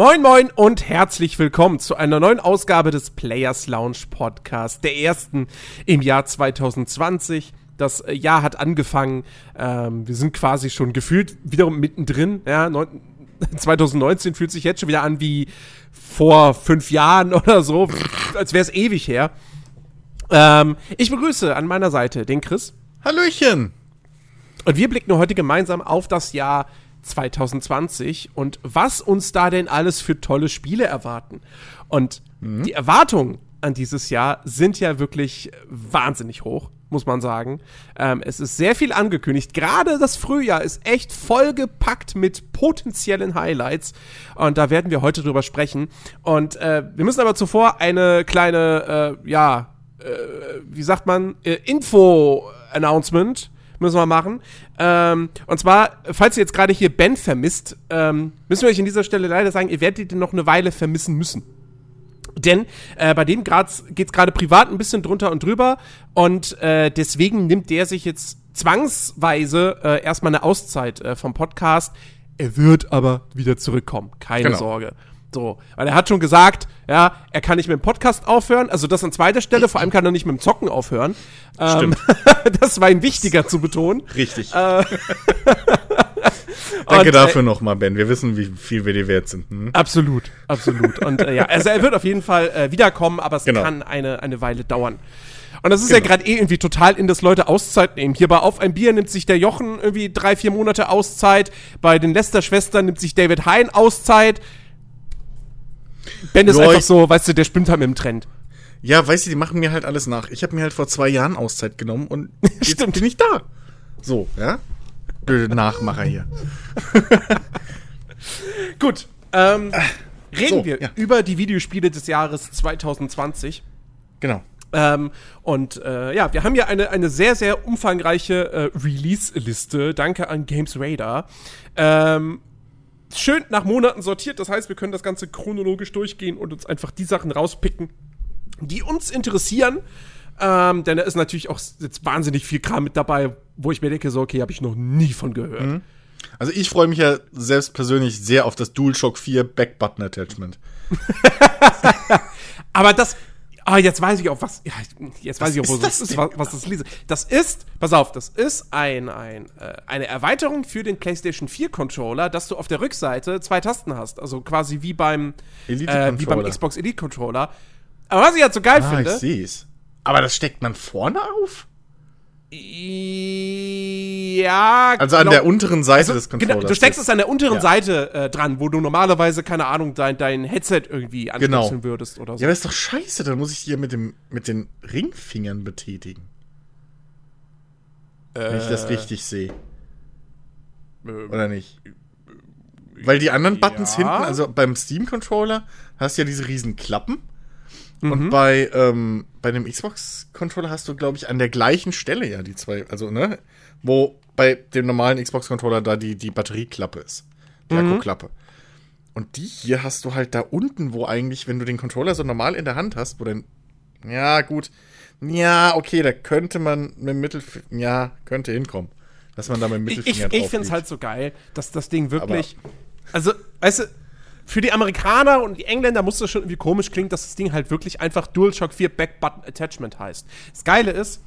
Moin moin und herzlich willkommen zu einer neuen Ausgabe des Players Lounge Podcast, der ersten im Jahr 2020. Das äh, Jahr hat angefangen. Ähm, wir sind quasi schon gefühlt wiederum mittendrin. Ja, 2019 fühlt sich jetzt schon wieder an wie vor fünf Jahren oder so, als wäre es ewig her. Ähm, ich begrüße an meiner Seite den Chris. Hallöchen! Und wir blicken heute gemeinsam auf das Jahr 2020 und was uns da denn alles für tolle Spiele erwarten. Und mhm. die Erwartungen an dieses Jahr sind ja wirklich wahnsinnig hoch, muss man sagen. Ähm, es ist sehr viel angekündigt. Gerade das Frühjahr ist echt vollgepackt mit potenziellen Highlights. Und da werden wir heute drüber sprechen. Und äh, wir müssen aber zuvor eine kleine, äh, ja, äh, wie sagt man, äh, Info-Announcement müssen wir machen. Ähm, und zwar, falls ihr jetzt gerade hier Ben vermisst, ähm, müssen wir euch an dieser Stelle leider sagen, ihr werdet ihn noch eine Weile vermissen müssen. Denn äh, bei dem geht es gerade privat ein bisschen drunter und drüber und äh, deswegen nimmt der sich jetzt zwangsweise äh, erstmal eine Auszeit äh, vom Podcast. Er wird aber wieder zurückkommen, keine genau. Sorge. So, weil er hat schon gesagt, ja, er kann nicht mit dem Podcast aufhören, also das an zweiter Stelle, vor allem kann er nicht mit dem Zocken aufhören. Stimmt. Ähm, das war ihm wichtiger zu betonen. Richtig. Äh, Danke und, dafür äh, nochmal, Ben. Wir wissen, wie viel wir dir wert sind. Hm? Absolut, absolut. Und äh, ja, also er wird auf jeden Fall äh, wiederkommen, aber es genau. kann eine, eine Weile dauern. Und das ist genau. ja gerade eh irgendwie total in, dass Leute Auszeit nehmen. Hier bei Auf ein Bier nimmt sich der Jochen irgendwie drei, vier Monate Auszeit. Bei den Lester-Schwestern nimmt sich David Hein Auszeit. Ben ist einfach so, weißt du, der spinnt halt mit dem Trend. Ja, weißt du, die machen mir halt alles nach. Ich habe mir halt vor zwei Jahren Auszeit genommen und jetzt bin ich da. So, ja? Blöde Nachmacher hier. Gut. Ähm, reden so, wir ja. über die Videospiele des Jahres 2020. Genau. Ähm, und äh, ja, wir haben ja eine, eine sehr, sehr umfangreiche äh, Release-Liste. Danke an Games Radar. Ähm, schön nach Monaten sortiert. Das heißt, wir können das Ganze chronologisch durchgehen und uns einfach die Sachen rauspicken, die uns interessieren. Ähm, denn da ist natürlich auch jetzt wahnsinnig viel Kram mit dabei, wo ich mir denke, so, okay, habe ich noch nie von gehört. Mhm. Also ich freue mich ja selbst persönlich sehr auf das DualShock 4 Backbutton Attachment. Aber das, Ah, jetzt weiß ich auch, was. Ja, jetzt weiß was ich auch, wo das ist, was, was, das lese. Das ist, pass auf, das ist ein, ein, äh, eine Erweiterung für den PlayStation 4 Controller, dass du auf der Rückseite zwei Tasten hast. Also quasi wie beim, äh, wie beim Xbox Elite Controller. Aber was ich halt so geil ah, finde. Ich sehe es. Aber das steckt man vorne auf? Ja. Also an glaub, der unteren Seite also, des Controllers. Genau, du steckst es an der unteren ja. Seite äh, dran, wo du normalerweise, keine Ahnung, dein, dein Headset irgendwie anstöpseln genau. würdest oder so. Ja, aber ist doch scheiße, dann muss ich ja mit, dem, mit den Ringfingern betätigen. Äh, Wenn ich das äh. richtig sehe. Äh, oder nicht? Weil die anderen Buttons ja. hinten, also beim Steam-Controller, hast du ja diese riesen Klappen. Mhm. Und bei, ähm, bei dem Xbox-Controller hast du, glaube ich, an der gleichen Stelle ja die zwei, also, ne? Wo bei dem normalen Xbox-Controller da die, die Batterieklappe ist. Die mhm. Akkuklappe. Und die hier hast du halt da unten, wo eigentlich, wenn du den Controller so normal in der Hand hast, wo dann, ja, gut, ja, okay, da könnte man mit dem Mittelfinger, ja, könnte hinkommen. Dass man da mit dem Mittelfinger Ich, ich, finde es halt so geil, dass das Ding wirklich, Aber also, weißt du, für die Amerikaner und die Engländer muss das schon irgendwie komisch klingen, dass das Ding halt wirklich einfach DualShock 4 Back Button Attachment heißt. Das Geile ist,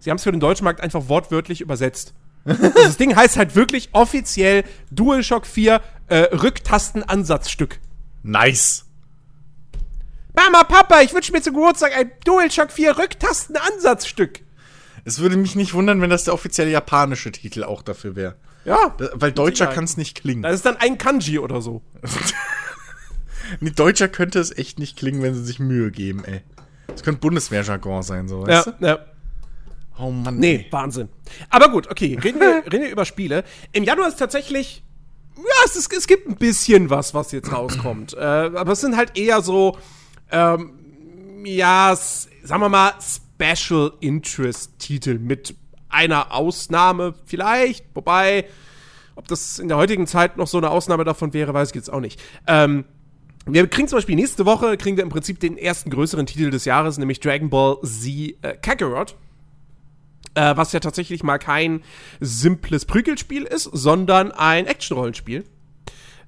sie haben es für den deutschen Markt einfach wortwörtlich übersetzt. also das Ding heißt halt wirklich offiziell DualShock 4 äh, Rücktastenansatzstück. Nice. Mama, Papa, ich wünsche mir zu Geburtstag ein DualShock 4 Rücktastenansatzstück. Es würde mich nicht wundern, wenn das der offizielle japanische Titel auch dafür wäre. Ja. weil Deutscher kann es nicht klingen. Das ist dann ein Kanji oder so. nee, Deutscher könnte es echt nicht klingen, wenn sie sich Mühe geben, ey. Das könnte Bundeswehrjargon sein, so, weißt ja, du? Ja. Oh Mann. Nee, ey. Wahnsinn. Aber gut, okay, reden wir, reden wir über Spiele. Im Januar ist tatsächlich. Ja, es, ist, es gibt ein bisschen was, was jetzt rauskommt. äh, aber es sind halt eher so. Ähm, ja, sagen wir mal, Special Interest Titel mit einer Ausnahme vielleicht, wobei, ob das in der heutigen Zeit noch so eine Ausnahme davon wäre, weiß ich jetzt auch nicht. Ähm, wir kriegen zum Beispiel nächste Woche, kriegen wir im Prinzip den ersten größeren Titel des Jahres, nämlich Dragon Ball Z äh, Kakarot. Äh, was ja tatsächlich mal kein simples Prügelspiel ist, sondern ein Action-Rollenspiel.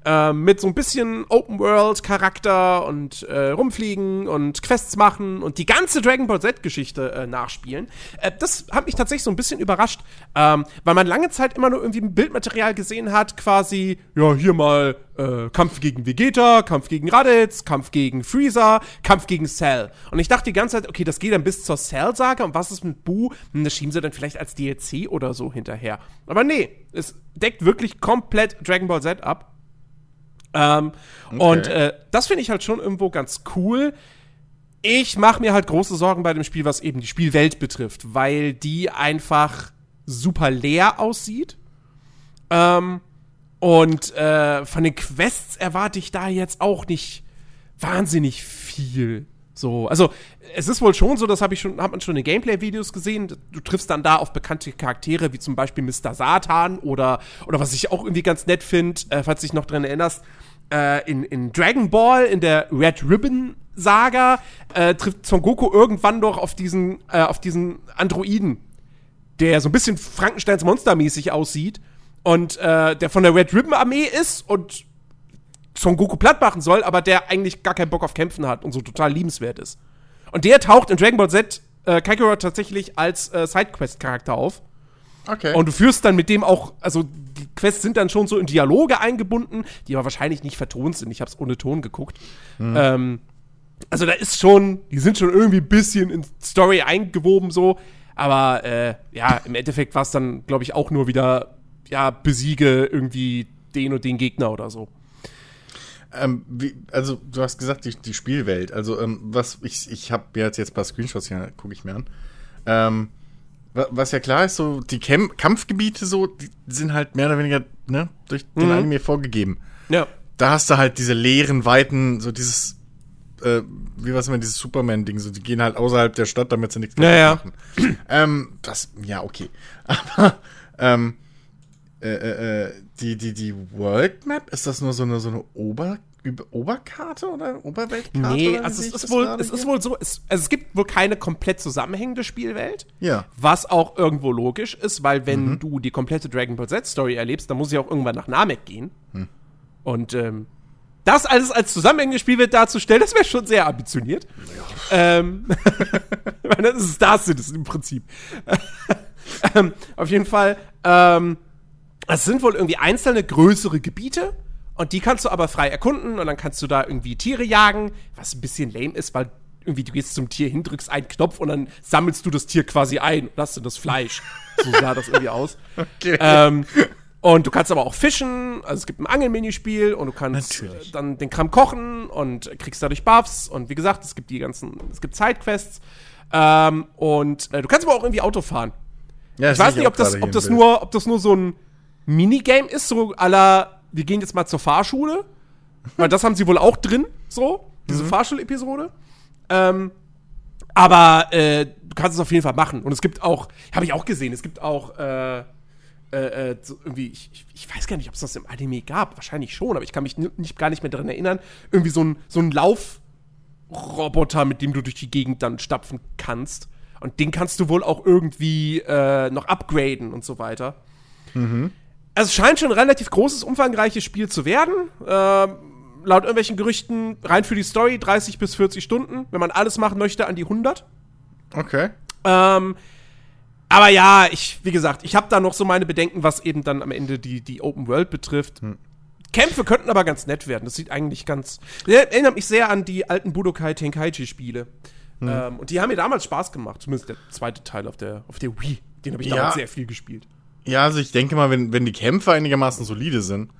Äh, mit so ein bisschen Open-World-Charakter und äh, rumfliegen und Quests machen und die ganze Dragon Ball Z-Geschichte äh, nachspielen. Äh, das hat mich tatsächlich so ein bisschen überrascht, ähm, weil man lange Zeit immer nur irgendwie ein Bildmaterial gesehen hat, quasi, ja, hier mal äh, Kampf gegen Vegeta, Kampf gegen Raditz, Kampf gegen Freezer, Kampf gegen Cell. Und ich dachte die ganze Zeit, okay, das geht dann bis zur Cell-Saga und was ist mit Boo? Hm, das schieben sie dann vielleicht als DLC oder so hinterher. Aber nee, es deckt wirklich komplett Dragon Ball Z ab. Ähm, okay. Und äh, das finde ich halt schon irgendwo ganz cool. Ich mache mir halt große Sorgen bei dem Spiel, was eben die Spielwelt betrifft, weil die einfach super leer aussieht. Ähm, und äh, von den Quests erwarte ich da jetzt auch nicht wahnsinnig viel. So, also es ist wohl schon so, das habe ich schon, hat man schon in Gameplay-Videos gesehen. Du triffst dann da auf bekannte Charaktere wie zum Beispiel Mr. Satan oder oder was ich auch irgendwie ganz nett finde, äh, falls du dich noch dran erinnerst, äh, in, in Dragon Ball in der Red Ribbon Saga äh, trifft Son Goku irgendwann doch auf diesen äh, auf diesen Androiden, der so ein bisschen Frankensteins Monster-mäßig aussieht und äh, der von der Red Ribbon Armee ist und Son Goku platt machen soll, aber der eigentlich gar keinen Bock auf Kämpfen hat und so total liebenswert ist. Und der taucht in Dragon Ball Z äh, Kakarot tatsächlich als äh, Sidequest-Charakter auf. Okay. Und du führst dann mit dem auch, also die Quests sind dann schon so in Dialoge eingebunden, die aber wahrscheinlich nicht vertont sind. Ich hab's ohne Ton geguckt. Mhm. Ähm, also da ist schon, die sind schon irgendwie ein bisschen in Story eingewoben so. Aber äh, ja, im Endeffekt war es dann, glaube ich, auch nur wieder, ja, besiege irgendwie den und den Gegner oder so. Ähm, wie, also, du hast gesagt, die, die Spielwelt. Also, ähm, was ich, ich habe jetzt, jetzt ein paar Screenshots hier, gucke ich mir an. Ähm, was ja klar ist, so die Kämp Kampfgebiete so, die sind halt mehr oder weniger ne, durch den mhm. Anime vorgegeben. Ja. Da hast du halt diese leeren Weiten, so dieses, äh, wie was immer, dieses Superman-Ding, so die gehen halt außerhalb der Stadt, damit sie nichts mehr ja, machen. Ähm, das, ja, okay. Aber, ähm, äh, äh, äh, die, die, die World Map, ist das nur so eine, so eine Ober Oberkarte oder Oberweltkarte? Nee, also es ist, wohl, es ist wohl so, es, also es gibt wohl keine komplett zusammenhängende Spielwelt. Ja. Was auch irgendwo logisch ist, weil wenn mhm. du die komplette Dragon Ball Z Story erlebst, dann muss sie auch irgendwann nach Namek gehen. Hm. Und ähm, das alles als zusammenhängende Spielwelt darzustellen, das wäre schon sehr ambitioniert. Ja. Ähm, das ist Star Citizen im Prinzip. ähm, auf jeden Fall, ähm, es sind wohl irgendwie einzelne größere Gebiete und die kannst du aber frei erkunden und dann kannst du da irgendwie Tiere jagen, was ein bisschen lame ist, weil irgendwie du gehst zum Tier hin, drückst einen Knopf und dann sammelst du das Tier quasi ein und hast dann das Fleisch. So sah das irgendwie aus. Okay. Ähm, und du kannst aber auch fischen, also es gibt ein Angelminispiel und du kannst Natürlich. dann den Kram kochen und kriegst dadurch Buffs und wie gesagt, es gibt die ganzen, es gibt Sidequests ähm, und äh, du kannst aber auch irgendwie Auto fahren. Ja, ich weiß nicht, ob das, ob das nur, ob das nur so ein Minigame ist, so aller wir gehen jetzt mal zur Fahrschule, weil das haben sie wohl auch drin, so, diese mhm. Fahrschul-Episode. Ähm, aber äh, du kannst es auf jeden Fall machen. Und es gibt auch, habe ich auch gesehen, es gibt auch äh, äh, äh so irgendwie, ich, ich, weiß gar nicht, ob es das im Anime gab, wahrscheinlich schon, aber ich kann mich nicht, gar nicht mehr daran erinnern, irgendwie so ein, so ein Laufroboter, mit dem du durch die Gegend dann stapfen kannst. Und den kannst du wohl auch irgendwie äh, noch upgraden und so weiter. Mhm es scheint schon ein relativ großes, umfangreiches Spiel zu werden. Ähm, laut irgendwelchen Gerüchten rein für die Story 30 bis 40 Stunden, wenn man alles machen möchte, an die 100. Okay. Ähm, aber ja, ich, wie gesagt, ich habe da noch so meine Bedenken, was eben dann am Ende die, die Open World betrifft. Hm. Kämpfe könnten aber ganz nett werden. Das sieht eigentlich ganz. Erinnert mich sehr an die alten Budokai Tenkaichi-Spiele. Hm. Ähm, und die haben mir damals Spaß gemacht, zumindest der zweite Teil auf der, auf der Wii. Den habe ich ja. damals sehr viel gespielt. Ja, also ich denke mal, wenn, wenn die Kämpfe einigermaßen solide sind,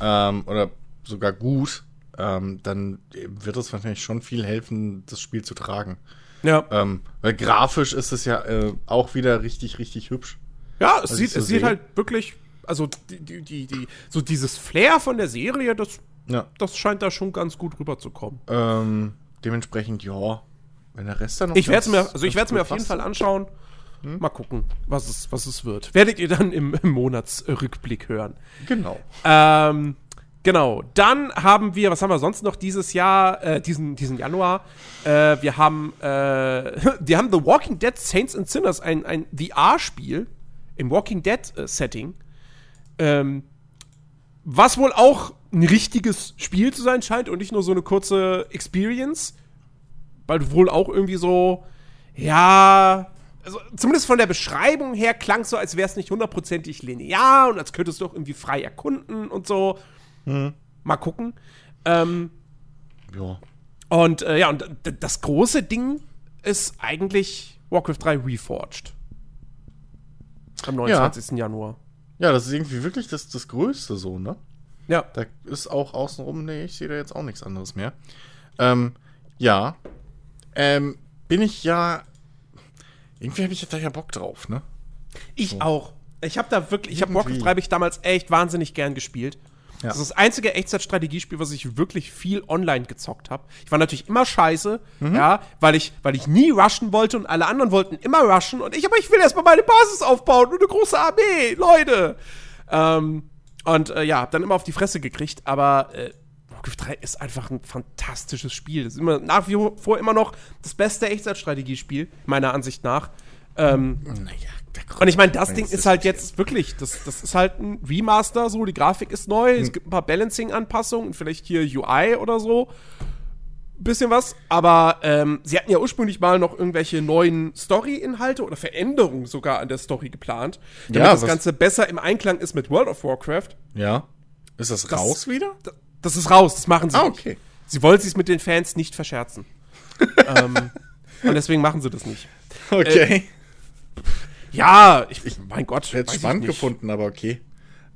ähm, oder sogar gut, ähm, dann wird es wahrscheinlich schon viel helfen, das Spiel zu tragen. Ja. Ähm, weil grafisch ist es ja äh, auch wieder richtig, richtig hübsch. Ja, es sieht, so es sieht halt wirklich, also die, die, die, die, so dieses Flair von der Serie, das, ja. das scheint da schon ganz gut rüberzukommen. Ähm, dementsprechend, ja, wenn der Rest dann noch. Ich werde es mir, also ich werde es mir auf jeden Fall anschauen. Hm? Mal gucken, was es, was es wird. Werdet ihr dann im, im Monatsrückblick hören. Genau. Ähm, genau. Dann haben wir, was haben wir sonst noch dieses Jahr, äh, diesen, diesen Januar? Äh, wir haben, äh, wir haben The Walking Dead Saints and Sinners, ein, ein VR-Spiel im Walking Dead-Setting. Äh, ähm, was wohl auch ein richtiges Spiel zu sein scheint und nicht nur so eine kurze Experience. Weil du wohl auch irgendwie so, ja, also zumindest von der Beschreibung her klang es so, als wäre es nicht hundertprozentig linear und als könntest du auch irgendwie frei erkunden und so. Mhm. Mal gucken. Ähm, ja. Und äh, ja, und das große Ding ist eigentlich Warcraft 3 Reforged. Am 29. Ja. Januar. Ja, das ist irgendwie wirklich das, das Größte so, ne? Ja. Da ist auch außenrum, nee, ich sehe da jetzt auch nichts anderes mehr. Ähm, ja. Ähm, bin ich ja. Irgendwie habe ich da ja Bock drauf, ne? Ich so. auch. Ich habe da wirklich, ich habe Warcraft 3 ich damals echt wahnsinnig gern gespielt. Ja. Das ist das einzige Echtzeitstrategiespiel, was ich wirklich viel online gezockt habe. Ich war natürlich immer scheiße, mhm. ja, weil ich, weil ich nie rushen wollte und alle anderen wollten immer rushen und ich, aber ich will erstmal meine Basis aufbauen und eine große Armee, Leute. Ähm, und äh, ja, hab dann immer auf die Fresse gekriegt, aber äh, Warcraft 3 ist einfach ein fantastisches Spiel. Das ist immer nach wie vor immer noch das beste Echtzeitstrategiespiel, meiner Ansicht nach. Ähm, naja, und ich meine, das Ding ist halt jetzt wirklich, das, das ist halt ein Remaster, so, die Grafik ist neu, hm. es gibt ein paar Balancing-Anpassungen, vielleicht hier UI oder so. Bisschen was, aber ähm, sie hatten ja ursprünglich mal noch irgendwelche neuen Story-Inhalte oder Veränderungen sogar an der Story geplant, damit ja, das Ganze besser im Einklang ist mit World of Warcraft. Ja. Ist das, das raus wieder? Das, ist raus, das machen sie ah, okay. Nicht. Sie wollen sich mit den Fans nicht verscherzen. ähm, und deswegen machen sie das nicht. Okay. Äh, ja, ich, ich mein Gott. Hätte es spannend gefunden, aber okay.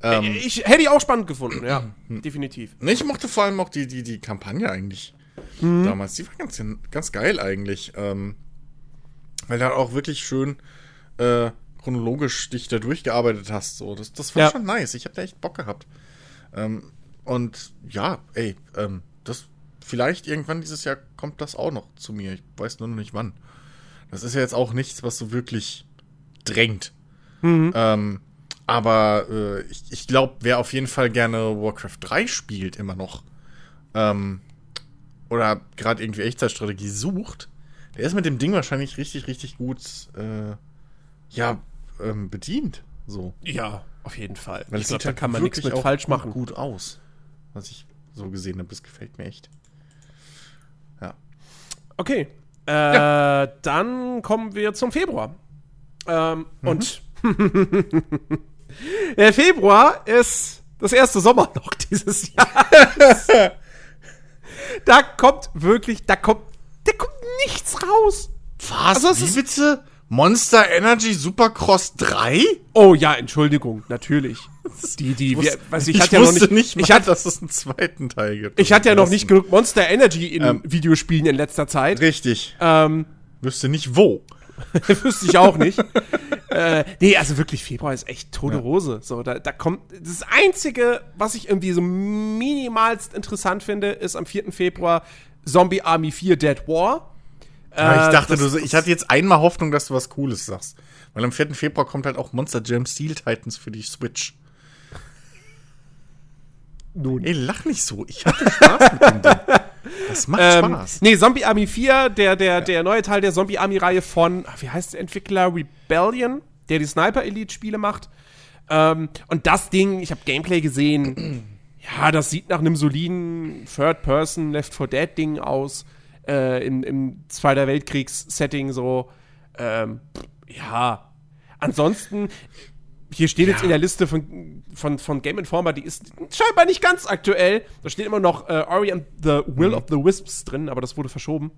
Ähm, ich hätte ich auch spannend gefunden, ja, definitiv. Ich mochte vor allem auch die, die, die Kampagne eigentlich mhm. damals. Die war ganz, ganz geil eigentlich. Ähm, weil du auch wirklich schön äh, chronologisch dich da durchgearbeitet hast. So. Das, das war ja. schon nice. Ich habe da echt Bock gehabt. Ähm, und ja, ey, ähm, das vielleicht irgendwann dieses Jahr kommt das auch noch zu mir. Ich weiß nur noch nicht wann. Das ist ja jetzt auch nichts, was so wirklich drängt. Mhm. Ähm, aber äh, ich, ich glaube, wer auf jeden Fall gerne Warcraft 3 spielt, immer noch, ähm, oder gerade irgendwie Echtzeitstrategie sucht, der ist mit dem Ding wahrscheinlich richtig, richtig gut, äh, ja, ähm, bedient. So. Ja, auf jeden Fall. Weil ich glaube, da halt kann man nichts mit falsch machen. Gut aus, was ich so gesehen habe. Das gefällt mir echt. Ja. Okay. Äh, ja. Dann kommen wir zum Februar. Ähm, mhm. Und der Februar ist das erste Sommerloch dieses Jahres. da kommt wirklich, da kommt, da kommt nichts raus. Was? Also, Wie bitte? Monster Energy Supercross 3? Oh ja, Entschuldigung, natürlich. Die, die, ich, weiß, ich, ich hatte ja noch nicht, nicht mal, ich hatte, dass es einen zweiten Teil gibt. Ich hatte ja noch nicht genug Monster Energy in ähm, Videospielen in letzter Zeit. Richtig. Ähm, Wüsste nicht wo. Wüsste ich auch nicht. äh, nee, also wirklich, Februar ist echt tote ja. Hose. So, da, da kommt. Das Einzige, was ich irgendwie so minimalst interessant finde, ist am 4. Februar Zombie Army 4 Dead War. Ja, ich äh, dachte, das, du, ich hatte jetzt einmal Hoffnung, dass du was Cooles sagst. Weil am 4. Februar kommt halt auch Monster Jam Steel Titans für die Switch. Nun. Ey, lach nicht so. Ich hatte Spaß mit dem Ding. Das macht ähm, Spaß. Nee, Zombie Army 4, der, der, ja. der neue Teil der Zombie Army-Reihe von, wie heißt der Entwickler? Rebellion, der die Sniper Elite-Spiele macht. Ähm, und das Ding, ich habe Gameplay gesehen. ja, das sieht nach einem soliden Third-Person Left 4 Dead-Ding aus. Äh, im, Im Zweiter Weltkriegs-Setting so. Ähm, ja. Ansonsten, hier steht ja. jetzt in der Liste von, von, von Game Informer, die ist scheinbar nicht ganz aktuell. Da steht immer noch äh, Ori and the Will mhm. of the Wisps drin, aber das wurde verschoben.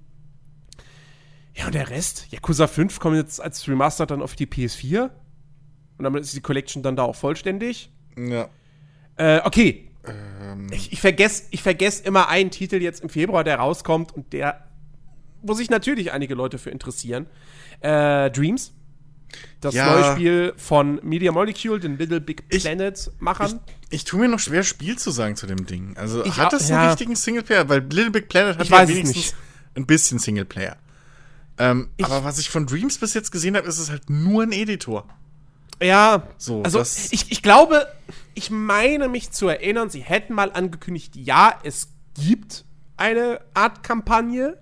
Ja, und der Rest, Yakuza 5 kommt jetzt als Remaster dann auf die PS4. Und damit ist die Collection dann da auch vollständig. Ja. Äh, okay. Ähm. Ich, ich vergesse ich vergess immer einen Titel jetzt im Februar, der rauskommt und der, wo sich natürlich einige Leute für interessieren. Äh, Dreams. Das ja. neue Spiel von Media Molecule, den Little Big Planet-Machern. Ich, ich tue mir noch schwer, Spiel zu sagen zu dem Ding. Also ich hat das ja. einen richtigen Singleplayer? Weil Little Big Planet hat ich ja wenigstens ein bisschen Singleplayer. Ähm, aber was ich von Dreams bis jetzt gesehen habe, ist es halt nur ein Editor. Ja, so, also ich, ich glaube, ich meine mich zu erinnern, sie hätten mal angekündigt, ja, es gibt eine Art Kampagne,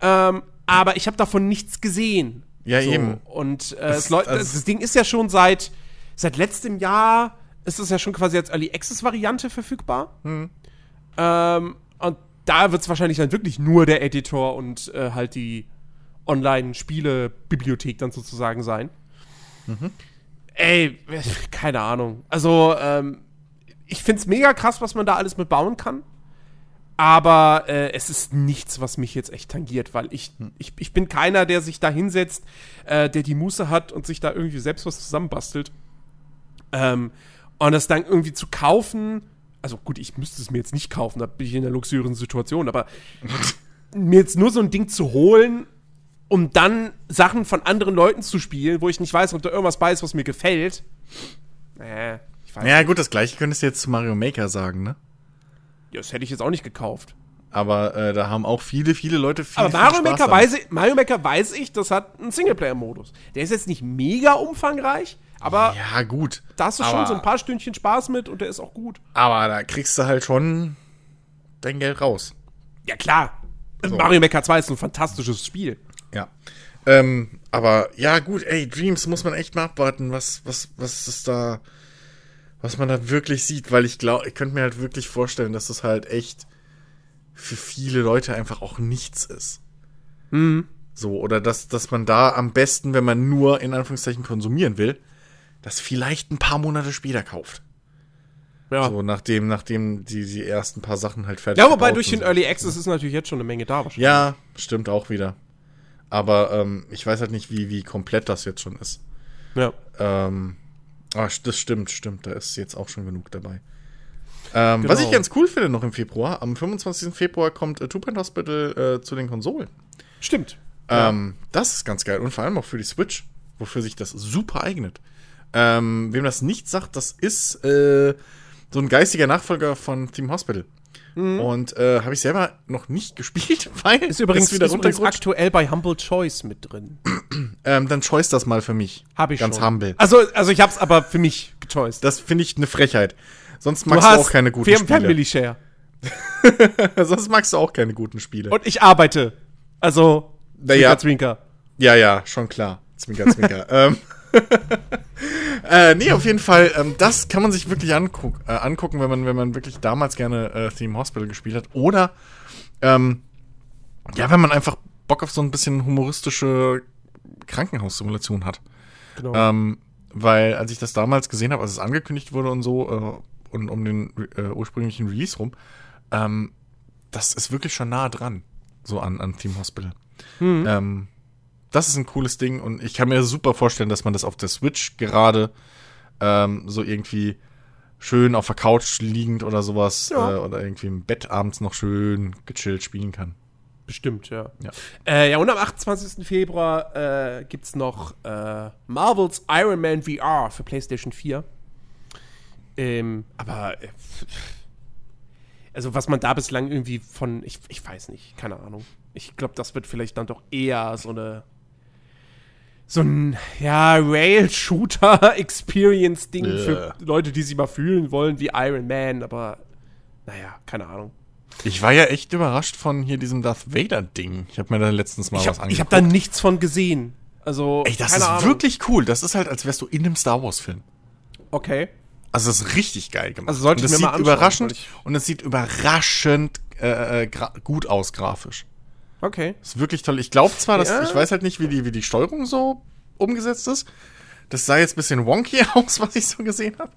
ähm, aber ich habe davon nichts gesehen. Ja, so. eben. Und äh, das, also das, Ding ist ja schon seit, seit letztem Jahr ist es ja schon quasi als Early Access Variante verfügbar. Mhm. Ähm, und da wird es wahrscheinlich dann wirklich nur der Editor und äh, halt die Online-Spiele-Bibliothek dann sozusagen sein. Mhm. Ey, keine Ahnung. Also, ähm, ich find's mega krass, was man da alles mit bauen kann. Aber äh, es ist nichts, was mich jetzt echt tangiert, weil ich, hm. ich, ich bin keiner, der sich da hinsetzt, äh, der die Muße hat und sich da irgendwie selbst was zusammenbastelt. Ähm, und das dann irgendwie zu kaufen, also gut, ich müsste es mir jetzt nicht kaufen, da bin ich in einer luxuriösen Situation, aber mir jetzt nur so ein Ding zu holen, um dann Sachen von anderen Leuten zu spielen, wo ich nicht weiß, ob da irgendwas bei ist, was mir gefällt. Äh, ich weiß Ja, nicht. gut, das gleiche könntest du jetzt zu Mario Maker sagen, ne? Ja, das hätte ich jetzt auch nicht gekauft. Aber äh, da haben auch viele, viele Leute viel, Aber Mario, viel Maker weiß ich, Mario Maker weiß ich, das hat einen Singleplayer-Modus. Der ist jetzt nicht mega umfangreich, aber. Ja, gut. Da hast du schon so ein paar Stündchen Spaß mit und der ist auch gut. Aber da kriegst du halt schon dein Geld raus. Ja, klar. So. Mario Maker 2 ist ein fantastisches Spiel. Ja. Ähm, aber ja, gut, ey, Dreams muss man echt mal abwarten, was, was, was ist da was man da wirklich sieht, weil ich glaube, ich könnte mir halt wirklich vorstellen, dass das halt echt für viele Leute einfach auch nichts ist. Mhm. So, oder dass, dass man da am besten, wenn man nur in Anführungszeichen konsumieren will, das vielleicht ein paar Monate später kauft. Ja. So, nachdem, nachdem die, die ersten paar Sachen halt fertig sind. Ja, wobei durch den Early Access ist natürlich jetzt schon eine Menge da wahrscheinlich. Ja, stimmt auch wieder. Aber ähm, ich weiß halt nicht, wie, wie komplett das jetzt schon ist. Ja. Ähm, Ah, das stimmt, stimmt. Da ist jetzt auch schon genug dabei. Ähm, genau. Was ich ganz cool finde noch im Februar, am 25. Februar kommt äh, Two Point Hospital äh, zu den Konsolen. Stimmt. Ähm, ja. Das ist ganz geil. Und vor allem auch für die Switch, wofür sich das super eignet. Ähm, wem das nicht sagt, das ist äh, so ein geistiger Nachfolger von Team Hospital. Mhm. Und äh, habe ich selber noch nicht gespielt, weil ist übrigens wieder ist übrigens aktuell bei Humble Choice mit drin. ähm, dann choice das mal für mich. Habe ich Ganz schon. humble. Also, also ich hab's aber für mich gechoiced. Das finde ich eine Frechheit. Sonst magst du, du auch keine guten Spiele. Family Share. Sonst magst du auch keine guten Spiele. Und ich arbeite. Also, Zwinker, ja. Zwinker. Ja, ja, schon klar. Zwinker, Zwinker. ähm. Äh, nee, auf jeden Fall, ähm, das kann man sich wirklich anguck, äh, angucken, wenn man, wenn man wirklich damals gerne äh, Theme Hospital gespielt hat. Oder, ähm, ja, wenn man einfach Bock auf so ein bisschen humoristische Krankenhaussimulation hat. Genau. Ähm, weil, als ich das damals gesehen habe, als es angekündigt wurde und so, äh, und um den äh, ursprünglichen Release rum, ähm, das ist wirklich schon nah dran, so an, an Team Hospital. Mhm. Ähm, das ist ein cooles Ding und ich kann mir super vorstellen, dass man das auf der Switch gerade ähm, so irgendwie schön auf der Couch liegend oder sowas ja. äh, oder irgendwie im Bett abends noch schön gechillt spielen kann. Bestimmt, ja. Ja, äh, ja und am 28. Februar äh, gibt es noch äh, Marvels Iron Man VR für PlayStation 4. Ähm, aber äh, also was man da bislang irgendwie von, ich, ich weiß nicht, keine Ahnung. Ich glaube, das wird vielleicht dann doch eher so eine so ein, ja, Rail-Shooter-Experience-Ding yeah. für Leute, die sich mal fühlen wollen wie Iron Man, aber naja, keine Ahnung. Ich war ja echt überrascht von hier diesem Darth Vader-Ding. Ich habe mir da letztens mal ich hab, was angeguckt. Ich habe da nichts von gesehen. Also, Ey, das ist Ahnung. wirklich cool. Das ist halt, als wärst du in einem Star Wars-Film. Okay. Also, das ist richtig geil gemacht. Also, sollte und ich mir mal anschauen, überraschend Und es sieht überraschend äh, äh gut aus, grafisch. Okay. Ist wirklich toll. Ich glaube zwar, dass ja. ich weiß halt nicht, wie die, wie die Steuerung so umgesetzt ist. Das sah jetzt ein bisschen wonky aus, was ich so gesehen habe.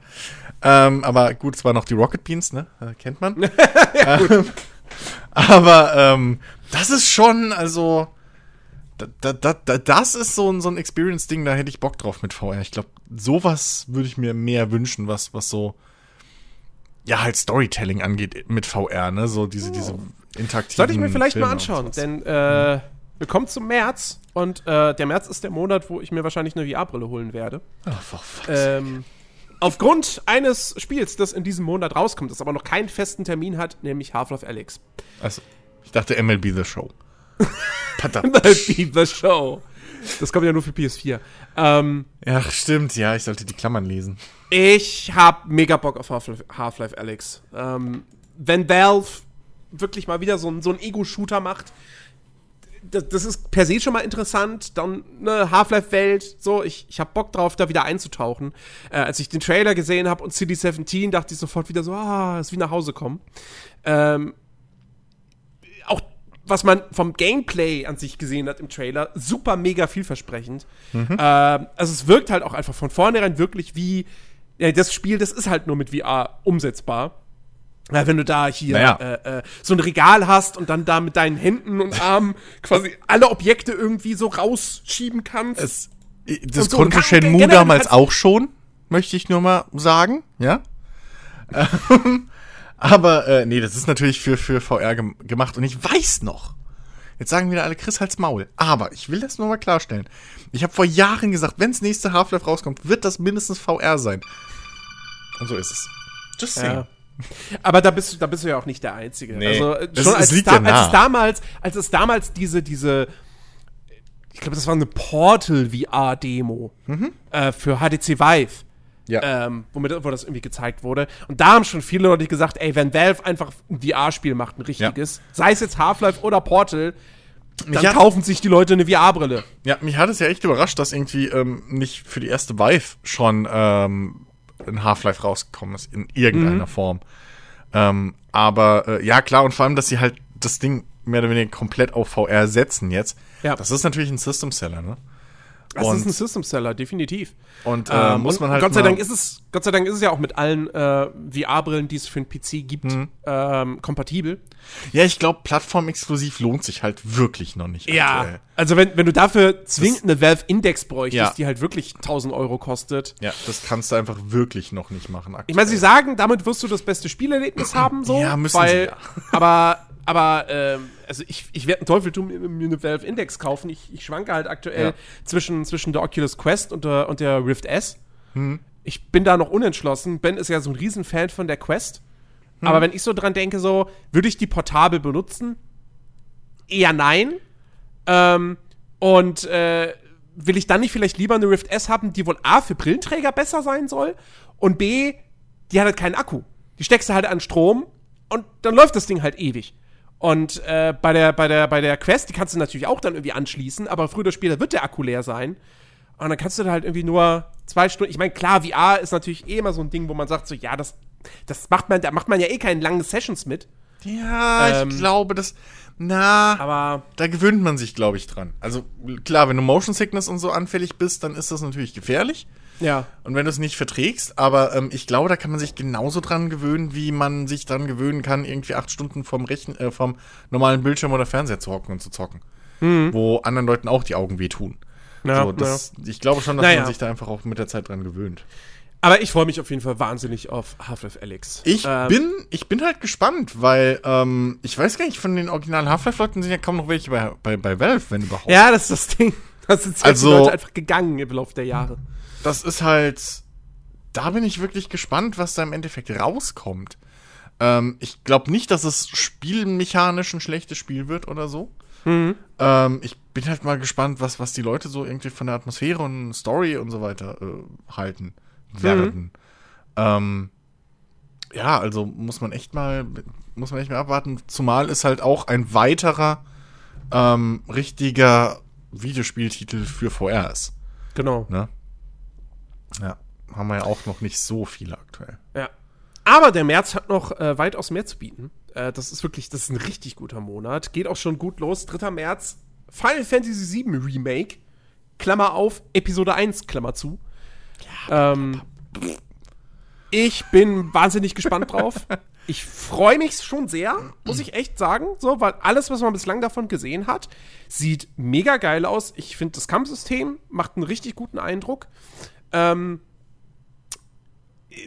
Ähm, aber gut, es waren noch die Rocket Beans, ne? Äh, kennt man. ja, ähm, aber ähm, das ist schon, also, da, da, da, das ist so ein, so ein Experience-Ding, da hätte ich Bock drauf mit VR. Ich glaube, sowas würde ich mir mehr wünschen, was, was so, ja, halt Storytelling angeht mit VR, ne? So diese, oh. diese interaktiven. Sollte ich mir vielleicht Filme mal anschauen, denn äh, wir kommen zum März und äh, der März ist der Monat, wo ich mir wahrscheinlich eine VR-Brille holen werde. Oh, ähm, aufgrund eines Spiels, das in diesem Monat rauskommt, das aber noch keinen festen Termin hat, nämlich Half-Life Alyx. Also, ich dachte MLB The Show. MLB The Show. Das kommt ja nur für PS4. Ähm, ja, stimmt, ja, ich sollte die Klammern lesen. Ich hab mega Bock auf Half-Life Half Alyx. Ähm, wenn Valve wirklich mal wieder so, so einen Ego-Shooter macht, das, das, ist per se schon mal interessant. Dann eine Half-Life-Welt, so, ich, ich habe Bock drauf, da wieder einzutauchen. Äh, als ich den Trailer gesehen habe und City 17, dachte ich sofort wieder so, ah, ist wie nach Hause kommen. Ähm, auch was man vom Gameplay an sich gesehen hat im Trailer, super mega vielversprechend. Mhm. Äh, also es wirkt halt auch einfach von vornherein wirklich wie, ja, das Spiel, das ist halt nur mit VR umsetzbar. Ja, wenn du da hier naja. äh, äh, so ein Regal hast und dann da mit deinen Händen und Armen quasi alle Objekte irgendwie so rausschieben kannst. Es, das so, konnte Shenmue damals auch schon, möchte ich nur mal sagen, ja. Aber äh, nee, das ist natürlich für, für VR gem gemacht und ich weiß noch. Jetzt sagen wieder alle Chris halt's Maul. Aber ich will das nur mal klarstellen. Ich habe vor Jahren gesagt, wenns nächste Half-Life rauskommt, wird das mindestens VR sein. Und so ist es. Just saying. Ja. Aber da bist, du, da bist du ja auch nicht der Einzige. Nee, also schon als, es da, ja als, es damals, als es damals diese, diese, ich glaube, das war eine Portal VR-Demo mhm. äh, für HTC Vive. Ja. Ähm, womit, wo das irgendwie gezeigt wurde. Und da haben schon viele Leute gesagt, ey, wenn Valve einfach ein VR-Spiel macht, ein richtiges, ja. sei es jetzt Half-Life oder Portal, dann mich kaufen sich die Leute eine VR-Brille. Ja, mich hat es ja echt überrascht, dass irgendwie ähm, nicht für die erste Vive schon ähm, ein Half-Life rausgekommen ist, in irgendeiner mhm. Form. Ähm, aber äh, ja, klar, und vor allem, dass sie halt das Ding mehr oder weniger komplett auf VR setzen jetzt. Ja. Das ist natürlich ein System-Seller, ne? Das und, ist ein System Seller, definitiv. Und äh, ähm, muss man halt. Gott sei Dank ist es, Gott sei Dank ist es ja auch mit allen äh, VR-Brillen, die es für den PC gibt, mhm. ähm, kompatibel. Ja, ich glaube, plattformexklusiv lohnt sich halt wirklich noch nicht. Ja. Aktuell. Also wenn, wenn du dafür zwingend eine Valve Index bräuchtest, ja. die halt wirklich 1000 Euro kostet. Ja, das kannst du einfach wirklich noch nicht machen. Aktuell. Ich meine, sie sagen, damit wirst du das beste Spielerlebnis haben, so. Ja, müssen weil, sie. Ja. Aber aber ähm, also ich, ich werde einen Teufel tun, mir eine Valve Index kaufen. Ich, ich schwanke halt aktuell ja. zwischen, zwischen der Oculus Quest und der, und der Rift S. Hm. Ich bin da noch unentschlossen. Ben ist ja so ein Riesenfan von der Quest. Hm. Aber wenn ich so dran denke, so, würde ich die portabel benutzen? Eher nein. Ähm, und äh, will ich dann nicht vielleicht lieber eine Rift S haben, die wohl A für Brillenträger besser sein soll und B, die hat halt keinen Akku. Die steckst du halt an Strom und dann läuft das Ding halt ewig. Und äh, bei, der, bei, der, bei der Quest, die kannst du natürlich auch dann irgendwie anschließen, aber früher oder später wird der Akku leer sein. Und dann kannst du da halt irgendwie nur zwei Stunden. Ich meine, klar, VR ist natürlich eh immer so ein Ding, wo man sagt, so, ja, das, das macht man, da macht man ja eh keine langen Sessions mit. Ja, ähm, ich glaube, das. Na, aber da gewöhnt man sich, glaube ich, dran. Also klar, wenn du Motion Sickness und so anfällig bist, dann ist das natürlich gefährlich. Ja. Und wenn du es nicht verträgst, aber ähm, ich glaube, da kann man sich genauso dran gewöhnen, wie man sich dran gewöhnen kann, irgendwie acht Stunden vom, Rechen äh, vom normalen Bildschirm oder Fernseher zu hocken und zu zocken. Mhm. Wo anderen Leuten auch die Augen wehtun. Ja, so, das, ja. Ich glaube schon, dass naja. man sich da einfach auch mit der Zeit dran gewöhnt. Aber ich freue mich auf jeden Fall wahnsinnig auf Half-Life Alex. Ich ähm, bin, ich bin halt gespannt, weil ähm, ich weiß gar nicht, von den originalen Half-Life-Leuten sind ja kaum noch welche bei, bei, bei Valve, wenn überhaupt. Ja, das ist das Ding. Das sind also, Leute einfach gegangen im Laufe der Jahre das ist halt. Da bin ich wirklich gespannt, was da im Endeffekt rauskommt. Ähm, ich glaube nicht, dass es spielmechanisch ein schlechtes Spiel wird oder so. Mhm. Ähm, ich bin halt mal gespannt, was, was die Leute so irgendwie von der Atmosphäre und Story und so weiter äh, halten werden. Mhm. Ähm, ja, also muss man echt mal, muss man echt mal abwarten. Zumal es halt auch ein weiterer ähm, richtiger Videospieltitel für VR ist. Genau. Ne? Ja, haben wir ja auch noch nicht so viele aktuell. Ja. Aber der März hat noch äh, weitaus mehr zu bieten. Äh, das ist wirklich, das ist ein richtig guter Monat. Geht auch schon gut los. 3. März, Final Fantasy VII Remake. Klammer auf, Episode 1, Klammer zu. Ja, ähm, ich bin wahnsinnig gespannt drauf. Ich freue mich schon sehr, muss ich echt sagen, so, weil alles, was man bislang davon gesehen hat, sieht mega geil aus. Ich finde, das Kampfsystem macht einen richtig guten Eindruck. Ähm,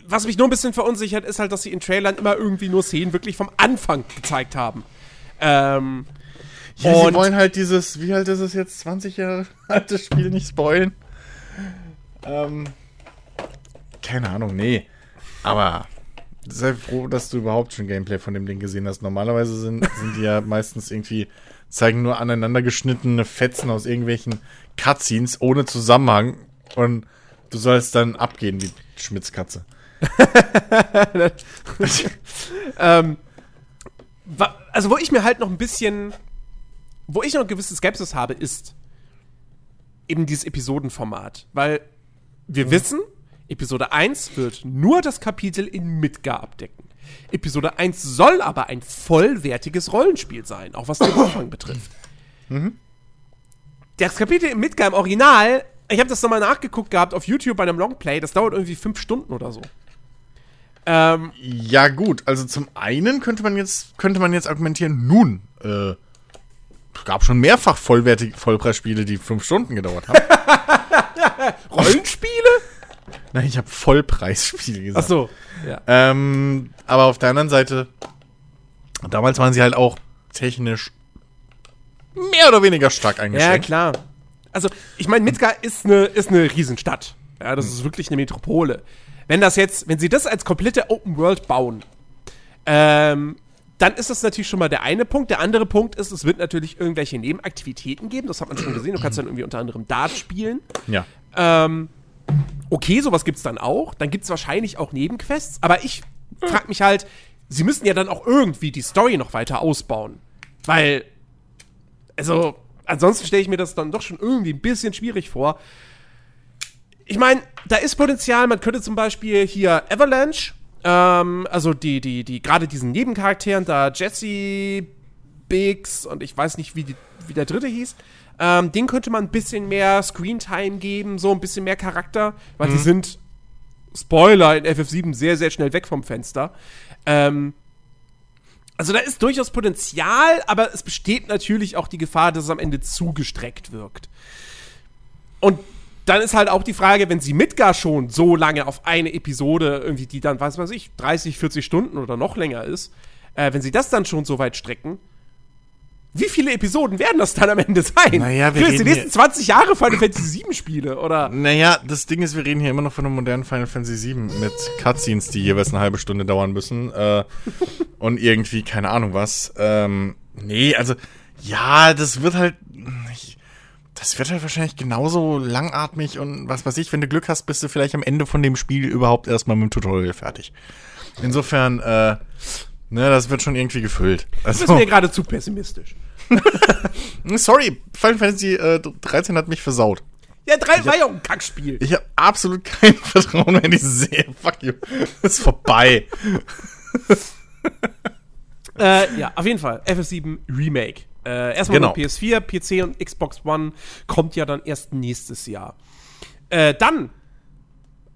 was mich nur ein bisschen verunsichert, ist halt, dass sie in Trailern immer irgendwie nur Szenen wirklich vom Anfang gezeigt haben. Ähm, ja, sie wollen halt dieses, wie alt ist es jetzt, 20 Jahre altes Spiel nicht spoilen. Ähm, keine Ahnung, nee. Aber sei froh, dass du überhaupt schon Gameplay von dem Ding gesehen hast. Normalerweise sind, sind die ja meistens irgendwie, zeigen nur aneinander geschnittene Fetzen aus irgendwelchen Cutscenes ohne Zusammenhang. Und Du sollst dann abgehen wie Schmitzkatze. ähm, also, wo ich mir halt noch ein bisschen wo ich noch eine gewisse Skepsis habe, ist eben dieses Episodenformat. Weil wir mhm. wissen, Episode 1 wird nur das Kapitel in Midgar abdecken. Episode 1 soll aber ein vollwertiges Rollenspiel sein, auch was den Umfang betrifft. Mhm. Das Kapitel in Midgar im Original, ich habe das nochmal nachgeguckt gehabt auf YouTube bei einem Longplay, das dauert irgendwie fünf Stunden oder so. Ähm, ja, gut, also zum einen könnte man jetzt, könnte man jetzt argumentieren, nun, äh, es gab schon mehrfach vollwertige Vollpreisspiele, die fünf Stunden gedauert haben. Rollenspiele? Nein, ich habe Vollpreisspiele gesagt. Ach so, ja. Ähm, aber auf der anderen Seite, damals waren sie halt auch technisch mehr oder weniger stark eingeschränkt. Ja, klar. Also, ich meine, Midgar ist eine, ist eine Riesenstadt. Ja, das ist wirklich eine Metropole. Wenn das jetzt, wenn sie das als komplette Open World bauen, ähm, dann ist das natürlich schon mal der eine Punkt. Der andere Punkt ist, es wird natürlich irgendwelche Nebenaktivitäten geben. Das hat man schon gesehen. Du kannst dann irgendwie unter anderem Dart spielen. Ja. Ähm, okay, sowas gibt es dann auch. Dann gibt es wahrscheinlich auch Nebenquests. Aber ich frage mich halt, sie müssen ja dann auch irgendwie die Story noch weiter ausbauen. Weil, also, ansonsten stelle ich mir das dann doch schon irgendwie ein bisschen schwierig vor. Ich meine, da ist Potenzial. Man könnte zum Beispiel hier Avalanche ähm, also die, die, die, gerade diesen Nebencharakteren, da Jesse, Biggs und ich weiß nicht, wie, die, wie der dritte hieß, ähm, den könnte man ein bisschen mehr Screentime geben, so ein bisschen mehr Charakter, weil mhm. die sind, Spoiler, in FF7 sehr, sehr schnell weg vom Fenster. Ähm, also da ist durchaus Potenzial, aber es besteht natürlich auch die Gefahr, dass es am Ende zugestreckt wirkt. Und dann ist halt auch die Frage, wenn sie Midgar schon so lange auf eine Episode irgendwie, die dann, was weiß ich, 30, 40 Stunden oder noch länger ist, äh, wenn sie das dann schon so weit strecken, wie viele Episoden werden das dann am Ende sein? Naja, wir reden die nächsten 20 Jahre Final Fantasy VII Spiele, oder? Naja, das Ding ist, wir reden hier immer noch von einem modernen Final Fantasy VII mit Cutscenes, die jeweils eine halbe Stunde dauern müssen. Äh, und irgendwie, keine Ahnung was. Ähm, nee, also, ja, das wird halt. Ich, das wird halt wahrscheinlich genauso langatmig und was weiß ich, wenn du Glück hast, bist du vielleicht am Ende von dem Spiel überhaupt erstmal mit dem Tutorial fertig. Insofern, äh, ne, das wird schon irgendwie gefüllt. Also, du bist mir gerade zu pessimistisch. Sorry, Final Fantasy äh, 13 hat mich versaut. Ja, 3 war ja auch ein Kackspiel. Ich habe absolut kein Vertrauen mehr in diese Serie. Fuck you. ist vorbei. äh, ja, auf jeden Fall. FF7 Remake. Äh, erstmal genau. PS4, PC und Xbox One kommt ja dann erst nächstes Jahr. Äh, dann,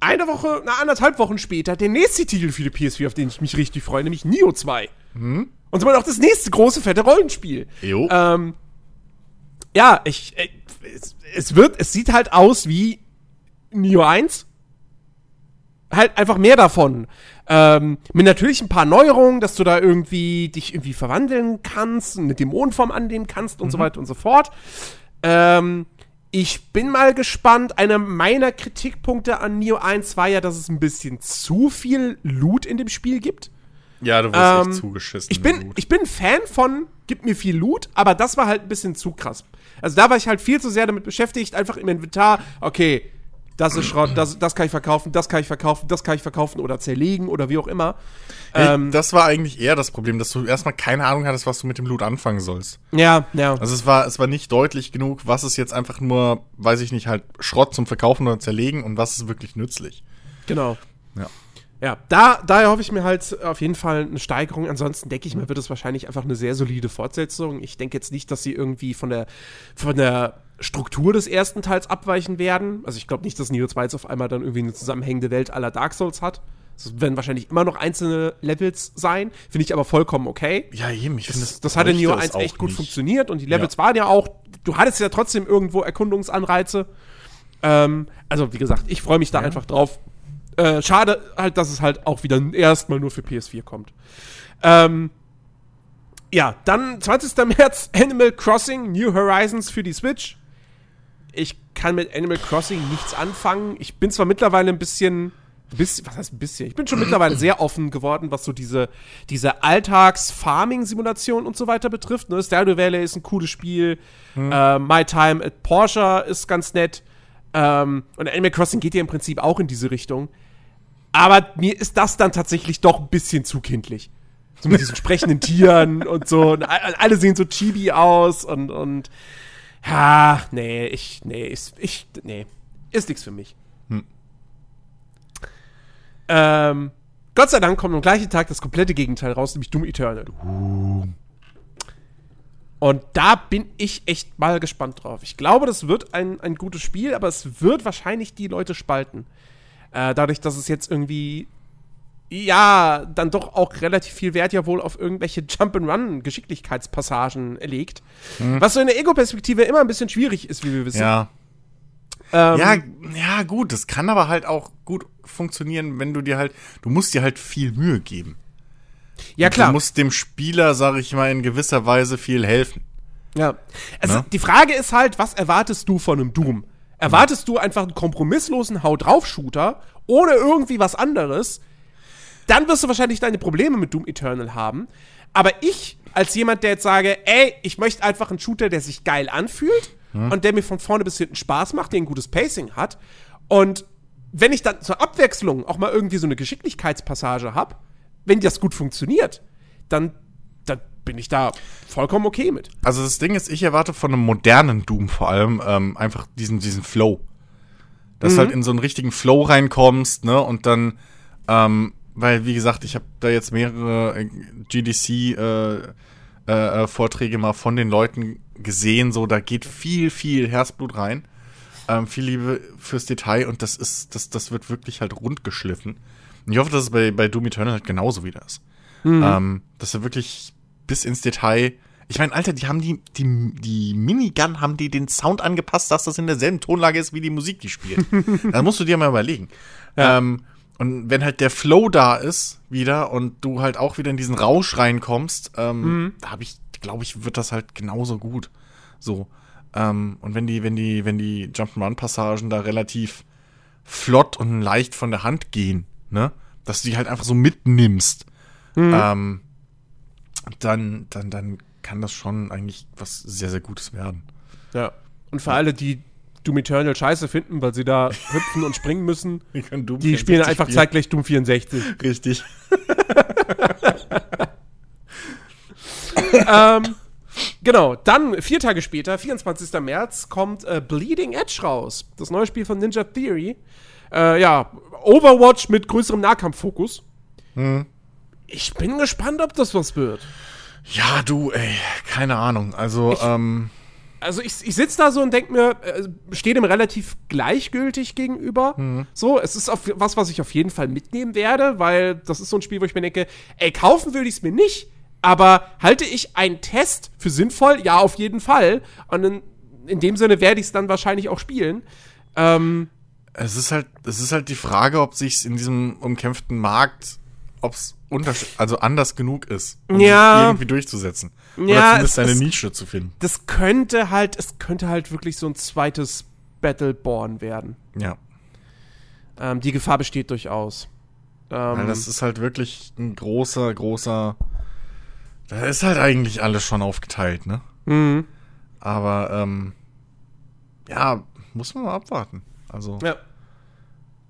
eine Woche, na, anderthalb Wochen später, der nächste Titel für die PS4, auf den ich mich richtig freue, nämlich Neo 2. Hm? Und somit auch das nächste große, fette Rollenspiel. Jo. Ähm, ja, ich, ich es, es, wird, es sieht halt aus wie Neo 1. Halt einfach mehr davon. Ähm, mit natürlich ein paar Neuerungen, dass du da irgendwie dich irgendwie verwandeln kannst, eine Dämonenform annehmen kannst und mhm. so weiter und so fort. Ähm, ich bin mal gespannt. Einer meiner Kritikpunkte an Neo 1 war ja, dass es ein bisschen zu viel Loot in dem Spiel gibt. Ja, du wirst ähm, echt zugeschissen. Ich bin, ich bin Fan von, gib mir viel Loot, aber das war halt ein bisschen zu krass. Also da war ich halt viel zu sehr damit beschäftigt, einfach im Inventar, okay, das ist Schrott, das, das kann ich verkaufen, das kann ich verkaufen, das kann ich verkaufen oder zerlegen oder wie auch immer. Ähm, das war eigentlich eher das Problem, dass du erstmal keine Ahnung hattest, was du mit dem Loot anfangen sollst. Ja, ja. Also es war, es war nicht deutlich genug, was ist jetzt einfach nur, weiß ich nicht, halt Schrott zum Verkaufen oder zerlegen und was ist wirklich nützlich. Genau. Ja. Ja, da, daher hoffe ich mir halt auf jeden Fall eine Steigerung. Ansonsten denke ich mir, wird es wahrscheinlich einfach eine sehr solide Fortsetzung. Ich denke jetzt nicht, dass sie irgendwie von der, von der Struktur des ersten Teils abweichen werden. Also ich glaube nicht, dass Neo 2 jetzt auf einmal dann irgendwie eine zusammenhängende Welt aller Dark Souls hat. Es werden wahrscheinlich immer noch einzelne Levels sein. Finde ich aber vollkommen okay. Ja, eben. Ich finde, das, das hat in Neo 1 echt gut nicht. funktioniert und die Levels ja. waren ja auch, du hattest ja trotzdem irgendwo Erkundungsanreize. Ähm, also, wie gesagt, ich freue mich da ja. einfach drauf. Äh, schade halt, dass es halt auch wieder erstmal nur für PS4 kommt. Ähm, ja, dann 20. März Animal Crossing New Horizons für die Switch. Ich kann mit Animal Crossing nichts anfangen. Ich bin zwar mittlerweile ein bisschen, bisschen was heißt ein bisschen? Ich bin schon mittlerweile sehr offen geworden, was so diese, diese Alltags-Farming-Simulation und so weiter betrifft. Ne? Stardew Valley ist ein cooles Spiel. Hm. Äh, My Time at Porsche ist ganz nett. Ähm, und Animal Crossing geht ja im Prinzip auch in diese Richtung. Aber mir ist das dann tatsächlich doch ein bisschen zu kindlich. So mit diesen sprechenden Tieren und so. Und alle sehen so chibi aus und, und ja, nee, ich, nee, ich, ich nee, ist nichts für mich. Hm. Ähm, Gott sei Dank kommt am gleichen Tag das komplette Gegenteil raus, nämlich Doom Eternal. Uh. Und da bin ich echt mal gespannt drauf. Ich glaube, das wird ein, ein gutes Spiel, aber es wird wahrscheinlich die Leute spalten. Äh, dadurch, dass es jetzt irgendwie ja, dann doch auch relativ viel Wert ja wohl auf irgendwelche Jump-and-Run-Geschicklichkeitspassagen legt. Mhm. Was so in der Ego-Perspektive immer ein bisschen schwierig ist, wie wir wissen. Ja. Ähm, ja, ja, gut, das kann aber halt auch gut funktionieren, wenn du dir halt, du musst dir halt viel Mühe geben. Ja, klar. Du musst dem Spieler, sag ich mal, in gewisser Weise viel helfen. Ja. Also, ne? die Frage ist halt, was erwartest du von einem Doom? Erwartest du einfach einen kompromisslosen Haut drauf Shooter ohne irgendwie was anderes? dann wirst du wahrscheinlich deine Probleme mit Doom Eternal haben. Aber ich, als jemand, der jetzt sage, ey, ich möchte einfach einen Shooter, der sich geil anfühlt hm. und der mir von vorne bis hinten Spaß macht, der ein gutes Pacing hat. Und wenn ich dann zur Abwechslung auch mal irgendwie so eine Geschicklichkeitspassage habe, wenn das gut funktioniert, dann bin ich da vollkommen okay mit. Also das Ding ist, ich erwarte von einem modernen Doom vor allem ähm, einfach diesen, diesen Flow. Dass mhm. du halt in so einen richtigen Flow reinkommst, ne, und dann ähm, weil, wie gesagt, ich habe da jetzt mehrere äh, GDC-Vorträge äh, äh, mal von den Leuten gesehen. So, da geht viel, viel Herzblut rein. Ähm, viel Liebe fürs Detail und das ist, das, das wird wirklich halt rund geschliffen. Und ich hoffe, dass es bei, bei Doom Eternal halt genauso wieder ist. Mhm. Ähm, dass er wirklich bis ins Detail. Ich meine, Alter, die haben die, die, die Minigun, haben die den Sound angepasst, dass das in derselben Tonlage ist wie die Musik, die spielt. da musst du dir mal überlegen. Ja. Ähm, und wenn halt der Flow da ist wieder und du halt auch wieder in diesen Rausch reinkommst, ähm, mhm. da habe ich, glaube ich, wird das halt genauso gut. So. Ähm, und wenn die, wenn die, wenn die Jump'n'Run-Passagen da relativ flott und leicht von der Hand gehen, ne, dass du die halt einfach so mitnimmst, mhm. ähm, dann, dann, dann kann das schon eigentlich was sehr, sehr Gutes werden. Ja. Und für alle, die Doom Eternal scheiße finden, weil sie da hüpfen und springen müssen. Die, die spielen einfach spielen. zeitgleich Doom 64. Richtig. ähm, genau, dann vier Tage später, 24. März, kommt äh, Bleeding Edge raus. Das neue Spiel von Ninja Theory. Äh, ja, Overwatch mit größerem Nahkampffokus. Mhm. Ich bin gespannt, ob das was wird. Ja, du, ey, keine Ahnung. Also, ich, ähm also ich, ich sitze da so und denke mir, äh, stehe dem relativ gleichgültig gegenüber. Mhm. So, es ist auf, was, was ich auf jeden Fall mitnehmen werde, weil das ist so ein Spiel, wo ich mir denke, ey, kaufen würde ich es mir nicht, aber halte ich einen Test für sinnvoll? Ja, auf jeden Fall. Und in, in dem Sinne werde ich es dann wahrscheinlich auch spielen. Ähm, es ist halt, es ist halt die Frage, ob sich in diesem umkämpften Markt, ob es also anders genug ist, um ja. irgendwie durchzusetzen. Oder ja, zumindest eine Nische zu finden. Das könnte halt, es könnte halt wirklich so ein zweites Battleborn werden. Ja. Ähm, die Gefahr besteht durchaus. Ähm, Weil das ist halt wirklich ein großer, großer. Da ist halt eigentlich alles schon aufgeteilt, ne? Mhm. Aber, ähm, ja, muss man mal abwarten. Also. Ja.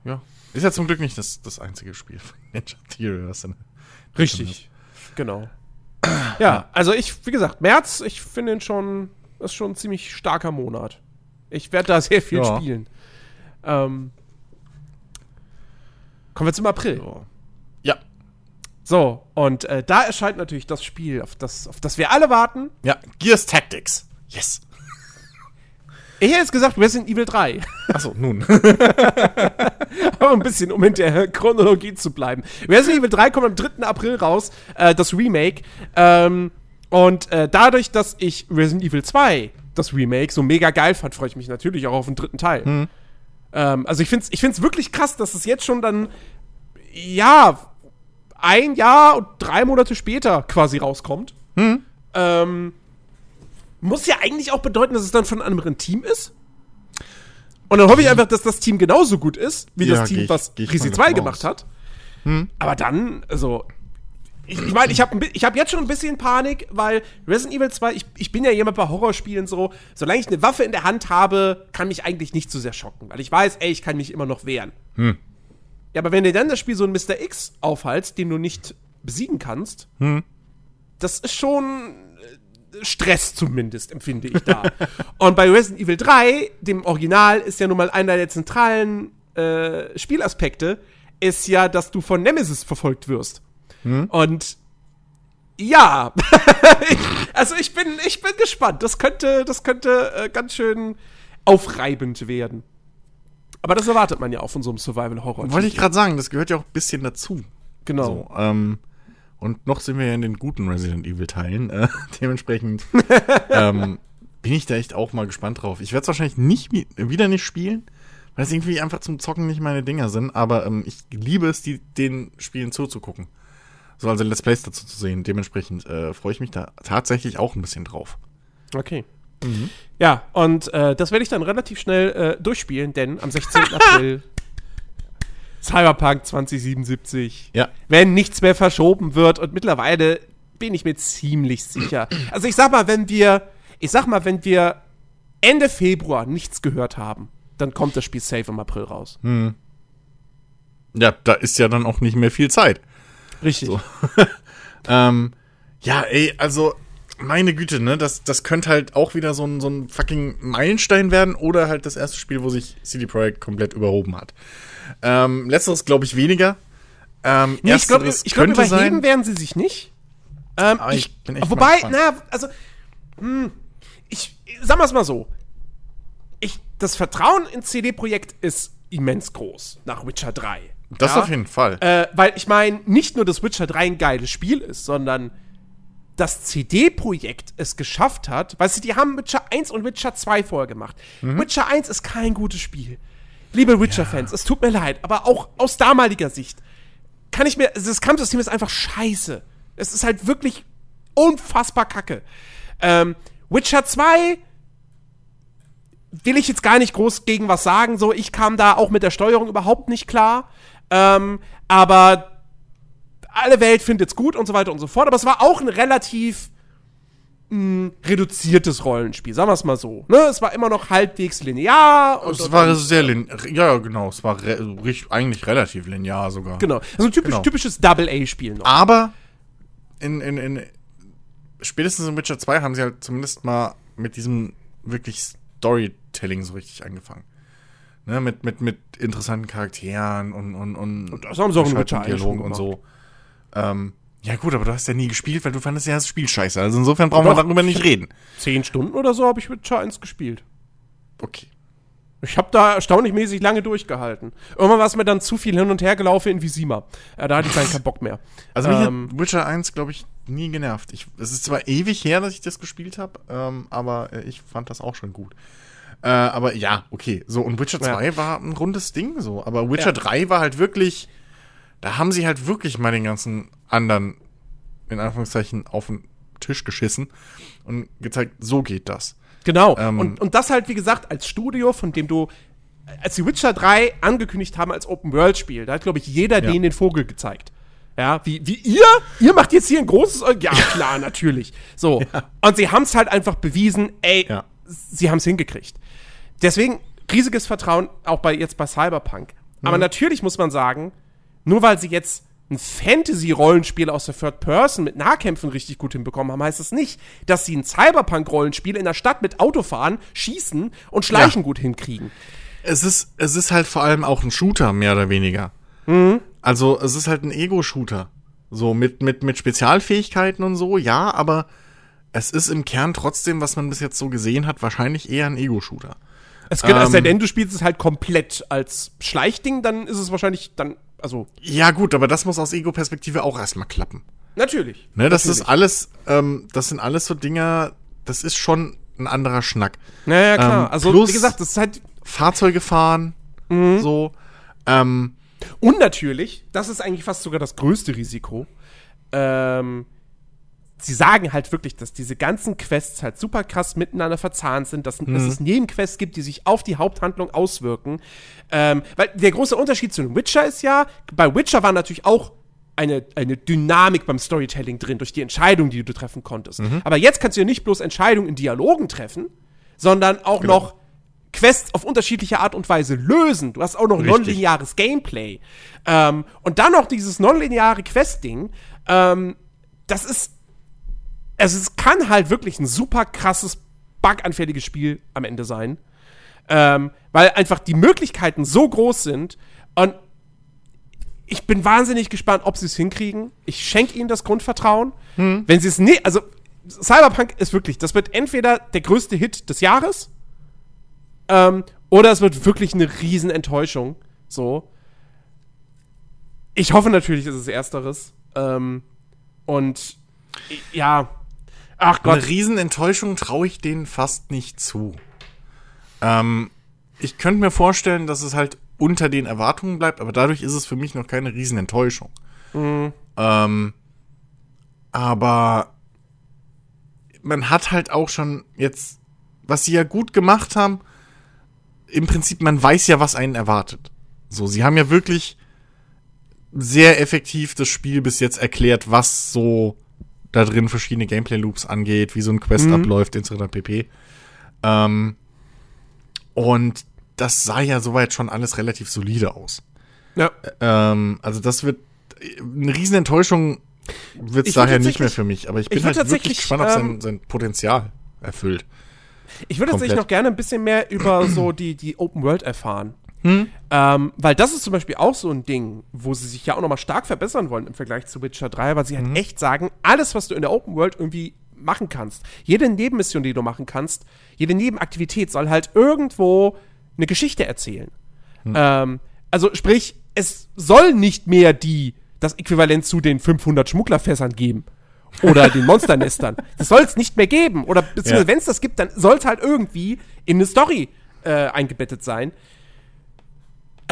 Ja. Ist ja zum Glück nicht das, das einzige Spiel von Ninja Theory, was dann. Richtig. Genau. Ja, also ich, wie gesagt, März, ich finde ihn schon, ist schon ein ziemlich starker Monat. Ich werde da sehr viel ja. spielen. Ähm, kommen wir zum April. So. Ja. So, und äh, da erscheint natürlich das Spiel, auf das, auf das wir alle warten. Ja, Gears Tactics. Yes. Ich hätte jetzt gesagt Resident Evil 3. Achso, nun. Aber ein bisschen, um in der Chronologie zu bleiben. Resident Evil 3 kommt am 3. April raus, äh, das Remake. Ähm, und äh, dadurch, dass ich Resident Evil 2, das Remake, so mega geil fand, freue ich mich natürlich auch auf den dritten Teil. Hm. Ähm, also ich finde es ich find's wirklich krass, dass es jetzt schon dann, ja, ein Jahr und drei Monate später quasi rauskommt. Hm. Ähm, muss ja eigentlich auch bedeuten, dass es dann von einem anderen Team ist. Und dann hoffe ich einfach, dass das Team genauso gut ist, wie ja, das Team, ich, was Risi 2 gemacht hat. Hm. Aber dann, also, ich meine, ich, mein, ich habe ich hab jetzt schon ein bisschen Panik, weil Resident Evil 2, ich, ich bin ja jemand bei Horrorspielen so, solange ich eine Waffe in der Hand habe, kann mich eigentlich nicht zu sehr schocken, weil ich weiß, ey, ich kann mich immer noch wehren. Hm. Ja, aber wenn dir dann das Spiel so ein Mr. X aufhalst, den du nicht besiegen kannst, hm. das ist schon Stress zumindest, empfinde ich da. und bei Resident Evil 3, dem Original, ist ja nun mal einer der zentralen äh, Spielaspekte, ist ja, dass du von Nemesis verfolgt wirst. Hm. Und ja, ich, also ich bin, ich bin gespannt. Das könnte, das könnte äh, ganz schön aufreibend werden. Aber das erwartet man ja auch von so einem Survival-Horror. Wollte ich gerade sagen, das gehört ja auch ein bisschen dazu. Genau. So, ähm, und noch sind wir ja in den guten Resident Evil-Teilen. Äh, dementsprechend ähm, bin ich da echt auch mal gespannt drauf. Ich werde es wahrscheinlich nicht wieder nicht spielen, weil es irgendwie einfach zum Zocken nicht meine Dinger sind. Aber ähm, ich liebe es, die, den Spielen zuzugucken. So, also Let's Plays dazu zu sehen. Dementsprechend äh, freue ich mich da tatsächlich auch ein bisschen drauf. Okay. Mhm. Ja, und äh, das werde ich dann relativ schnell äh, durchspielen, denn am 16. April Cyberpunk 2077. Ja. Wenn nichts mehr verschoben wird und mittlerweile bin ich mir ziemlich sicher. Also ich sag mal, wenn wir, ich sag mal, wenn wir Ende Februar nichts gehört haben, dann kommt das Spiel safe im April raus. Hm. Ja, da ist ja dann auch nicht mehr viel Zeit. Richtig. So. ähm, ja, ey, also meine Güte, ne, das, das könnte halt auch wieder so ein, so ein fucking Meilenstein werden oder halt das erste Spiel, wo sich CD Projekt komplett überhoben hat. Ähm, letzteres glaube ich weniger. Ähm, nee, ich glaube, ich glaub, überheben sein. werden sie sich nicht. Ähm, ich, ich, bin echt wobei, na, also, hm, ich, sagen wir es mal so. Ich, das Vertrauen in CD Projekt ist immens groß nach Witcher 3. Das ja? auf jeden Fall. Äh, weil ich meine, nicht nur, dass Witcher 3 ein geiles Spiel ist, sondern das CD-Projekt es geschafft hat, weißt du, die haben Witcher 1 und Witcher 2 vorher gemacht. Mhm. Witcher 1 ist kein gutes Spiel. Liebe Witcher-Fans, ja. es tut mir leid, aber auch aus damaliger Sicht kann ich mir, das Kampfsystem ist einfach scheiße. Es ist halt wirklich unfassbar kacke. Ähm, Witcher 2 will ich jetzt gar nicht groß gegen was sagen, so, ich kam da auch mit der Steuerung überhaupt nicht klar. Ähm, aber alle Welt findet es gut und so weiter und so fort. Aber es war auch ein relativ mh, reduziertes Rollenspiel, sagen wir es mal so. Ne? Es war immer noch halbwegs linear. Und, es war und, sehr linear. Ja, genau. Es war re eigentlich relativ linear sogar. Genau. Also ein typisch, genau. typisches Double-A-Spiel noch. Aber in, in, in spätestens in Witcher 2 haben sie halt zumindest mal mit diesem wirklich Storytelling so richtig angefangen. Ne, mit, mit, mit interessanten Charakteren und, und, und, und das haben sie auch in Witcher Dialog und so. Ähm, ja gut, aber du hast ja nie gespielt, weil du fandest ja das Spiel scheiße. Also insofern brauchen Doch, wir darüber nicht reden. Zehn Stunden oder so habe ich Witcher 1 gespielt. Okay. Ich habe da erstaunlich mäßig lange durchgehalten. Irgendwann war es mir dann zu viel hin und her gelaufen in Visima. Ja, da hatte ich dann keinen Bock mehr. Also mich ähm, hat Witcher 1, glaube ich, nie genervt. Ich, es ist zwar ewig her, dass ich das gespielt habe, ähm, aber äh, ich fand das auch schon gut. Äh, aber ja, okay. So, und Witcher 2 ja. war ein rundes Ding so. Aber Witcher ja. 3 war halt wirklich da haben sie halt wirklich mal den ganzen anderen, in Anführungszeichen, auf den Tisch geschissen und gezeigt, so geht das. Genau. Ähm, und, und das halt, wie gesagt, als Studio, von dem du, als die Witcher 3 angekündigt haben als Open-World-Spiel, da hat, glaube ich, jeder ja. denen den Vogel gezeigt. Ja, wie, wie ihr? Ihr macht jetzt hier ein großes. Ja, klar, natürlich. So. Ja. Und sie haben es halt einfach bewiesen, ey, ja. sie haben es hingekriegt. Deswegen riesiges Vertrauen auch bei jetzt bei Cyberpunk. Mhm. Aber natürlich muss man sagen, nur weil sie jetzt ein Fantasy-Rollenspiel aus der Third Person mit Nahkämpfen richtig gut hinbekommen haben, heißt das nicht, dass sie ein Cyberpunk-Rollenspiel in der Stadt mit Autofahren, Schießen und Schleichen ja. gut hinkriegen. Es ist, es ist halt vor allem auch ein Shooter, mehr oder weniger. Mhm. Also, es ist halt ein Ego-Shooter. So, mit, mit, mit Spezialfähigkeiten und so, ja, aber es ist im Kern trotzdem, was man bis jetzt so gesehen hat, wahrscheinlich eher ein Ego-Shooter. Es gibt, ähm, es sei denn, du spielst es halt komplett als Schleichding, dann ist es wahrscheinlich dann also. Ja, gut, aber das muss aus Ego-Perspektive auch erstmal klappen. Natürlich. Ne, das natürlich. ist alles, ähm, das sind alles so Dinger, das ist schon ein anderer Schnack. Naja, klar. Ähm, also, wie gesagt, das ist halt. Fahrzeuge fahren, mhm. so. Ähm, Und natürlich, das ist eigentlich fast sogar das größte Risiko. Ähm, sie sagen halt wirklich, dass diese ganzen Quests halt super krass miteinander verzahnt sind, dass, mhm. dass es Nebenquests gibt, die sich auf die Haupthandlung auswirken. Ähm, weil der große Unterschied zu einem Witcher ist ja, bei Witcher war natürlich auch eine, eine Dynamik beim Storytelling drin, durch die Entscheidung, die du treffen konntest. Mhm. Aber jetzt kannst du ja nicht bloß Entscheidungen in Dialogen treffen, sondern auch genau. noch Quests auf unterschiedliche Art und Weise lösen. Du hast auch noch Richtig. nonlineares Gameplay. Ähm, und dann noch dieses nonlineare Quest-Ding. Ähm, das ist. Also, es kann halt wirklich ein super krasses, buganfälliges Spiel am Ende sein. Ähm, weil einfach die Möglichkeiten so groß sind. Und ich bin wahnsinnig gespannt, ob sie es hinkriegen. Ich schenke ihnen das Grundvertrauen. Hm. Wenn sie es nicht, also Cyberpunk ist wirklich, das wird entweder der größte Hit des Jahres ähm, oder es wird wirklich eine Riesenenttäuschung. So. Ich hoffe natürlich, ist es ersteres. Ähm, und ja, ach Gott. Eine Riesenenttäuschung traue ich denen fast nicht zu. Ähm, ich könnte mir vorstellen, dass es halt unter den Erwartungen bleibt, aber dadurch ist es für mich noch keine Riesenenttäuschung. Mhm. Ähm, aber man hat halt auch schon jetzt, was sie ja gut gemacht haben, im Prinzip, man weiß ja, was einen erwartet. So, sie haben ja wirklich sehr effektiv das Spiel bis jetzt erklärt, was so da drin verschiedene Gameplay-Loops angeht, wie so ein Quest mhm. abläuft, etc. pp. Ähm, und das sah ja soweit schon alles relativ solide aus. Ja. Ähm, also das wird eine riesen Enttäuschung wird es daher nicht mehr für mich. Aber ich bin ich halt wirklich gespannt, ob sein, ähm, sein Potenzial erfüllt. Ich würde tatsächlich noch gerne ein bisschen mehr über so die, die Open World erfahren. Hm? Ähm, weil das ist zum Beispiel auch so ein Ding, wo sie sich ja auch nochmal stark verbessern wollen im Vergleich zu Witcher 3, weil sie halt hm. echt sagen, alles, was du in der Open World irgendwie machen kannst, jede Nebenmission, die du machen kannst, jede Nebenaktivität soll halt irgendwo eine Geschichte erzählen. Hm. Ähm, also sprich, es soll nicht mehr die das Äquivalent zu den 500 Schmugglerfässern geben. Oder den Monsternestern. Das soll es nicht mehr geben. Oder beziehungsweise, ja. wenn es das gibt, dann soll es halt irgendwie in eine Story äh, eingebettet sein.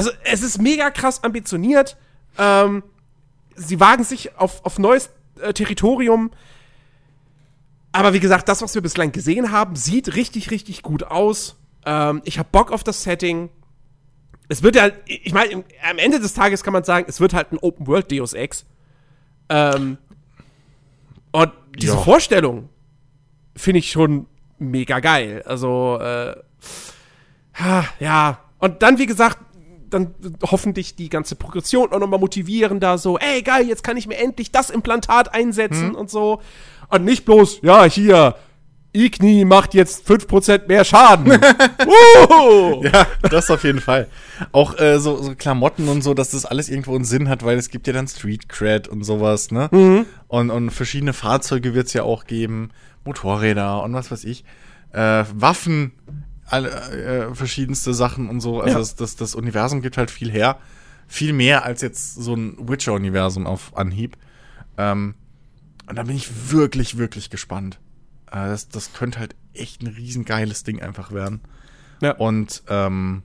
Also, es ist mega krass ambitioniert. Ähm, sie wagen sich auf, auf neues äh, Territorium. Aber wie gesagt, das, was wir bislang gesehen haben, sieht richtig, richtig gut aus. Ähm, ich habe Bock auf das Setting es wird ja, ich meine, am Ende des Tages kann man sagen, es wird halt ein Open World Deus Ex. Ähm, und diese ja. Vorstellung finde ich schon mega geil. Also, äh, ja. Und dann, wie gesagt, dann hoffentlich die ganze Progression auch nochmal motivieren, da so, ey, geil, jetzt kann ich mir endlich das Implantat einsetzen hm. und so. Und nicht bloß, ja, hier, Igni macht jetzt 5% mehr Schaden. uh! Ja, das auf jeden Fall. Auch äh, so, so Klamotten und so, dass das alles irgendwo einen Sinn hat, weil es gibt ja dann Street Cred und sowas, ne? Mhm. Und, und verschiedene Fahrzeuge wird es ja auch geben, Motorräder und was weiß ich. Äh, Waffen, alle, äh, verschiedenste Sachen und so. Also ja. das, das, das Universum gibt halt viel her. Viel mehr als jetzt so ein Witcher-Universum auf Anhieb. Ähm, und da bin ich wirklich, wirklich gespannt. Äh, das, das könnte halt echt ein riesengeiles Ding einfach werden. Ja. Und ähm,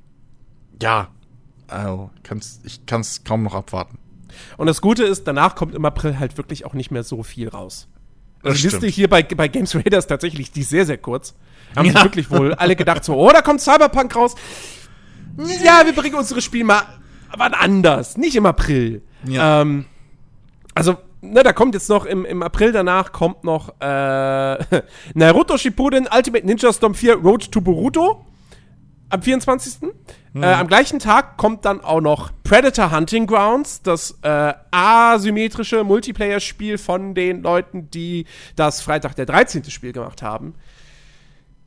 ja, also kann's, ich kann es kaum noch abwarten. Und das Gute ist, danach kommt im April halt wirklich auch nicht mehr so viel raus. Also die Liste hier bei, bei Games Raiders tatsächlich, die ist sehr, sehr kurz. Haben ja. wirklich wohl alle gedacht so, oh, da kommt Cyberpunk raus. Ja, wir bringen unsere Spiele mal wann anders, nicht im April. Ja. Ähm, also ne, da kommt jetzt noch im, im April danach kommt noch äh, Naruto Shippuden Ultimate Ninja Storm 4 Road to Boruto am 24. Mhm. Äh, am gleichen Tag kommt dann auch noch Predator Hunting Grounds, das äh, asymmetrische Multiplayer-Spiel von den Leuten, die das Freitag der 13. Spiel gemacht haben.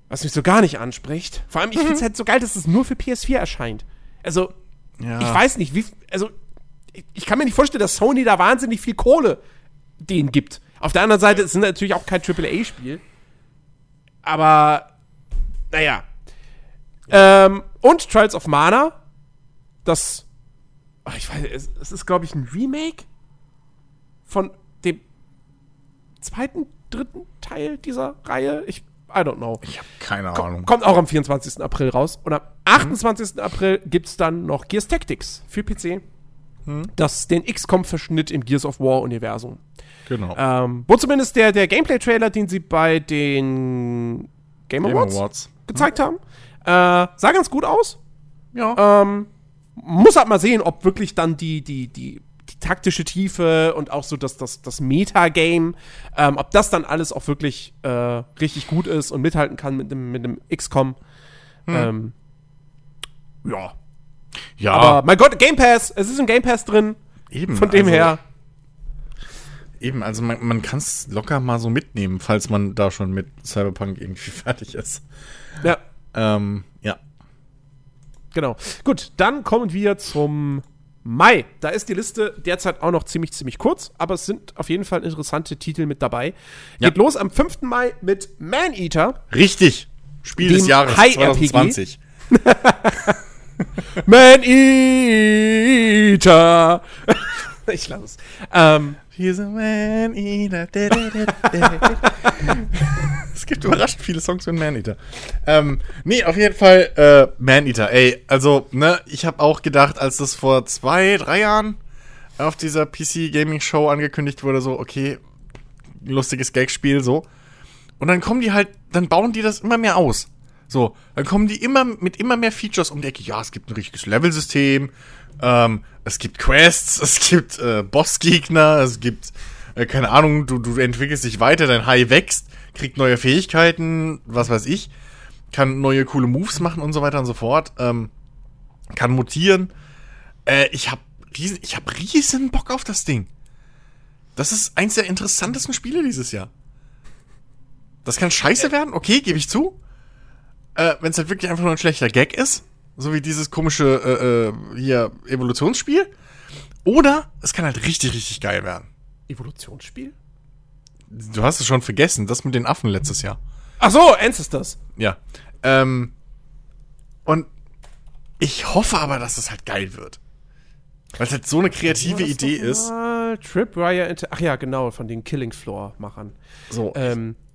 Was mich so gar nicht anspricht. Vor allem, ich mhm. finde es halt so geil, dass es nur für PS4 erscheint. Also, ja. ich weiß nicht, wie. Also, ich kann mir nicht vorstellen, dass Sony da wahnsinnig viel Kohle denen gibt. Auf der anderen Seite ist es natürlich auch kein AAA-Spiel. Aber, naja. Ähm, und Trials of Mana. Das. Ach, ich weiß, es ist, glaube ich, ein Remake von dem zweiten, dritten Teil dieser Reihe. Ich, I don't know. Ich habe keine Ahnung. Kommt auch am 24. April raus. Und am 28. Mhm. April gibt es dann noch Gears Tactics für PC hm. das, den XCOM-Verschnitt im Gears of War-Universum. Genau. Ähm, wo zumindest der, der Gameplay-Trailer, den sie bei den Game Awards, Game Awards. gezeigt hm. haben, äh, sah ganz gut aus. Ja. Ähm, muss halt mal sehen, ob wirklich dann die, die, die, die taktische Tiefe und auch so das, das, das Meta-Game, ähm, ob das dann alles auch wirklich äh, richtig gut ist und mithalten kann mit dem, mit dem XCOM. Hm. Ähm, ja. Ja. Aber mein Gott, Game Pass, es ist im Game Pass drin. Eben. Von dem also, her. Eben, also man, man kann es locker mal so mitnehmen, falls man da schon mit Cyberpunk irgendwie fertig ist. Ja. Ähm, ja. Genau. Gut, dann kommen wir zum Mai. Da ist die Liste derzeit auch noch ziemlich, ziemlich kurz, aber es sind auf jeden Fall interessante Titel mit dabei. Ja. Geht los am 5. Mai mit Man Eater. Richtig. Spiel des Jahres High 2020. Man Eater. ich lasse es. Ähm, He's a man eater. es gibt überraschend viele Songs von Man Eater. Ähm, nee, auf jeden Fall äh, Man Eater. Ey, also, ne, ich habe auch gedacht, als das vor zwei, drei Jahren auf dieser PC Gaming Show angekündigt wurde, so, okay, lustiges Gag-Spiel, so. Und dann kommen die halt, dann bauen die das immer mehr aus. So, dann kommen die immer mit immer mehr Features um die Ecke. Ja, es gibt ein richtiges Level-System, ähm, es gibt Quests, es gibt äh, Bossgegner, es gibt, äh, keine Ahnung, du, du entwickelst dich weiter, dein Hai wächst, kriegt neue Fähigkeiten, was weiß ich, kann neue coole Moves machen und so weiter und so fort, ähm, kann mutieren. Äh, ich hab riesen, ich hab riesen Bock auf das Ding. Das ist eins der interessantesten Spiele dieses Jahr. Das kann scheiße werden, okay, gebe ich zu. Äh, Wenn es halt wirklich einfach nur ein schlechter Gag ist. So wie dieses komische äh, äh, hier Evolutionsspiel. Oder es kann halt richtig, richtig geil werden. Evolutionsspiel? Du hast es schon vergessen, das mit den Affen letztes Jahr. Ach so, Ancestors. Ja. Ähm, und ich hoffe aber, dass es halt geil wird. Weil es halt so eine kreative Idee ist. Tripwire, ach ja, genau, von den Killing Floor-Machern. So. Ähm, ich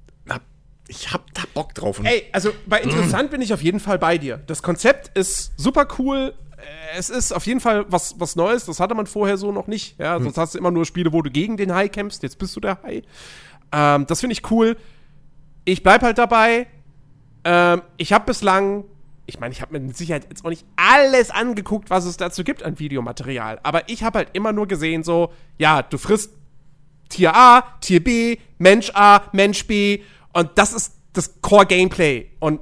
hab da Bock drauf. Ey, also bei interessant bin ich auf jeden Fall bei dir. Das Konzept ist super cool. Äh, es ist auf jeden Fall was, was Neues. Das hatte man vorher so noch nicht. Ja, sonst hm. hast du immer nur Spiele, wo du gegen den Hai kämpfst. Jetzt bist du der Hai. Ähm, das finde ich cool. Ich bleib halt dabei. Ähm, ich habe bislang, ich meine, ich habe mir mit Sicherheit jetzt auch nicht alles angeguckt, was es dazu gibt an Videomaterial. Aber ich habe halt immer nur gesehen, so, ja, du frisst Tier A, Tier B, Mensch A, Mensch B und das ist das Core-Gameplay. Und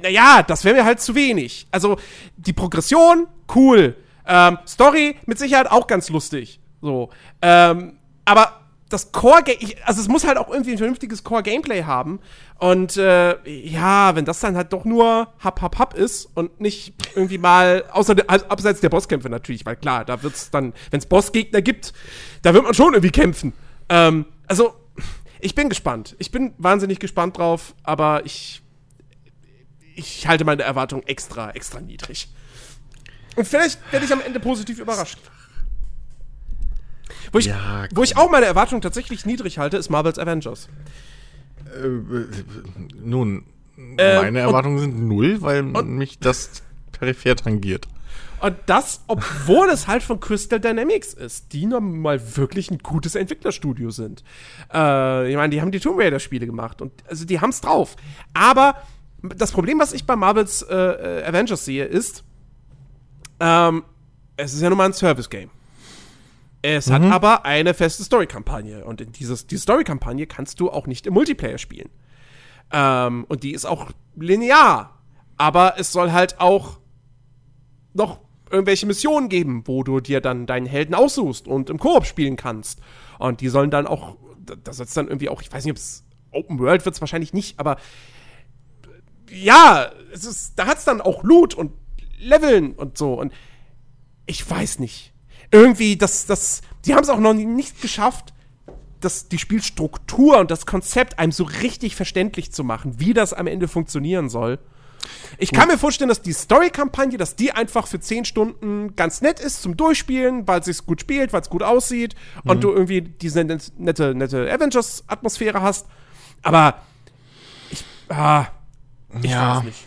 naja, das wäre mir halt zu wenig. Also, die Progression, cool. Ähm, Story mit Sicherheit auch ganz lustig. So. Ähm, aber das Core, also es muss halt auch irgendwie ein vernünftiges Core-Gameplay haben. Und äh, ja, wenn das dann halt doch nur hap hap hap ist und nicht irgendwie mal, außer also abseits der Bosskämpfe natürlich, weil klar, da wird's dann, wenn es Bossgegner gibt, da wird man schon irgendwie kämpfen. Ähm, also ich bin gespannt. Ich bin wahnsinnig gespannt drauf, aber ich, ich halte meine Erwartungen extra, extra niedrig. Und vielleicht werde ich am Ende positiv überrascht. Wo ich, ja, wo ich auch meine Erwartungen tatsächlich niedrig halte, ist Marvel's Avengers. Äh, nun, äh, meine Erwartungen sind null, weil mich das peripher tangiert. Und das, obwohl es halt von Crystal Dynamics ist, die nun mal wirklich ein gutes Entwicklerstudio sind. Äh, ich meine, die haben die Tomb Raider-Spiele gemacht und also die haben es drauf. Aber das Problem, was ich bei Marvels äh, äh, Avengers sehe, ist, ähm, es ist ja nun mal ein Service-Game. Es mhm. hat aber eine feste Story-Kampagne. Und in dieses, die Story-Kampagne kannst du auch nicht im Multiplayer spielen. Ähm, und die ist auch linear. Aber es soll halt auch noch irgendwelche Missionen geben, wo du dir dann deinen Helden aussuchst und im Koop spielen kannst. Und die sollen dann auch, da soll es dann irgendwie auch, ich weiß nicht, ob es Open World wird es wahrscheinlich nicht, aber ja, es ist, da hat es dann auch Loot und Leveln und so. Und ich weiß nicht. Irgendwie, das, das, die haben es auch noch nicht geschafft, das, die Spielstruktur und das Konzept einem so richtig verständlich zu machen, wie das am Ende funktionieren soll. Ich kann mir vorstellen, dass die Story-Kampagne, dass die einfach für 10 Stunden ganz nett ist zum Durchspielen, weil es sich gut spielt, weil es gut aussieht mhm. und du irgendwie diese nette, nette Avengers-Atmosphäre hast. Aber ich, ah, ich ja. weiß nicht.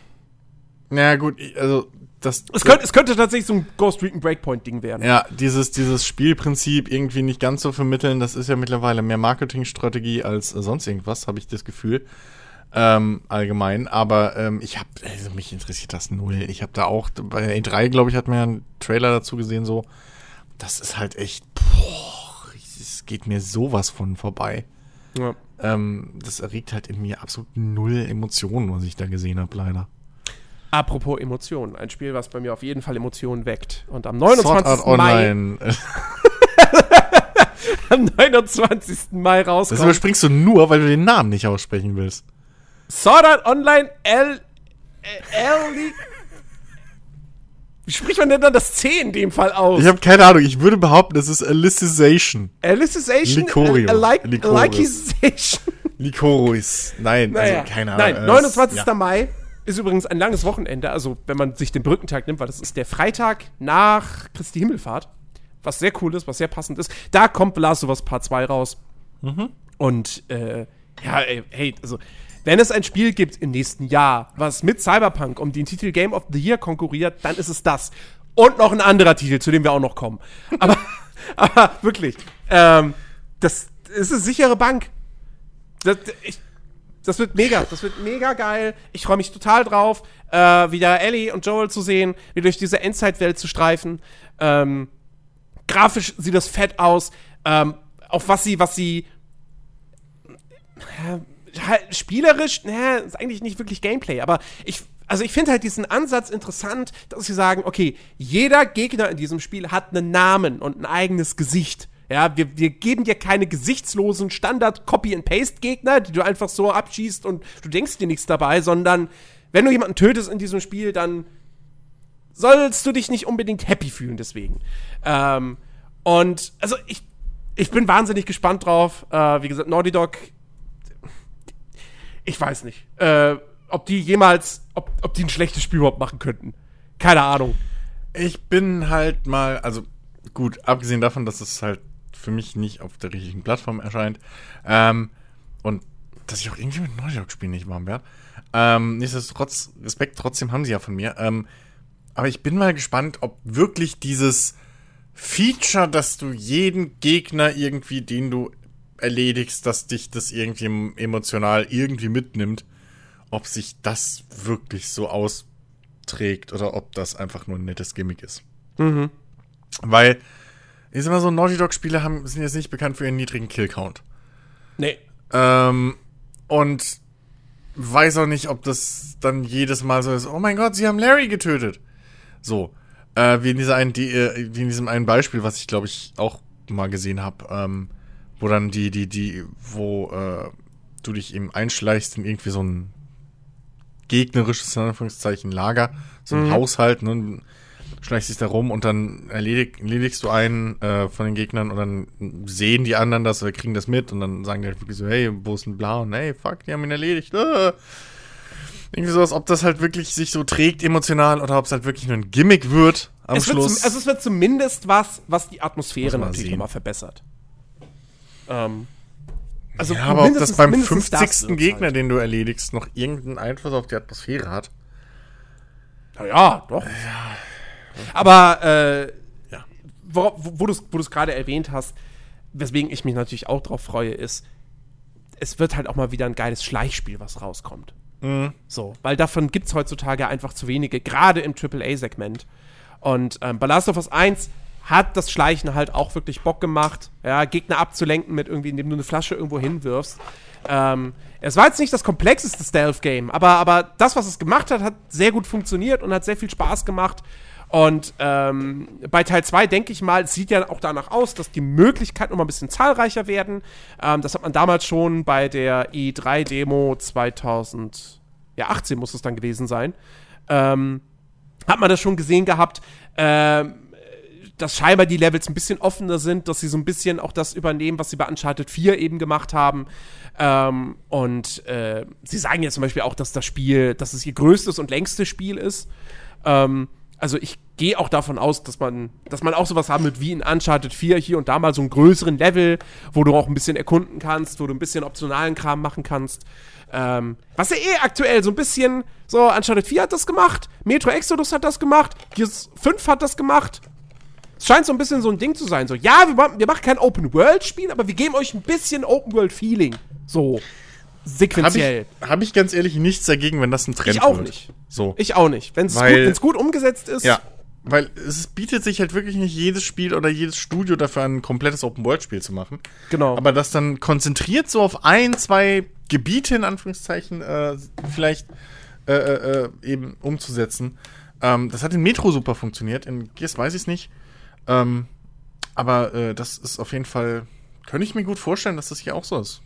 Ja, gut, also das, es, könnte, es könnte tatsächlich so ein Ghost Recon Breakpoint-Ding werden. Ja, dieses, dieses Spielprinzip irgendwie nicht ganz so vermitteln, das ist ja mittlerweile mehr Marketingstrategie als sonst irgendwas, habe ich das Gefühl ähm, allgemein. Aber ähm, ich habe, also mich interessiert das null. Ich habe da auch, bei E3, glaube ich, hat mir einen Trailer dazu gesehen, so, das ist halt echt, boah, es geht mir sowas von vorbei. Ja. Ähm, das erregt halt in mir absolut null Emotionen, was ich da gesehen habe, leider. Apropos Emotionen, ein Spiel, was bei mir auf jeden Fall Emotionen weckt. Und am 29. Mai. am 29. Mai rauskommt. Das überspringst du nur, weil du den Namen nicht aussprechen willst. Sword Art Online L. L. Wie spricht man denn dann das C in dem Fall aus? Ich habe keine Ahnung. Ich würde behaupten, es ist Alicization. Alicization? Licorio. Alicization. Licorice. Nein, Naja. also keine Ahnung. Nein, 29. Ja. Mai ist übrigens ein langes Wochenende, also wenn man sich den Brückentag nimmt, weil das ist der Freitag nach Christi Himmelfahrt, was sehr cool ist, was sehr passend ist. Da kommt Last of Us Part 2 raus. Mhm. Und äh, ja, ey, hey, also wenn es ein Spiel gibt im nächsten Jahr, was mit Cyberpunk um den Titel Game of the Year konkurriert, dann ist es das. Und noch ein anderer Titel, zu dem wir auch noch kommen. Aber, aber wirklich, ähm, das ist eine sichere Bank. Das, ich, das wird mega, das wird mega geil. Ich freue mich total drauf, äh, wieder Ellie und Joel zu sehen, wieder durch diese Endzeitwelt zu streifen. Ähm, grafisch sieht das fett aus. Ähm, auf was sie, was sie äh, spielerisch, naja, ist eigentlich nicht wirklich Gameplay, aber ich, also ich finde halt diesen Ansatz interessant, dass sie sagen, okay, jeder Gegner in diesem Spiel hat einen Namen und ein eigenes Gesicht. Ja, wir, wir geben dir keine gesichtslosen Standard-Copy-and-Paste-Gegner, die du einfach so abschießt und du denkst dir nichts dabei, sondern wenn du jemanden tötest in diesem Spiel, dann sollst du dich nicht unbedingt happy fühlen deswegen. Ähm, und also ich, ich bin wahnsinnig gespannt drauf. Äh, wie gesagt, Naughty Dog, ich weiß nicht, äh, ob die jemals, ob, ob die ein schlechtes Spiel überhaupt machen könnten. Keine Ahnung. Ich bin halt mal, also gut, abgesehen davon, dass es halt für mich nicht auf der richtigen Plattform erscheint ähm, und dass ich auch irgendwie mit Naughty Dog spielen nicht warm werde. Ähm, nichtsdestotrotz, Respekt trotzdem haben sie ja von mir. Ähm, aber ich bin mal gespannt, ob wirklich dieses Feature, dass du jeden Gegner irgendwie, den du erledigst, dass dich das irgendwie emotional irgendwie mitnimmt, ob sich das wirklich so austrägt oder ob das einfach nur ein nettes Gimmick ist. Mhm. Weil, ich sag mal so, Naughty Dog-Spiele haben, sind jetzt nicht bekannt für ihren niedrigen Killcount. Nee. Ähm, und weiß auch nicht, ob das dann jedes Mal so ist, oh mein Gott, sie haben Larry getötet. So. Äh, wie in dieser einen, die, äh, wie in diesem einen Beispiel, was ich glaube ich auch mal gesehen habe, ähm, wo dann die, die, die, wo äh, du dich eben einschleichst in irgendwie so ein gegnerisches, in Anführungszeichen, Lager, so ein Mhm. Haushalt, ne? schleichst dich da rum und dann erledig, erledigst du einen äh, von den Gegnern und dann sehen die anderen das oder kriegen das mit und dann sagen die halt wirklich so, hey, wo ist ein Blau? Und hey, fuck, die haben ihn erledigt. Äh. Irgendwie sowas, ob das halt wirklich sich so trägt emotional oder ob es halt wirklich nur ein Gimmick wird am es wird Schluss. zum, also es wird zumindest was, was die Atmosphäre natürlich nochmal verbessert. Ähm, also ja, aber ob das beim mindestens 50. das wird's Gegner, halt. den du erledigst, noch irgendeinen Einfluss auf die Atmosphäre hat. Na ja, doch. Aber äh, Ja. wo, wo, du es gerade erwähnt hast, weswegen ich mich natürlich auch drauf freue, ist, es wird halt auch mal wieder ein geiles Schleichspiel, was rauskommt. So, weil davon gibt es heutzutage einfach zu wenige, gerade im AAA-Segment. Und ähm, bei Last of Us 1 hat das Schleichen halt auch wirklich Bock gemacht, ja, Gegner abzulenken mit irgendwie, indem du eine Flasche irgendwo hinwirfst. Ähm, es war jetzt nicht das komplexeste Stealth-Game, aber, aber das, was es gemacht hat, hat sehr gut funktioniert und hat sehr viel Spaß gemacht. Und ähm, bei Teil 2 denke ich mal, sieht ja auch danach aus, dass die Möglichkeiten noch mal ein bisschen zahlreicher werden. Ähm, das hat man damals schon bei der E3-Demo 2018 muss es dann gewesen sein. Ähm, hat man das schon gesehen gehabt, ähm, dass scheinbar die Levels ein bisschen offener sind, dass sie so ein bisschen auch das übernehmen, was sie bei Uncharted 4 eben gemacht haben. Ähm, und äh, sie sagen ja zum Beispiel auch, dass das Spiel, dass es ihr größtes und längstes Spiel ist. Ähm, also ich gehe auch davon aus, dass man, dass man auch sowas haben wird wie in Uncharted 4 hier und da mal so einen größeren Level, wo du auch ein bisschen erkunden kannst, wo du ein bisschen optionalen Kram machen kannst. Ähm, was ja eh aktuell so ein bisschen, so Uncharted 4 hat das gemacht, Metro Exodus hat das gemacht, Gears 5 hat das gemacht. Es scheint so ein bisschen so ein Ding zu sein, so, ja, wir, machen- wir machen kein Open-World-Spiel, aber wir geben euch ein bisschen Open-World-Feeling. So, Habe sequenziell. ich, hab ich ganz ehrlich nichts dagegen, wenn das ein Trend Ich auch wird. nicht. So. Ich auch nicht. Wenn es gut, gut umgesetzt ist, Ja, weil es bietet sich halt wirklich nicht jedes Spiel oder jedes Studio dafür ein komplettes Open-World-Spiel zu machen. genau. Aber das dann konzentriert so auf ein, zwei Gebiete in Anführungszeichen äh, vielleicht äh, äh, eben umzusetzen. Ähm, das hat in Metro super funktioniert. In Gears weiß ich es nicht. Ähm, aber äh, das ist auf jeden Fall, könnte ich mir gut vorstellen, dass das hier auch so ist.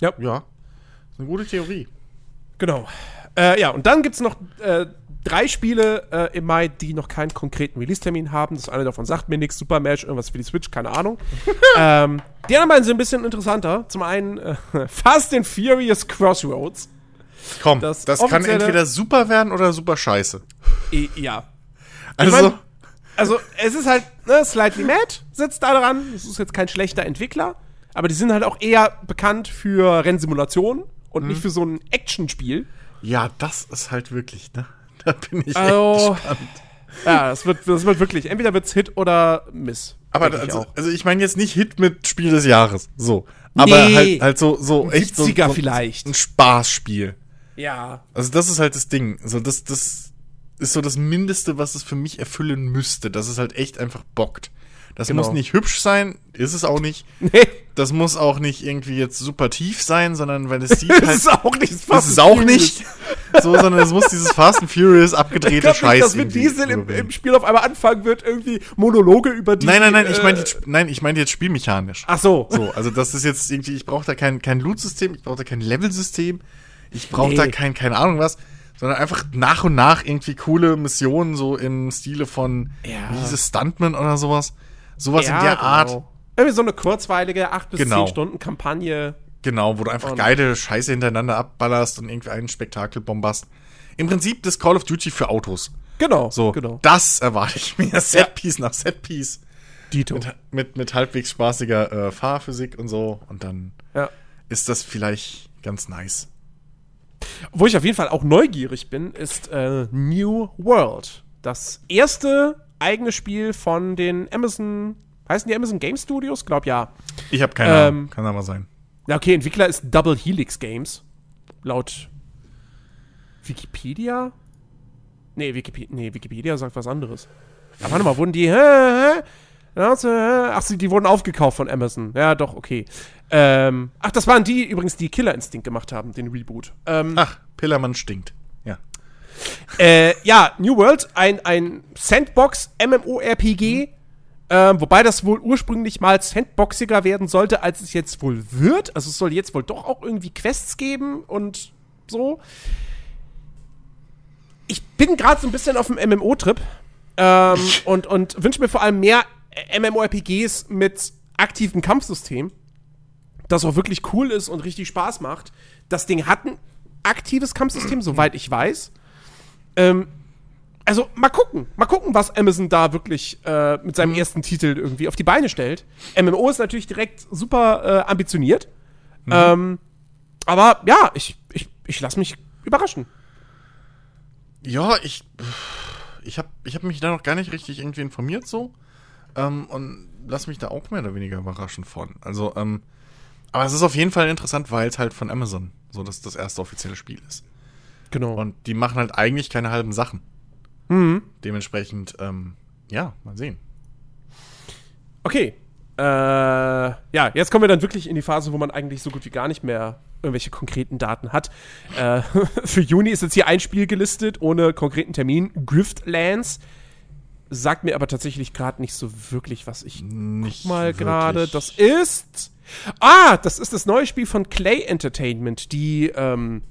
Ja. Ja. Ist eine gute Theorie. Genau. Äh, ja, und dann gibt es noch äh, drei Spiele äh, im Mai, die noch keinen konkreten Release-Termin haben. Das eine davon sagt mir nichts. Super Match, irgendwas für die Switch, keine Ahnung. ähm, die anderen beiden sind ein bisschen interessanter. Zum einen äh, Fast and Furious Crossroads. Komm, das, das kann entweder super werden oder super scheiße. I, ja. Also. Ich mein, also, es ist halt, ne, Slightly Mad sitzt da dran. Es ist jetzt kein schlechter Entwickler. Aber die sind halt auch eher bekannt für Rennsimulationen und hm. nicht für so ein Actionspiel. Ja, das ist halt wirklich, ne? Da bin ich also, echt gespannt. Ja, das wird, das wird wirklich, entweder wird's Hit oder Miss. Aber also, also, ich meine jetzt nicht Hit mit Spiel des Jahres, so. Aber nee, halt, halt so, so echt so, so, vielleicht. ein Spaßspiel. Ja. Also das ist halt das Ding. So, das, das ist so das Mindeste, was es für mich erfüllen müsste, dass es halt echt einfach bockt. Das genau. muss nicht hübsch sein, ist es auch nicht. Nee. Das muss auch nicht irgendwie jetzt super tief sein, sondern weil es sieht halt. das ist auch nicht. Das ist auch nicht. so, sondern es muss dieses Fast and Furious abgedrehte Scheiß. Nicht, dass Vin Diesel im, im, Spiel auf einmal anfangen wird, irgendwie Monologe über die. Nein, nein, nein, äh, ich meine jetzt, nein, ich meine jetzt spielmechanisch. Ach so. So, also das ist jetzt irgendwie, ich brauche da kein, kein Loot-System, ich brauche da kein Level-System, ich brauche nee. da kein, keine Ahnung was sondern einfach nach und nach irgendwie coole Missionen, so im Stile von ja. dieses Stuntman oder sowas. Sowas ja, in der genau. Art. Irgendwie so eine kurzweilige 8 bis genau. 10 Stunden Kampagne. Genau, wo du einfach geile Scheiße hintereinander abballerst und irgendwie einen Spektakel bombast. Im Prinzip das Call of Duty für Autos. Genau. So, genau. das erwarte ich mir. Setpiece ja. nach Setpiece. Dito. Mit, mit, mit halbwegs spaßiger äh, Fahrphysik und so. Und dann ja. ist das vielleicht ganz nice. Wo ich auf jeden Fall auch neugierig bin, ist äh, New World. Das erste eigene Spiel von den Amazon, heißen die Amazon Game Studios? Glaub ja. Ich habe keine Ahnung, ähm, kann aber sein. Ja, okay, Entwickler ist Double Helix Games. Laut Wikipedia? Nee, Wikipedia, nee, Wikipedia sagt was anderes. Aber warte mal, wurden die. Hä, hä? Ach, die wurden aufgekauft von Amazon. Ja, doch, okay. Ähm, ach, das waren die übrigens, die Killer Instinct gemacht haben, den Reboot. Ähm, ach, Pillermann stinkt. Ja. Äh, ja, New World, ein, ein Sandbox-MMORPG. Mhm. Ähm, wobei das wohl ursprünglich mal sandboxiger werden sollte, als es jetzt wohl wird. Also es soll jetzt wohl doch auch irgendwie Quests geben und so. Ich bin gerade so ein bisschen auf dem MMO-Trip ähm, und, und wünsche mir vor allem mehr MMORPGs mit aktivem Kampfsystem, das auch wirklich cool ist und richtig Spaß macht. Das Ding hat ein aktives Kampfsystem, soweit ich weiß. Ähm, also mal gucken, mal gucken, was Amazon da wirklich äh, mit seinem mhm. ersten Titel irgendwie auf die Beine stellt. MMO ist natürlich direkt super äh, ambitioniert. Mhm. Ähm, aber ja, ich, ich, ich lasse mich überraschen. Ja, ich, ich habe ich hab mich da noch gar nicht richtig irgendwie informiert so. Ähm, und lass mich da auch mehr oder weniger überraschen von. Also, ähm, aber es ist auf jeden Fall interessant, weil es halt von Amazon so das, das erste offizielle Spiel ist. Genau. Und die machen halt eigentlich keine halben Sachen. Mhm. Dementsprechend, ähm, ja, mal sehen. Okay. Äh, ja, jetzt kommen wir dann wirklich in die Phase, wo man eigentlich so gut wie gar nicht mehr irgendwelche konkreten Daten hat. Äh, für Juni ist jetzt hier ein Spiel gelistet, ohne konkreten Termin. Griftlands sagt mir aber tatsächlich gerade nicht so wirklich, was ich nicht mal gerade. Das ist. Ah, das ist das neue Spiel von Clay Entertainment, die ähm,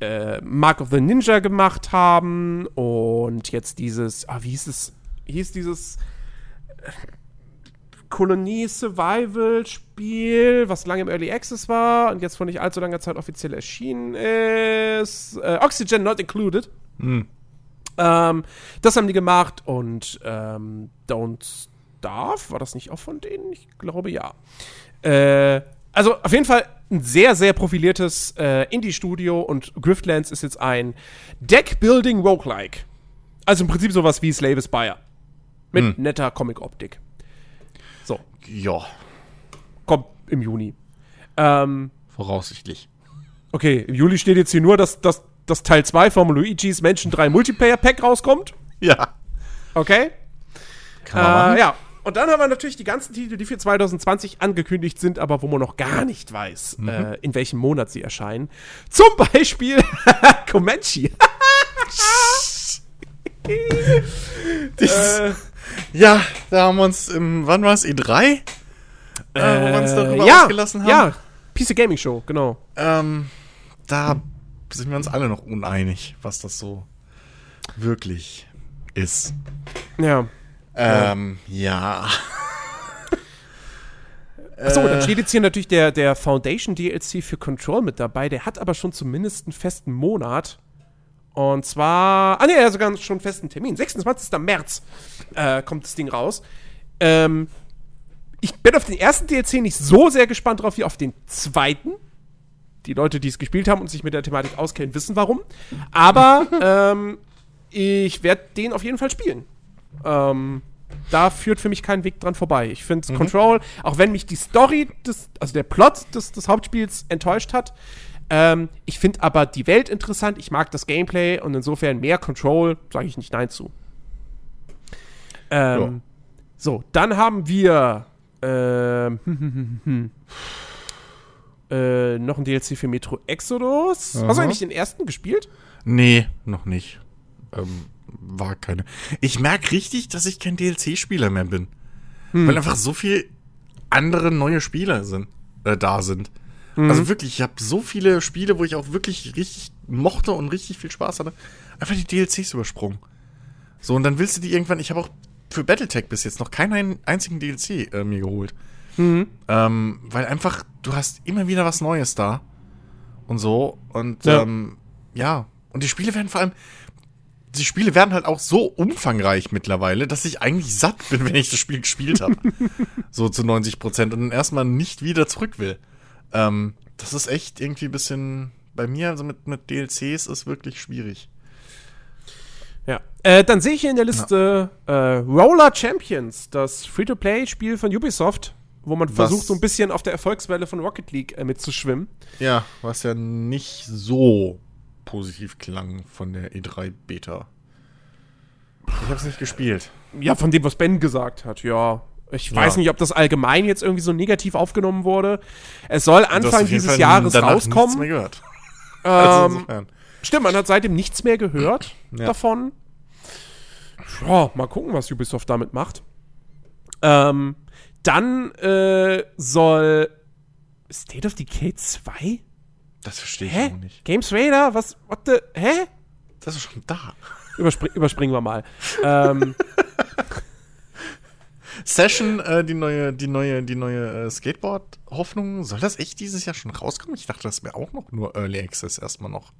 äh, Mark of the Ninja gemacht haben und jetzt dieses. Ah, wie hieß es? Hieß dieses. Äh, Kolonie Survival Spiel, was lange im Early Access war und jetzt vor nicht allzu langer Zeit offiziell erschienen ist. Äh, Oxygen Not Included. Hm. Ähm, das haben die gemacht und ähm, Don't Starve, war das nicht auch von denen? Ich glaube ja. Äh, also auf jeden Fall ein sehr, sehr profiliertes äh, Indie-Studio und Griftlands ist jetzt ein Deck-Building Roguelike. Also im Prinzip sowas wie Slave Spire. Mit hm. netter Comic-Optik. So. Ja. Kommt im Juni. Ähm, Voraussichtlich. Okay, im Juli steht jetzt hier nur, dass, dass dass Teil 2 vom Luigi's Mansion 3 Multiplayer Pack rauskommt. Ja. Okay. Kann man äh, ja. Und dann haben wir natürlich die ganzen Titel, die für 2020 angekündigt sind, aber wo man noch gar nicht weiß, mhm. äh, in welchem Monat sie erscheinen. Zum Beispiel Comanche. äh, ja, da haben wir uns im, wann war es, E3? Äh, wo wir uns darüber ja, ausgelassen haben. Ja, PC Gaming Show, genau. Ähm, da sind wir uns alle noch uneinig, was das so wirklich ist. Ja. Ähm, ja. Achso, dann steht jetzt hier natürlich der, der Foundation DLC für Control mit dabei. Der hat aber schon zumindest einen festen Monat. Und zwar, ah ne, er hat sogar schon einen festen Termin. 26. März äh, kommt das Ding raus. Ähm, ich bin auf den ersten DLC nicht so sehr gespannt drauf wie auf den zweiten. Die Leute, die es gespielt haben und sich mit der Thematik auskennen, wissen warum. Aber ähm, ich werde den auf jeden Fall spielen. Ähm, da führt für mich kein Weg dran vorbei. Ich finde mhm. Control, auch wenn mich die Story, des, also der Plot des, des Hauptspiels enttäuscht hat, ähm, ich finde aber die Welt interessant, ich mag das Gameplay und insofern mehr Control, sage ich nicht Nein zu. Ähm, ja. So, dann haben wir ähm, äh, noch ein DLC für Metro Exodus. Aha. Hast du eigentlich den ersten gespielt? Nee, noch nicht. Ähm, war keine. Ich merke richtig, dass ich kein DLC-Spieler mehr bin. Hm. Weil einfach so viel andere neue Spieler sind, äh, da sind. Mhm. Also wirklich, ich habe so viele Spiele, wo ich auch wirklich richtig mochte und richtig viel Spaß hatte, einfach die DLCs übersprungen. So, und dann willst du die irgendwann, ich habe auch für Battletech bis jetzt noch keinen einzigen DLC äh, mir geholt. Mhm. Ähm, weil einfach, du hast immer wieder was Neues da. Und so. Und ja. Ähm, ja. Und die Spiele werden vor allem, die Spiele werden halt auch so umfangreich mittlerweile, dass ich eigentlich satt bin, wenn ich das Spiel gespielt habe. so zu 90 Prozent und dann erstmal nicht wieder zurück will. Ähm, das ist echt irgendwie ein bisschen bei mir, also mit, mit DLCs ist wirklich schwierig. Ja. Äh, dann sehe ich hier in der Liste ja. äh, Roller Champions, das Free-to-Play-Spiel von Ubisoft, wo man was? versucht, so ein bisschen auf der Erfolgswelle von Rocket League äh, mitzuschwimmen. Ja, was ja nicht so positiv klang von der E3-Beta. Ich habe es nicht gespielt. Ja, von dem, was Ben gesagt hat, ja. Ich ja. weiß nicht, ob das allgemein jetzt irgendwie so negativ aufgenommen wurde. Es soll Anfang dieses Jahres rauskommen. Nichts mehr gehört. Ähm, also stimmt, man hat seitdem nichts mehr gehört ja. davon. Ja, mal gucken, was Ubisoft damit macht. Ähm, dann äh, soll State of Decay 2? Das verstehe ich auch nicht. Games Raider? Was? What the? Hä? Das ist schon da. Überspring, überspringen wir mal. ähm, Session, äh, die neue, die neue, die neue äh, Skateboard-Hoffnung, soll das echt dieses Jahr schon rauskommen? Ich dachte, das wäre auch noch nur Early Access erstmal noch.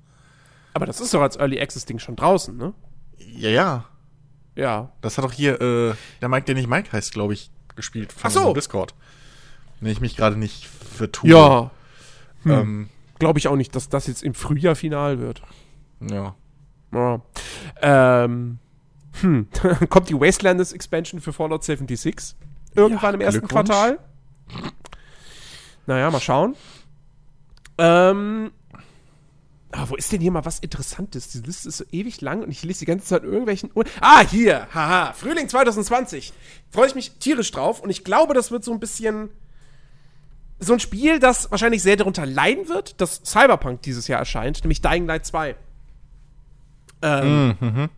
Aber das ist doch als Early Access-Ding schon draußen, ne? Ja, ja. Ja. Das hat doch hier, äh, der Mike, der nicht Mike heißt, glaube ich, gespielt von Ach so. Discord. Wenn ich mich gerade nicht vertue. Ja. Hm. Ähm, glaube ich auch nicht, dass das jetzt im Frühjahr final wird. Ja. ja. Ähm, hm, kommt die Wastelanders Expansion für Fallout 76 irgendwann ja, im ersten Quartal. Naja, mal schauen. Ähm, ah, wo ist denn hier mal was Interessantes? Die Liste ist so ewig lang und ich lese die ganze Zeit irgendwelchen. Ur ah, hier! Haha, Frühling 2020. Freue ich mich tierisch drauf und ich glaube, das wird so ein bisschen. So ein Spiel, das wahrscheinlich sehr darunter leiden wird, dass Cyberpunk dieses Jahr erscheint, nämlich Dying Light 2. Ähm, mhm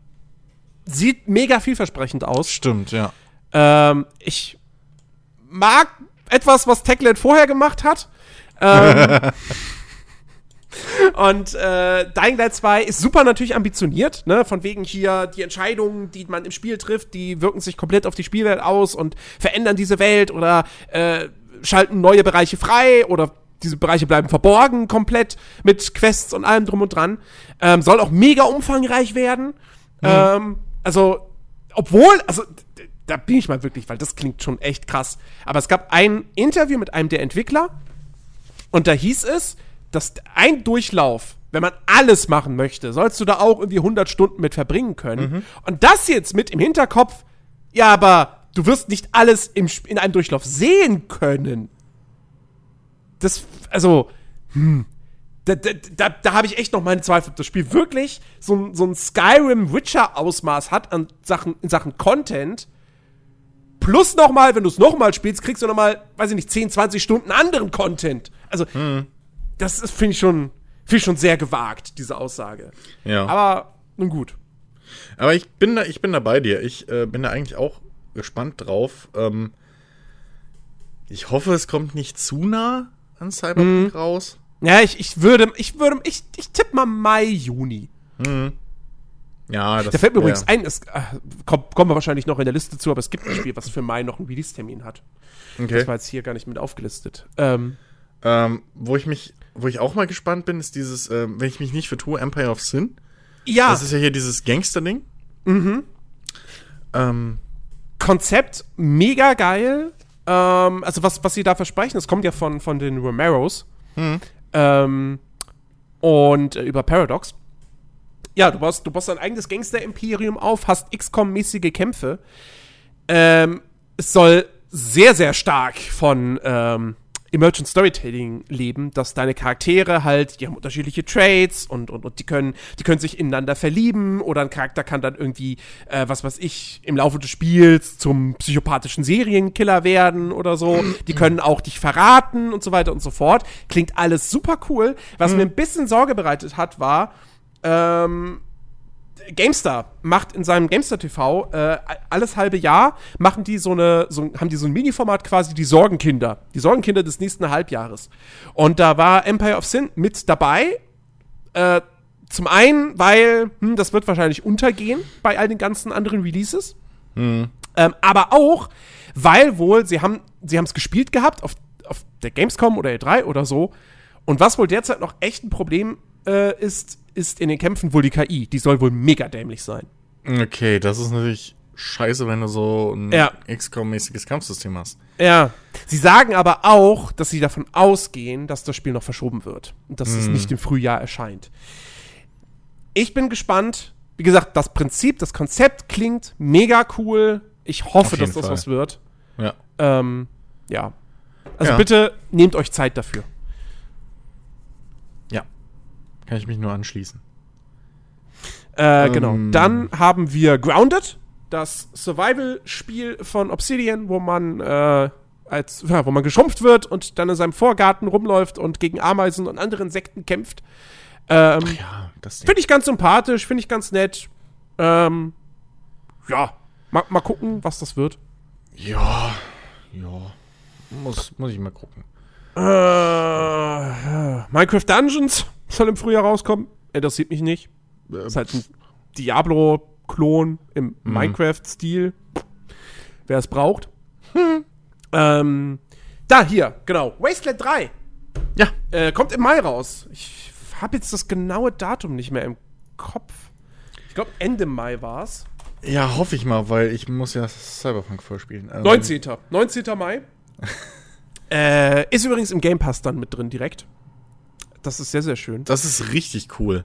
sieht mega vielversprechend aus. Stimmt, ja. Ähm, ich mag etwas, was Techland vorher gemacht hat. Ähm, und äh, Dying Light 2 ist super natürlich ambitioniert, ne? Von wegen hier die Entscheidungen, die man im Spiel trifft, die wirken sich komplett auf die Spielwelt aus und verändern diese Welt oder äh, schalten neue Bereiche frei oder diese Bereiche bleiben verborgen komplett mit Quests und allem drum und dran. Ähm, soll auch mega umfangreich werden. Mhm. Ähm, also, obwohl, also, da bin ich mal wirklich, weil das klingt schon echt krass. Aber es gab ein Interview mit einem der Entwickler und da hieß es, dass ein Durchlauf, wenn man alles machen möchte, sollst du da auch irgendwie 100 Stunden mit verbringen können. Mhm. Und das jetzt mit im Hinterkopf, ja, aber du wirst nicht alles im, in einem Durchlauf sehen können. Das, also, hm, da, da, da, da habe ich echt noch meine Zweifel, ob das Spiel wirklich so, ein, so ein Skyrim-Witcher-Ausmaß hat an Sachen, in Sachen Content. plus nochmal, wenn du es nochmal spielst, kriegst du nochmal, weiß ich nicht, 10, 20 Stunden anderen Content. Also, hm. Das finde ich schon, finde ich schon sehr gewagt, diese Aussage. Ja. Aber, nun gut. Aber ich bin da, ich bin da bei dir. Ich äh, bin da eigentlich auch gespannt drauf. Ähm, ich hoffe, es kommt nicht zu nah an Cyberpunk mhm. raus. Ja, ich, ich würde, ich würde, ich, ich tippe mal Mai, Juni. Mhm. Ja, das Da fällt mir ja. übrigens ein, es äh, kommt, kommen wir wahrscheinlich noch in der Liste zu, aber es gibt ein Spiel, was für Mai noch einen Release-Termin hat. Okay. Das war jetzt hier gar nicht mit aufgelistet. Ähm, ähm, wo ich mich, wo ich auch mal gespannt bin, ist dieses, äh, wenn ich mich nicht vertue, Empire of Sin. Ja. Das ist ja hier dieses Gangster-Ding. Mhm. Ähm, Konzept mega geil. Ähm, also was, was sie da versprechen, das kommt ja von, von den Romeros. Mhm. Ähm, und äh, über Paradox. Ja, du baust, du baust dein eigenes Gangster-Imperium auf, hast XCOM-mäßige Kämpfe. Ähm, es soll sehr, sehr stark von ähm, Emergent Storytelling leben, dass deine Charaktere halt, die haben unterschiedliche Traits und, und, und die können, die können sich ineinander verlieben oder ein Charakter kann dann irgendwie, äh, was weiß ich, im Laufe des Spiels zum psychopathischen Serienkiller werden oder so. Die können auch dich verraten und so weiter und so fort. Klingt alles super cool. Was mhm. mir ein bisschen Sorge bereitet hat, war, ähm, GameStar macht in seinem GameStar TV äh, alles halbe Jahr machen die so eine, so, haben die so ein Mini-Format quasi die Sorgenkinder, die Sorgenkinder des nächsten Halbjahres. Und da war Empire of Sin mit dabei. Äh, zum einen, weil hm, das wird wahrscheinlich untergehen bei all den ganzen anderen Releases. Mhm. Ähm, aber auch, weil wohl sie haben sie haben es gespielt gehabt auf, auf der Gamescom oder E3 oder so. Und was wohl derzeit noch echt ein Problem äh, ist, ist in den Kämpfen wohl die KI. Die soll wohl mega dämlich sein. Okay, das ist natürlich scheiße, wenn du so ein ja. XCOM-mäßiges Kampfsystem hast. Ja. Sie sagen aber auch, dass sie davon ausgehen, dass das Spiel noch verschoben wird. Und dass mm. es hm. nicht im Frühjahr erscheint. Ich bin gespannt. Wie gesagt, das Prinzip, das Konzept klingt mega cool. Ich hoffe, dass das Fall. was wird. Ja. Ähm, ja. Also ja. bitte nehmt euch Zeit dafür. Kann ich mich nur anschließen. Äh, genau. ähm. Genau. Dann haben wir Grounded, das Survival-Spiel von Obsidian, wo man äh, als, ja, wo man geschrumpft wird und dann in seinem Vorgarten rumläuft und gegen Ameisen und andere Insekten kämpft. Ähm, Ach ja, das Finde ich ganz sympathisch, finde ich ganz nett. Ähm, ja, mal, mal gucken, was das wird. Ja, ja. Muss, muss ich mal gucken. Äh, Minecraft Dungeons soll im Frühjahr rauskommen. Interessiert mich nicht. Äh, ist halt ein Diablo-Klon im mhm. Minecraft-Stil. Wer es braucht. Hm. Ähm, da, hier, genau. Wasteland 3. Ja. Äh, kommt im Mai raus. Ich habe jetzt das genaue Datum nicht mehr im Kopf. Ich glaube, Ende Mai war es. Ja, hoffe ich mal, weil ich muss ja Cyberpunk vorspielen. Also 19. 19. Mai. äh, ist übrigens im Game Pass dann mit drin direkt. Das ist sehr, sehr schön. Das ist richtig cool.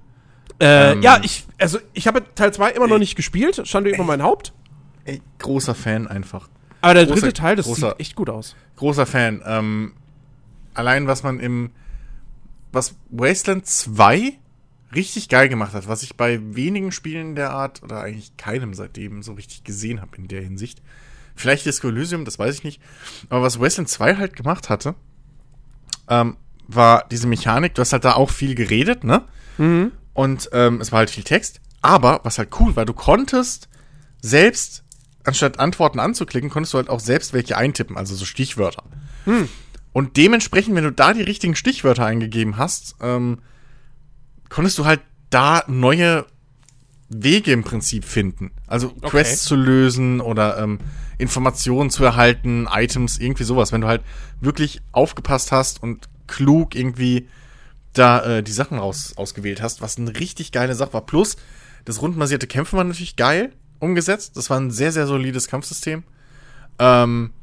Äh, ähm, ja, ich, also ich habe Teil 2 immer noch nicht gespielt, stand über mein Haupt. Ey, großer Fan einfach. Aber der großer, dritte Teil, das großer, sieht echt gut aus. Großer Fan. Ähm, allein was man im, was Wasteland 2 richtig geil gemacht hat, was ich bei wenigen Spielen der Art oder eigentlich keinem seitdem so richtig gesehen habe in der Hinsicht. Vielleicht Disco Elysium, das weiß ich nicht. Aber was Wasteland 2 halt gemacht hatte, ähm, war diese Mechanik, du hast halt da auch viel geredet, ne? Mhm. Und ähm, es war halt viel Text. Aber was halt cool war, du konntest selbst, anstatt Antworten anzuklicken, konntest du halt auch selbst welche eintippen, also so Stichwörter. Mhm. Und dementsprechend, wenn du da die richtigen Stichwörter eingegeben hast, ähm, konntest du halt da neue Wege im Prinzip finden. Also okay. Quests zu lösen oder ähm, Informationen zu erhalten, Items, irgendwie sowas. Wenn du halt wirklich aufgepasst hast und klug irgendwie da äh, die Sachen raus, ausgewählt hast, was eine richtig geile Sache war. Plus, das rundenbasierte Kämpfen war natürlich geil umgesetzt. Das war ein sehr, sehr solides Kampfsystem. Ähm,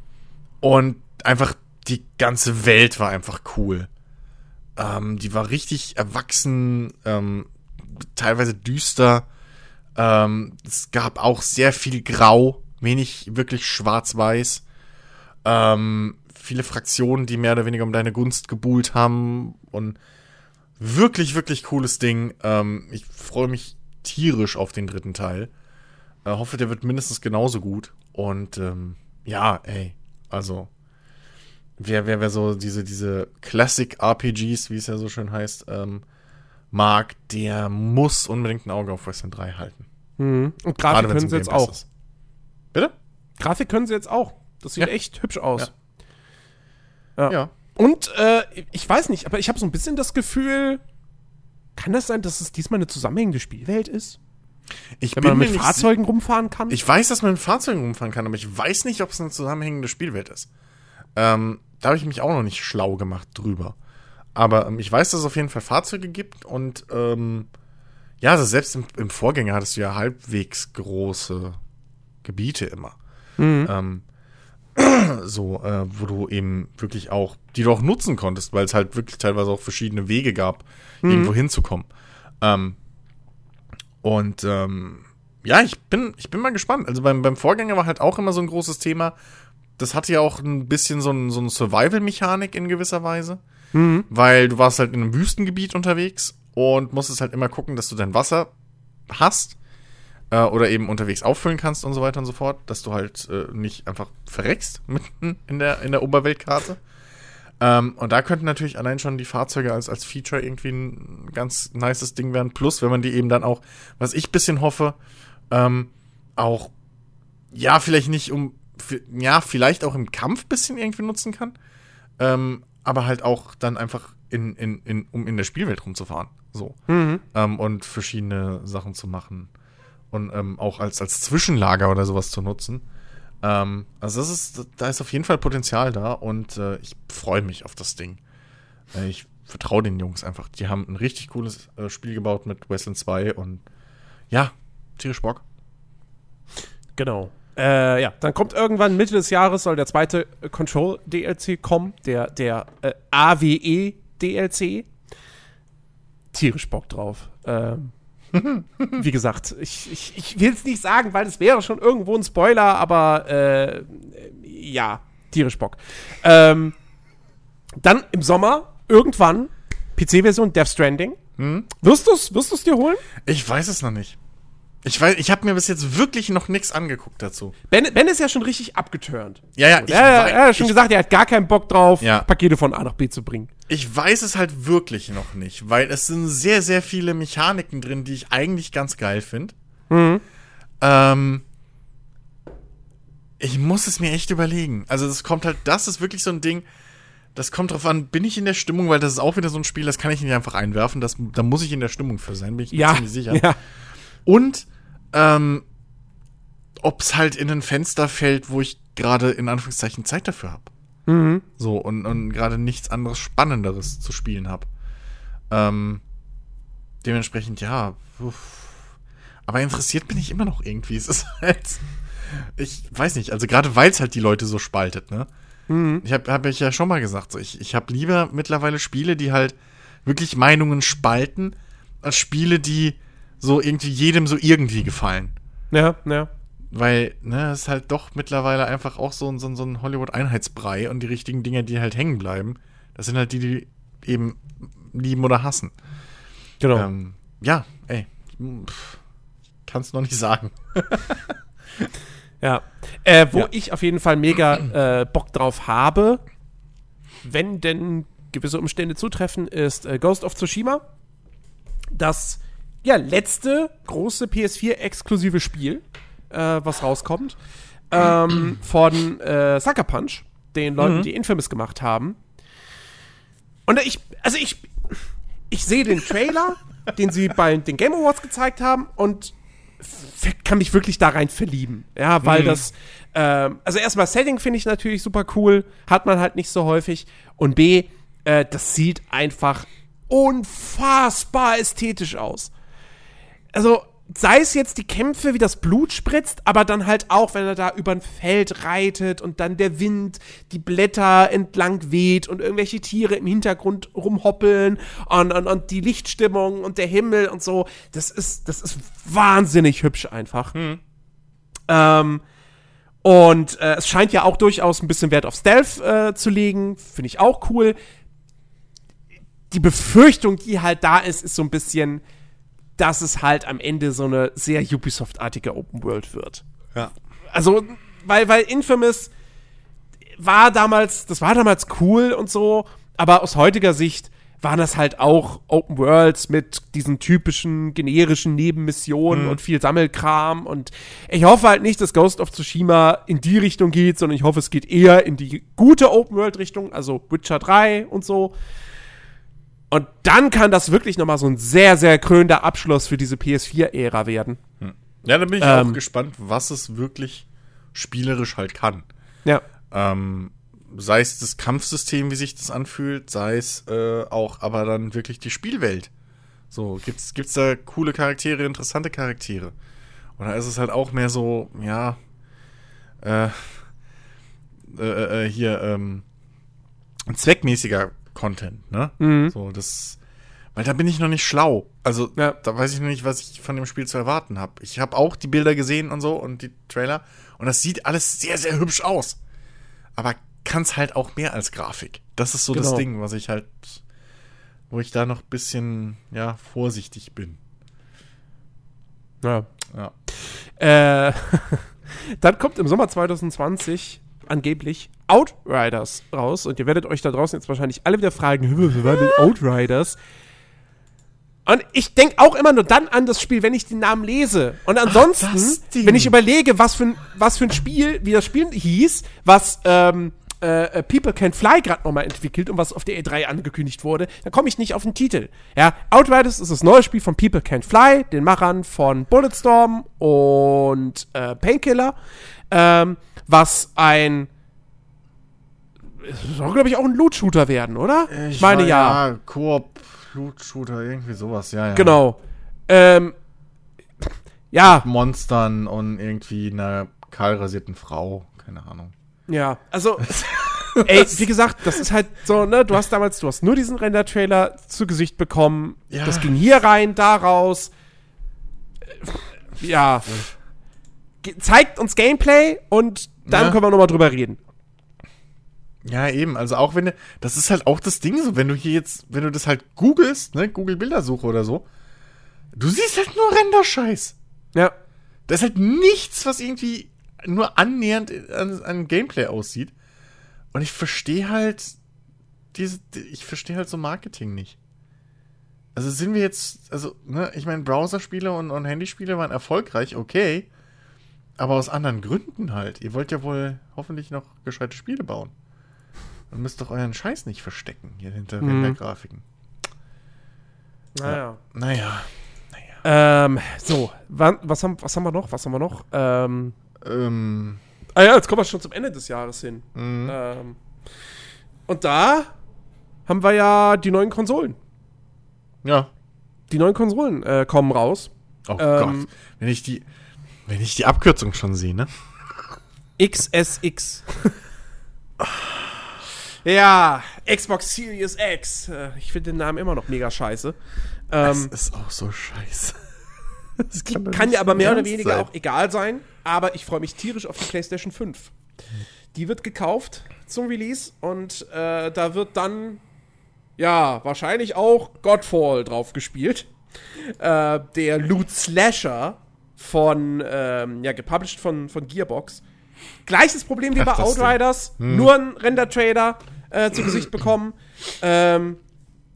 und einfach die ganze Welt war einfach cool. Ähm, die war richtig erwachsen, ähm, teilweise düster. Ähm, es gab auch sehr viel Grau, wenig wirklich schwarz-weiß. Ähm, viele Fraktionen, die mehr oder weniger um deine Gunst gebuhlt haben. Und wirklich, wirklich cooles Ding. Ähm, ich freue mich tierisch auf den dritten Teil. Äh, hoffe, der wird mindestens genauso gut. Und ähm, Ja, ey. Also, wer, wer, wer so diese, diese Classic-RPGs, wie es ja so schön heißt, ähm, mag, der muss unbedingt ein Auge auf Western 3 halten. Mhm. Und Grafik können sie jetzt auch. Ist. Bitte? Grafik können sie jetzt auch. Das sieht ja. echt hübsch aus. Ja. Ja. ja. Und äh, ich weiß nicht, aber ich habe so ein bisschen das Gefühl, kann das sein, dass es diesmal eine zusammenhängende Spielwelt ist? Ich Wenn man mit Fahrzeugen rumfahren kann? Ich weiß, dass man mit Fahrzeugen rumfahren kann, aber ich weiß nicht, ob es eine zusammenhängende Spielwelt ist. Ähm, da habe ich mich auch noch nicht schlau gemacht drüber. Aber ähm, ich weiß, dass es auf jeden Fall Fahrzeuge gibt und ähm, ja, also selbst im, im, Vorgänger hattest du ja halbwegs große Gebiete immer. Mhm. So, äh, wo du eben wirklich auch, die du auch nutzen konntest, weil es halt wirklich teilweise auch verschiedene Wege gab, mhm. irgendwo hinzukommen. Ähm, und ähm, ja, ich bin, ich bin mal gespannt. Also beim, beim Vorgänger war halt auch immer so ein großes Thema. Das hatte ja auch ein bisschen so, ein, so eine Survival-Mechanik in gewisser Weise. Mhm. Weil du warst halt in einem Wüstengebiet unterwegs und musstest halt immer gucken, dass du dein Wasser hast äh, oder eben unterwegs auffüllen kannst und so weiter und so fort, dass du halt äh, nicht einfach verreckst mitten in der, in der Oberweltkarte. Ähm, und da könnten natürlich allein schon die Fahrzeuge als, als Feature irgendwie ein ganz nices Ding werden. Plus, wenn man die eben dann auch, was ich bisschen hoffe, ähm, auch, ja, vielleicht nicht um, ja, vielleicht auch im Kampf bisschen irgendwie nutzen kann. Ähm, aber halt auch dann einfach in, in, in, um in der Spielwelt rumzufahren. So. Mhm. Ähm, und verschiedene Sachen zu machen und ähm, auch als, als Zwischenlager oder sowas zu nutzen. Ähm, also das ist, da ist auf jeden Fall Potenzial da und äh, ich freue mich auf das Ding. Äh, ich vertraue den Jungs einfach. Die haben ein richtig cooles äh, Spiel gebaut mit Westland 2 und ja, tierisch Bock. Genau. Äh, ja, dann kommt irgendwann Mitte des Jahres soll der zweite Control DLC kommen, der, der äh, AWE DLC. Tierisch Bock drauf. Ähm, Wie gesagt, ich, ich, ich will es nicht sagen, weil es wäre schon irgendwo ein Spoiler, aber äh, ja, tierisch Bock. Ähm, dann im Sommer, irgendwann, PC-Version Death Stranding. Hm? Wirst du es wirst dir holen? Ich weiß es noch nicht. Ich weiß, ich habe mir bis jetzt wirklich noch nichts angeguckt dazu. Ben, ben ist ja schon richtig abgeturnt. Ja, ja, ich ja, weiß, er hat schon ich, gesagt, er hat gar keinen Bock drauf, ja. Pakete von A nach B zu bringen. Ich weiß es halt wirklich noch nicht, weil es sind sehr, sehr viele Mechaniken drin, die ich eigentlich ganz geil finde. Mhm. Ähm, ich muss es mir echt überlegen. Also, das kommt halt, das ist wirklich so ein Ding, das kommt drauf an, bin ich in der Stimmung, weil das ist auch wieder so ein Spiel, das kann ich nicht einfach einwerfen, das, da muss ich in der Stimmung für sein, bin ich ja, ziemlich sicher. Ja. Und ähm, ob es halt in ein Fenster fällt, wo ich gerade in Anführungszeichen Zeit dafür habe. Mhm. So, und, und gerade nichts anderes Spannenderes zu spielen habe. Ähm, dementsprechend, ja. Uff. Aber interessiert bin ich immer noch irgendwie. Es ist halt. Ich weiß nicht, also gerade weil es halt die Leute so spaltet, ne? Mhm. Ich habe hab ich ja schon mal gesagt, so, ich, ich habe lieber mittlerweile Spiele, die halt wirklich Meinungen spalten, als Spiele, die so irgendwie jedem so irgendwie gefallen. Ja, ja. Weil, ne, es ist halt doch mittlerweile einfach auch so, so, so ein Hollywood-Einheitsbrei und die richtigen Dinge, die halt hängen bleiben, das sind halt die, die eben lieben oder hassen. Genau. Ähm, ja, ey, kann es noch nicht sagen. ja. Äh, wo ja. ich auf jeden Fall mega äh, Bock drauf habe, wenn denn gewisse Umstände zutreffen, ist äh, Ghost of Tsushima. Das ja, letzte große PS4-exklusive Spiel, äh, was rauskommt, ähm, von äh, Sucker Punch, den Leuten, mhm. die Infamous gemacht haben. Und ich, also ich, ich sehe den Trailer, den sie bei den Game Awards gezeigt haben und kann mich wirklich da rein verlieben. Ja, weil mhm. das, äh, also erstmal Setting finde ich natürlich super cool, hat man halt nicht so häufig. Und B, äh, das sieht einfach unfassbar ästhetisch aus also sei es jetzt die Kämpfe, wie das Blut spritzt, aber dann halt auch, wenn er da über ein Feld reitet und dann der Wind die Blätter entlang weht und irgendwelche Tiere im Hintergrund rumhoppeln und, und, und die Lichtstimmung und der Himmel und so. Das ist, das ist wahnsinnig hübsch einfach. Hm. Ähm, und äh, es scheint ja auch durchaus ein bisschen Wert auf Stealth äh, zu legen. Finde ich auch cool. Die Befürchtung, die halt da ist, ist so ein bisschen, dass es halt am Ende so eine sehr Ubisoft-artige Open World wird. Ja. Also, weil, weil Infamous war damals, das war damals cool und so, aber aus heutiger Sicht waren das halt auch Open Worlds mit diesen typischen generischen Nebenmissionen mhm. und viel Sammelkram. Und ich hoffe halt nicht, dass Ghost of Tsushima in die Richtung geht, sondern ich hoffe, es geht eher in die gute Open World Richtung, also Witcher 3 und so. Und dann kann das wirklich nochmal so ein sehr, sehr krönender Abschluss für diese PS4-Ära werden. Hm. Ja, da bin ich ähm, auch gespannt, was es wirklich spielerisch halt kann. Ja. Ähm, sei es das Kampfsystem, wie sich das anfühlt, sei es äh, auch aber dann wirklich die Spielwelt. So, gibt's, gibt's da coole Charaktere, interessante Charaktere. Oder ist es halt auch mehr so, ja, äh, äh, äh hier, ähm, ein zweckmäßiger Content, ne? Mhm. So, das, weil da bin ich noch nicht schlau. Also, ja. da weiß ich noch nicht, was ich von dem Spiel zu erwarten habe. Ich habe auch die Bilder gesehen und so und die Trailer und das sieht alles sehr, sehr hübsch aus. Aber kann es halt auch mehr als Grafik. Das ist so genau. das Ding, was ich halt, wo ich da noch ein bisschen, ja, vorsichtig bin. Ja. ja. Äh, dann kommt im Sommer 2020 angeblich Outriders raus und ihr werdet euch da draußen jetzt wahrscheinlich alle wieder fragen, wie war denn Outriders? Und ich denke auch immer nur dann an das Spiel, wenn ich den Namen lese. Und ansonsten, Ach, wenn ich überlege, was für, ein, was für ein Spiel, wie das Spiel hieß, was ähm, äh, äh, People Can Fly gerade nochmal entwickelt und was auf der E3 angekündigt wurde, dann komme ich nicht auf den Titel. Ja, Outriders ist das neue Spiel von People Can Fly, den Machern von Bulletstorm und äh, Painkiller, ähm, was ein soll, glaube ich, auch ein Loot-Shooter werden, oder? Ich, ich meine ja. Ja, Koop, Loot-Shooter, irgendwie sowas, ja, ja. Genau. Ähm, ja. Mit Monstern und irgendwie einer kahlrasierten Frau, keine Ahnung. Ja, also, ey, wie gesagt, das ist halt so, ne, du hast damals, du hast nur diesen Render-Trailer zu Gesicht bekommen. Ja. Das ging hier rein, da raus. Ja. Zeigt uns Gameplay und dann ja. können wir nochmal drüber reden. Ja, eben. Also auch wenn du, das ist halt auch das Ding so, wenn du hier jetzt, wenn du das halt googelst, ne, Google Bildersuche oder so, du siehst halt nur Render-Scheiß. Ja. Da ist halt nichts, was irgendwie nur annähernd an, an Gameplay aussieht. Und ich verstehe halt diese, ich verstehe halt so Marketing nicht. Also sind wir jetzt, also, ne, ich meine, Browserspiele und, und Handyspiele waren erfolgreich, okay. Aber aus anderen Gründen halt. Ihr wollt ja wohl hoffentlich noch gescheite Spiele bauen. Und müsst doch euren Scheiß nicht verstecken hier hinter mhm. Render-Grafiken. Naja. Ja. Naja. naja. Ähm, so, wann, was, haben, was haben wir noch? Was haben wir noch? Ähm, ähm. Ah ja, jetzt kommen wir schon zum Ende des Jahres hin. Mhm. Ähm, und da haben wir ja die neuen Konsolen. Ja. Die neuen Konsolen äh, kommen raus. Oh ähm, Gott. Wenn ich die, wenn ich die Abkürzung schon sehe, ne? XSX. ja, Xbox Series X. Äh, ich finde den Namen immer noch mega scheiße. Ähm, das ist auch so scheiße. Das kann, kann ja aber mehr oder weniger sein. auch egal sein. Aber ich freue mich tierisch auf die PlayStation 5. Die wird gekauft zum Release und äh, da wird dann ja wahrscheinlich auch Godfall drauf gespielt. Äh, der Loot Slasher von ähm, ja gepublished von von Gearbox. Gleiches Problem wie Ach, bei Outriders, hm. nur ein Render-Trader äh, zu Gesicht bekommen. Ähm,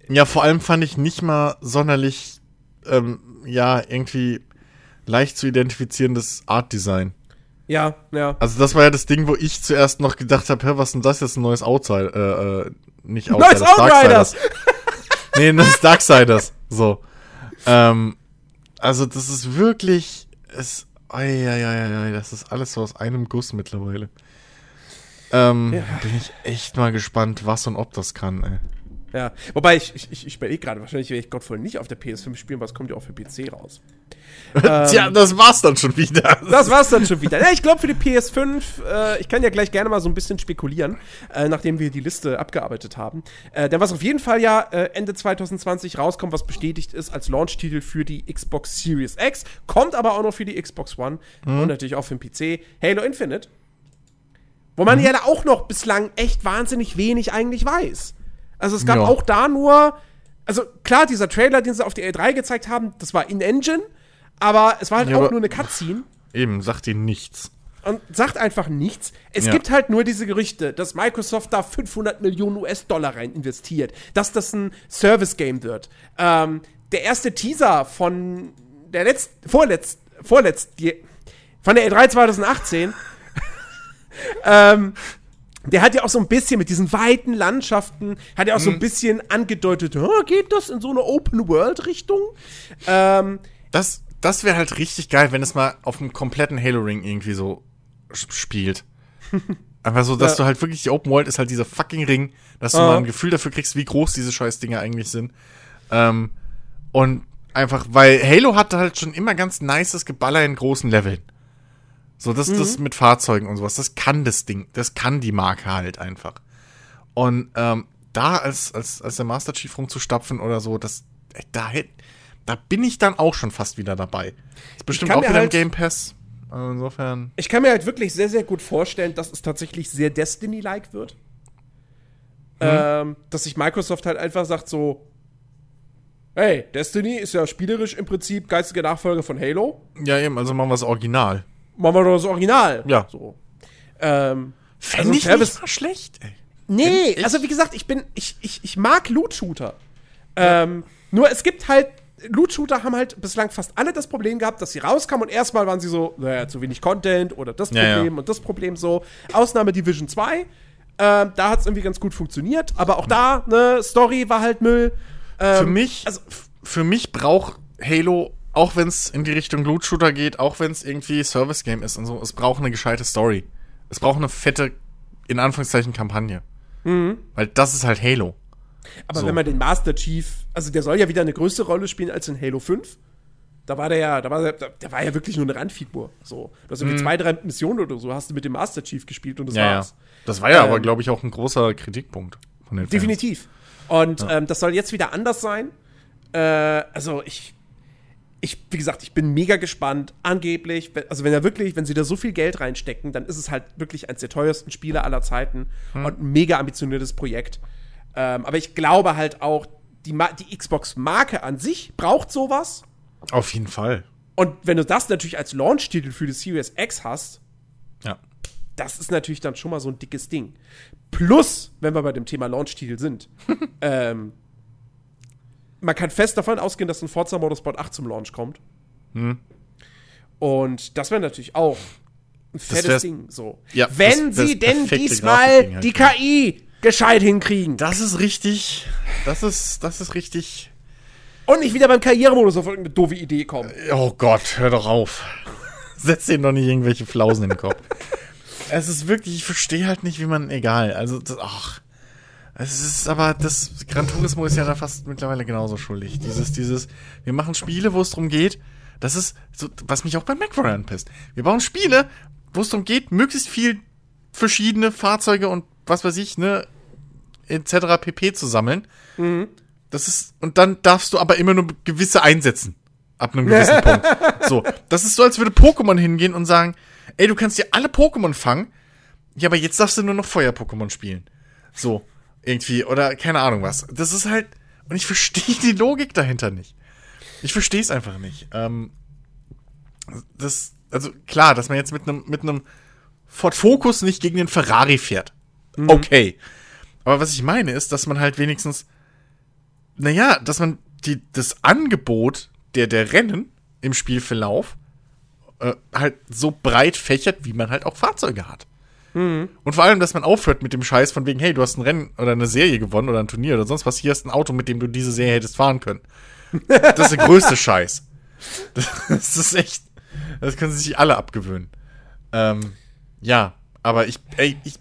ja, vor allem fand ich nicht mal sonderlich ähm, ja, irgendwie leicht zu identifizierendes Art-Design. Ja, ja. Also das war ja das Ding, wo ich zuerst noch gedacht habe, hä, was ist denn das jetzt ein neues Outside, äh, äh nicht Outsiders, neues Outriders! nee, das ist Darksiders. So. Ähm, also das ist wirklich, es, ei, ei, ei, ei, das ist alles so aus einem Guss mittlerweile. Ähm, ja. bin ich echt mal gespannt, was und ob das kann, ey. Ja, wobei ich, ich, ich, ich überlege gerade, wahrscheinlich werde ich Godfall nicht auf der PS5 spielen, weil es kommt ja auch für PC raus. Tja, ähm, das war's dann schon wieder. Das war's dann schon wieder. Ja, ich glaube für die PS5, äh, ich kann ja gleich gerne mal so ein bisschen spekulieren, äh, nachdem wir die Liste abgearbeitet haben. Äh, denn was auf jeden Fall ja äh, Ende 2020 rauskommt, was bestätigt ist als Launch-Titel für die Xbox Series X, kommt aber auch noch für die Xbox One mhm. und natürlich auch für den PC, Halo Infinite. Wo man mhm. ja auch noch bislang echt wahnsinnig wenig eigentlich weiß. Also es gab ja. auch da nur, also klar, dieser Trailer, den sie auf die L3 gezeigt haben, das war in-Engine, aber es war halt ja, auch nur eine Cutscene. Eben, sagt ihnen nichts. und sagt einfach nichts. Es ja. gibt halt nur diese Gerüchte, dass Microsoft da 500 Millionen US-Dollar rein investiert, dass das ein Service-Game wird. Ähm, der erste Teaser von der letzten, vorletzt, vorletzt, von der E3 2018, ähm, der hat ja auch so ein bisschen mit diesen weiten Landschaften, hat ja auch mhm. so ein mhm. bisschen angedeutet, oh, geht das in so eine Open-World-Richtung? Ähm, das das wäre halt richtig geil, wenn es mal auf einem kompletten Halo-Ring irgendwie so spielt. Einfach so, dass ja. du halt wirklich, die Open World ist halt dieser fucking Ring, dass du ah. mal ein Gefühl dafür kriegst, wie groß diese scheiß Dinge eigentlich sind. Ähm, und einfach, weil Halo hatte halt schon immer ganz nices Geballer in großen Leveln. So, das, mhm. das mit Fahrzeugen und sowas, das kann das Ding, das kann die Marke halt einfach. Und ähm, da als, als, als der Master Chief rumzustapfen oder so, das, da hätte, da bin ich dann auch schon fast wieder dabei. Ist bestimmt auch wieder halt, im Game Pass. Also insofern. Ich kann mir halt wirklich sehr, sehr gut vorstellen, dass es tatsächlich sehr Destiny-like wird. Hm. Ähm, dass sich Microsoft halt einfach sagt so, hey, Destiny ist ja spielerisch im Prinzip geistige Nachfolge von Halo. Ja, eben, also machen wir das Original. Machen wir das Original. Ja. So. Ähm, Fände also ich Service nicht schlecht, ey. Nee, also wie gesagt, ich bin, ich, ich, ich mag Loot-Shooter. Ähm, nur es gibt halt Loot-Shooter haben halt bislang fast alle das Problem gehabt, dass sie rauskamen und erstmal waren sie so, naja, zu wenig Content oder das Problem ja, ja. und das Problem so. Ausnahme Division 2. Äh, da hat es irgendwie ganz gut funktioniert, aber auch da, ne, Story war halt Müll. Ähm, für mich, also, für mich braucht Halo, auch wenn es in die Richtung Loot-Shooter geht, auch wenn es irgendwie Service-Game ist und so, es braucht eine gescheite Story. Es braucht eine fette, in Anführungszeichen, Kampagne. Mhm. Weil das ist halt Halo. Aber so. wenn man den Master Chief, also der soll ja wieder eine größere Rolle spielen als in Halo 5. Da war der ja, da war der, der war ja wirklich nur eine Randfigur. So. Du hast irgendwie mm. zwei, drei Missionen oder so, hast du mit dem Master Chief gespielt und das ja, war's. Ja. Das war ja ähm, aber, glaube ich, auch ein großer Kritikpunkt von den Fans. Definitiv. Und ja. ähm, das soll jetzt wieder anders sein. Äh, also ich, ich, wie gesagt, ich bin mega gespannt. Angeblich, also wenn er wirklich, wenn sie da so viel Geld reinstecken, dann ist es halt wirklich eines der teuersten Spiele aller Zeiten hm. und ein mega ambitioniertes Projekt. Ähm, aber ich glaube halt auch, die, die Xbox-Marke an sich braucht sowas. Auf jeden Fall. Und wenn du das natürlich als Launch-Titel für die Series X hast, ja. das ist natürlich dann schon mal so ein dickes Ding. Plus, wenn wir bei dem Thema Launch-Titel sind, ähm, man kann fest davon ausgehen, dass ein Forza Motorsport 8 zum Launch kommt. Hm. Und das wäre natürlich auch ein fettes Ding. So. Ja, wenn das, das sie denn diesmal halt. die KI gescheit hinkriegen. Das ist richtig. Das ist, das ist richtig. Und nicht wieder beim Karrieremodus auf irgendeine doofe Idee kommen. Oh Gott, hör doch auf. Setz dir doch nicht irgendwelche Flausen in den Kopf. es ist wirklich, ich verstehe halt nicht, wie man, egal. Also, das, ach. Es ist aber, das Gran Turismo ist ja da fast mittlerweile genauso schuldig. Dieses, dieses, wir machen Spiele, wo es darum geht, das ist, so, was mich auch bei McVory anpisst. Wir bauen Spiele, wo es darum geht, möglichst viel verschiedene Fahrzeuge und was weiß ich, ne, etc. pp. zu sammeln. Mhm. Das ist, und dann darfst du aber immer nur gewisse einsetzen. Ab einem gewissen Punkt. So. Das ist so, als würde Pokémon hingehen und sagen, ey, du kannst dir alle Pokémon fangen. Ja, aber jetzt darfst du nur noch Feuer-Pokémon spielen. So. Irgendwie. Oder keine Ahnung was. Das ist halt, und ich verstehe die Logik dahinter nicht. Ich verstehe es einfach nicht. Ähm, das, also klar, dass man jetzt mit einem, mit einem Ford Focus nicht gegen den Ferrari fährt. Mhm. Okay. Aber was ich meine ist, dass man halt wenigstens, naja, dass man die, das Angebot der, der Rennen im Spielverlauf äh, halt so breit fächert, wie man halt auch Fahrzeuge hat. Mhm. Und vor allem, dass man aufhört mit dem Scheiß von wegen, hey, du hast ein Rennen oder eine Serie gewonnen oder ein Turnier oder sonst was, hier ist ein Auto, mit dem du diese Serie hättest fahren können. Das ist der größte Scheiß. Das ist echt, das können sich alle abgewöhnen. Ähm, ja, aber ich, ey, ich,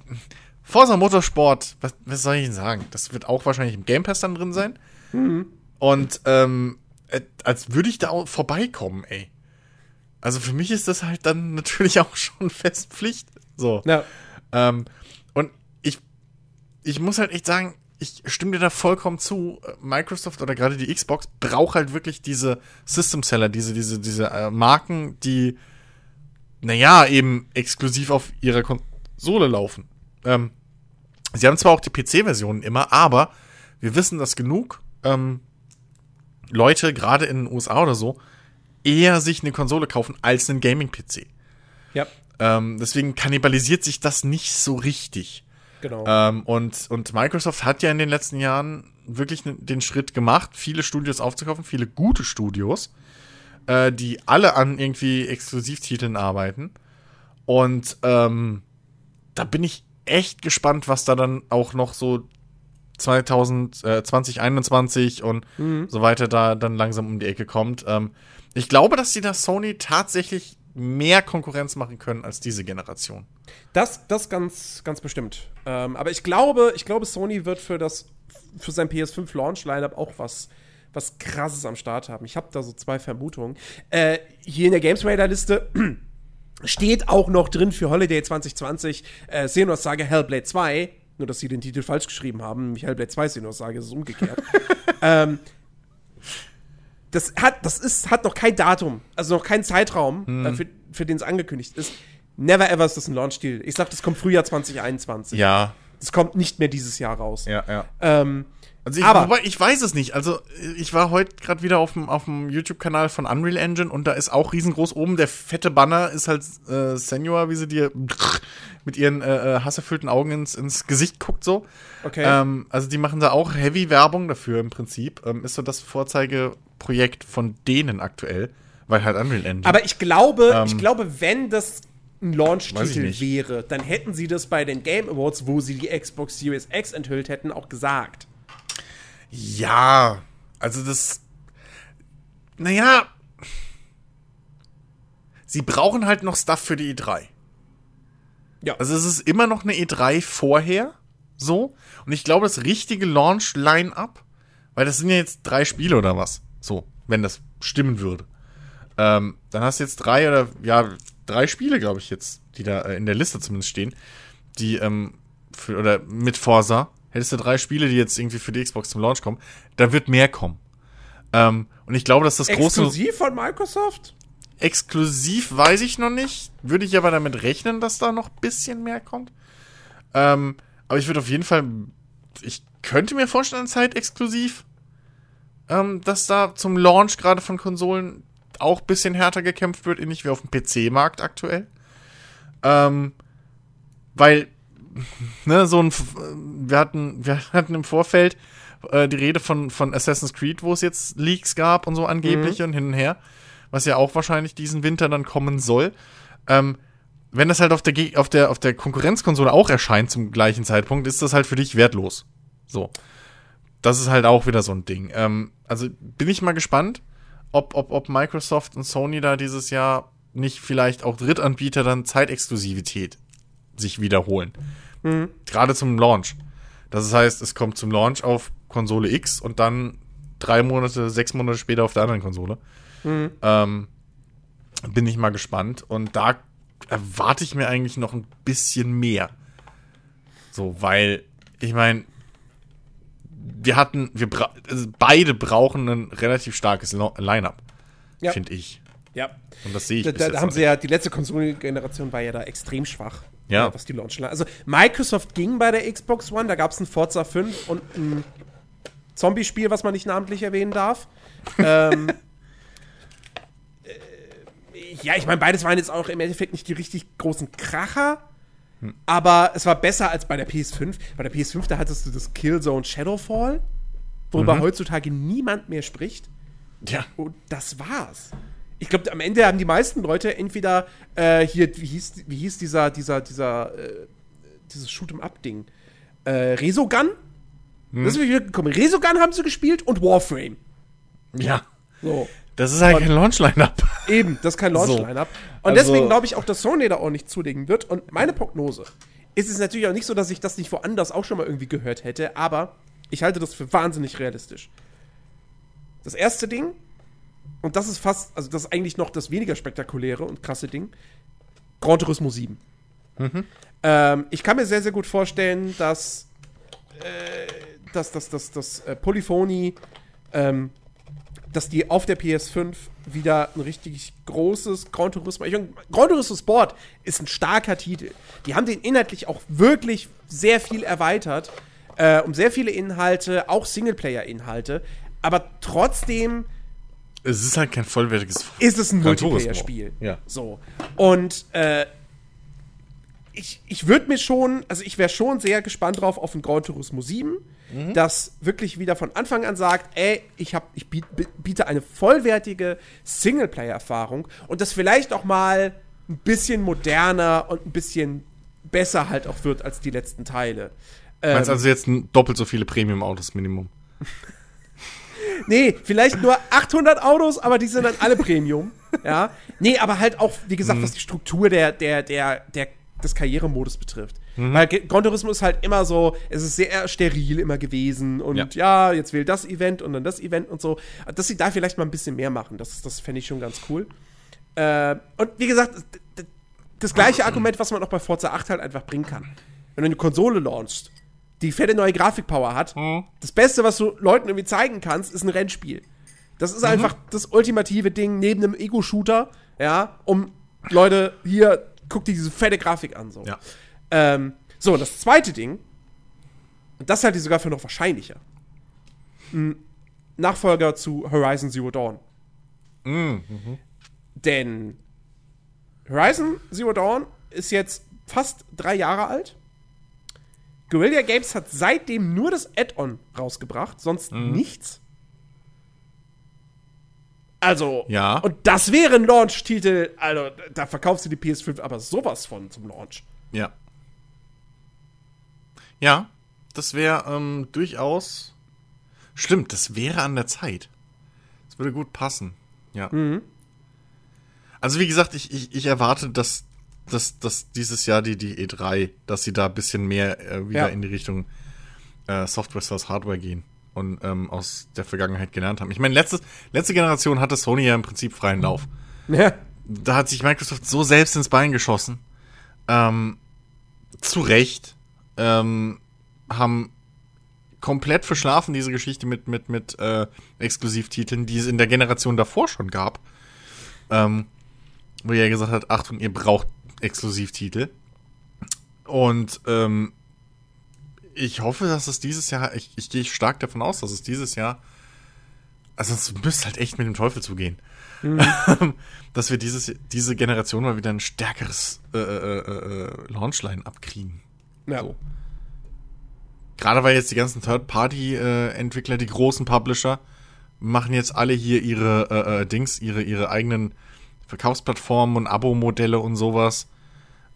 Forza Motorsport, was, was soll ich Ihnen sagen? Das wird auch wahrscheinlich im Game Pass dann drin sein. Mhm. Und ähm, äh, als würde ich da auch vorbeikommen, ey. Also für mich ist das halt dann natürlich auch schon fest Pflicht. So. Ja. Ähm, und ich, ich muss halt echt sagen, ich stimme dir da vollkommen zu. Microsoft oder gerade die Xbox braucht halt wirklich diese System Seller, diese, diese, diese äh, Marken, die, naja, eben exklusiv auf ihrer Konsole laufen. Ähm, Sie haben zwar auch die PC-Versionen immer, aber wir wissen, dass genug ähm, Leute, gerade in den USA oder so, eher sich eine Konsole kaufen als einen Gaming-PC. Ja. Ähm, deswegen kannibalisiert sich das nicht so richtig. Genau. Ähm, und, und Microsoft hat ja in den letzten Jahren wirklich den Schritt gemacht, viele Studios aufzukaufen, viele gute Studios, äh, die alle an irgendwie Exklusivtiteln arbeiten. Und ähm, da bin ich echt gespannt, was da dann auch noch so 2000, äh, 2021 und mhm. so weiter da dann langsam um die Ecke kommt. Ähm, ich glaube, dass sie da Sony tatsächlich mehr Konkurrenz machen können als diese Generation. Das, das ganz, ganz bestimmt. Ähm, aber ich glaube, ich glaube, Sony wird für das, für sein PS5 Launch Lineup auch was, was krasses am Start haben. Ich habe da so zwei Vermutungen. Äh, hier in der Games Radar Liste steht auch noch drin für Holiday 2020 äh, Xenos Saga Hellblade 2. Nur, dass sie den Titel falsch geschrieben haben. Hellblade 2 Xenos Saga, ist umgekehrt. ähm, das hat, das ist, hat noch kein Datum, also noch keinen Zeitraum, hm. äh, für, für den es angekündigt ist. Never ever ist das ein Launch-Deal. Ich sag, das kommt Frühjahr 2021. Ja. Das kommt nicht mehr dieses Jahr raus. Ja, ja. Ähm, also ich, aber wobei, ich weiß es nicht. Also ich war heute gerade wieder auf dem, auf dem YouTube-Kanal von Unreal Engine und da ist auch riesengroß oben der fette Banner ist halt äh, Senua, wie sie dir mit ihren äh, äh, hasserfüllten Augen ins, ins Gesicht guckt so. Okay. Ähm, also die machen da auch Heavy Werbung dafür im Prinzip. Ähm, ist so das Vorzeigeprojekt von denen aktuell, weil halt Unreal Engine. Aber ich glaube, ähm, ich glaube, wenn das ein Launch-Titel wäre, dann hätten sie das bei den Game Awards, wo sie die Xbox Series X enthüllt hätten, auch gesagt. Ja, also das. Naja. Sie brauchen halt noch Stuff für die E3. Ja. Also es ist immer noch eine E3 vorher. So. Und ich glaube, das richtige Launch-Line-Up, weil das sind ja jetzt drei Spiele oder was. So, wenn das stimmen würde. Ähm, dann hast du jetzt drei oder, ja, drei Spiele, glaube ich, jetzt, die da äh, in der Liste zumindest stehen, die, ähm, für, oder mit Forsa, hättest du drei Spiele, die jetzt irgendwie für die Xbox zum Launch kommen, da wird mehr kommen. Ähm, und ich glaube, dass das große. Exklusiv von Microsoft? Exklusiv weiß ich noch nicht. Würde ich aber damit rechnen, dass da noch ein bisschen mehr kommt. Ähm, aber ich würde auf jeden Fall. Ich könnte mir vorstellen, zeitexklusiv, ähm, dass da zum Launch gerade von Konsolen auch ein bisschen härter gekämpft wird, ähnlich wie auf dem PC-Markt aktuell. Ähm, weil ne, so ein, wir hatten, wir hatten im Vorfeld äh, die Rede von, von Assassin's Creed, wo es jetzt Leaks gab und so angeblich mhm. und hin und her, was ja auch wahrscheinlich diesen Winter dann kommen soll. Ähm, wenn das halt auf der, auf der, auf der Konkurrenzkonsole auch erscheint zum gleichen Zeitpunkt, ist das halt für dich wertlos. So. Das ist halt auch wieder so ein Ding. Ähm, also bin ich mal gespannt, ob, ob, ob Microsoft und Sony da dieses Jahr nicht vielleicht auch Drittanbieter dann Zeitexklusivität sich wiederholen. Mhm. Gerade zum Launch. Das heißt, es kommt zum Launch auf Konsole X und dann drei Monate, sechs Monate später auf der anderen Konsole. Mhm. Ähm, bin ich mal gespannt. Und da erwarte ich mir eigentlich noch ein bisschen mehr. So, weil, ich meine, wir hatten, wir bra also beide brauchen ein relativ starkes Line-up, ja. finde ich. Ja. Und das sehe ich. Da, da haben sie ja, die letzte Konsolengeneration war ja da extrem schwach. Ja. Äh, was die Launch Also Microsoft ging bei der Xbox One, da gab es ein Forza 5 und ein Zombie-Spiel, was man nicht namentlich erwähnen darf. ähm, äh, ja, ich meine, beides waren jetzt auch im Endeffekt nicht die richtig großen Kracher. Hm. Aber es war besser als bei der PS5. Bei der PS5, da hattest du das Killzone Shadowfall, worüber mhm. heutzutage niemand mehr spricht. Ja. Und das war's ich glaube, am Ende haben die meisten Leute entweder äh, hier, wie hieß, wie hieß dieser, dieser, dieser, äh, dieses Shoot'em-up-Ding? Äh, Resogun? Hm. Das ist wieder gekommen. Resogun haben sie gespielt und Warframe. Ja. So. Das ist halt und kein Launch-Line-Up. Eben, das ist kein Launch-Line-Up. So. Und also, deswegen glaube ich auch, dass Sony da auch nicht zulegen wird. Und meine Prognose ist es natürlich auch nicht so, dass ich das nicht woanders auch schon mal irgendwie gehört hätte, aber ich halte das für wahnsinnig realistisch. Das erste Ding, und das ist fast, also das ist eigentlich noch das weniger spektakuläre und krasse Ding, Gran Turismo 7. Mhm. Ähm, ich kann mir sehr, sehr gut vorstellen, dass äh, dass das, das, das äh, Polyphony, ähm, dass die auf der PS5 wieder ein richtig großes Gran Turismo. Ich mein, Gran Turismo Sport ist ein starker Titel. Die haben den inhaltlich auch wirklich sehr viel erweitert, äh, um sehr viele Inhalte, auch Singleplayer-Inhalte. Aber trotzdem es ist halt kein vollwertiges Ist es ein Multiplayer-Spiel. Ja. So. Und äh, ich, ich würde mir schon, also ich wäre schon sehr gespannt drauf auf ein Gran Turismo 7, mhm. das wirklich wieder von Anfang an sagt, ey, ich, hab, ich biete eine vollwertige Singleplayer-Erfahrung und das vielleicht auch mal ein bisschen moderner und ein bisschen besser halt auch wird als die letzten Teile. Ähm, Meinst also jetzt doppelt so viele Premium-Autos Minimum? nee, vielleicht nur 800 Autos, aber die sind dann alle Premium. ja. Nee, aber halt auch, wie gesagt, mhm. was die Struktur der, der, der, der des Karrieremodus betrifft. Mhm. Weil Gran Turismo ist halt immer so, es ist sehr steril immer gewesen und ja. ja, jetzt will das Event und dann das Event und so. Dass sie da vielleicht mal ein bisschen mehr machen, das, das fände ich schon ganz cool. Äh, und wie gesagt, das gleiche Argument, was man auch bei Forza 8 halt einfach bringen kann. Wenn du eine Konsole launchst, die fette neue Grafikpower hat, mhm. das Beste, was du Leuten irgendwie zeigen kannst, ist ein Rennspiel. Das ist mhm. einfach das ultimative Ding neben einem Ego-Shooter, ja, um Leute hier guck dir diese fette Grafik an. So. Ja. Ähm, so, und das zweite Ding, und das halte ich sogar für noch wahrscheinlicher. Ein Nachfolger zu Horizon Zero Dawn. Mhm. Denn Horizon Zero Dawn ist jetzt fast drei Jahre alt. Guerrilla Games hat seitdem nur das Add-on rausgebracht, sonst mhm. nichts. Also, ja. und das wäre ein Launch-Titel, also da verkaufst du die PS5 aber sowas von zum Launch. Ja. Ja, das wäre ähm, durchaus. Stimmt, das wäre an der Zeit. Das würde gut passen. Ja. Mhm. Also, wie gesagt, ich, ich, ich erwarte, dass, dass, dass dieses Jahr die, die E3, dass sie da ein bisschen mehr äh, wieder ja. in die Richtung äh, Software versus Hardware gehen und ähm, aus der Vergangenheit gelernt haben. Ich meine, letzte, letzte Generation hatte Sony ja im Prinzip freien Lauf. Ja. Da hat sich Microsoft so selbst ins Bein geschossen. Ähm, zu Recht. Ähm, haben komplett verschlafen, diese Geschichte mit, mit, mit äh, Exklusivtiteln, die es in der Generation davor schon gab. Ähm, wo er gesagt hat, Achtung, ihr braucht Exklusivtitel. Und ähm, ich hoffe, dass es dieses Jahr, ich, ich gehe stark davon aus, dass es dieses Jahr, also es müsste halt echt mit dem Teufel zugehen, mhm. dass wir dieses, diese Generation mal wieder ein stärkeres äh, äh, äh, äh, Launchline abkriegen. Ja. So. Gerade weil jetzt die ganzen Third-Party-Entwickler, die großen Publisher, machen jetzt alle hier ihre äh, äh, Dings, ihre, ihre eigenen Verkaufsplattformen und Abo-Modelle und sowas.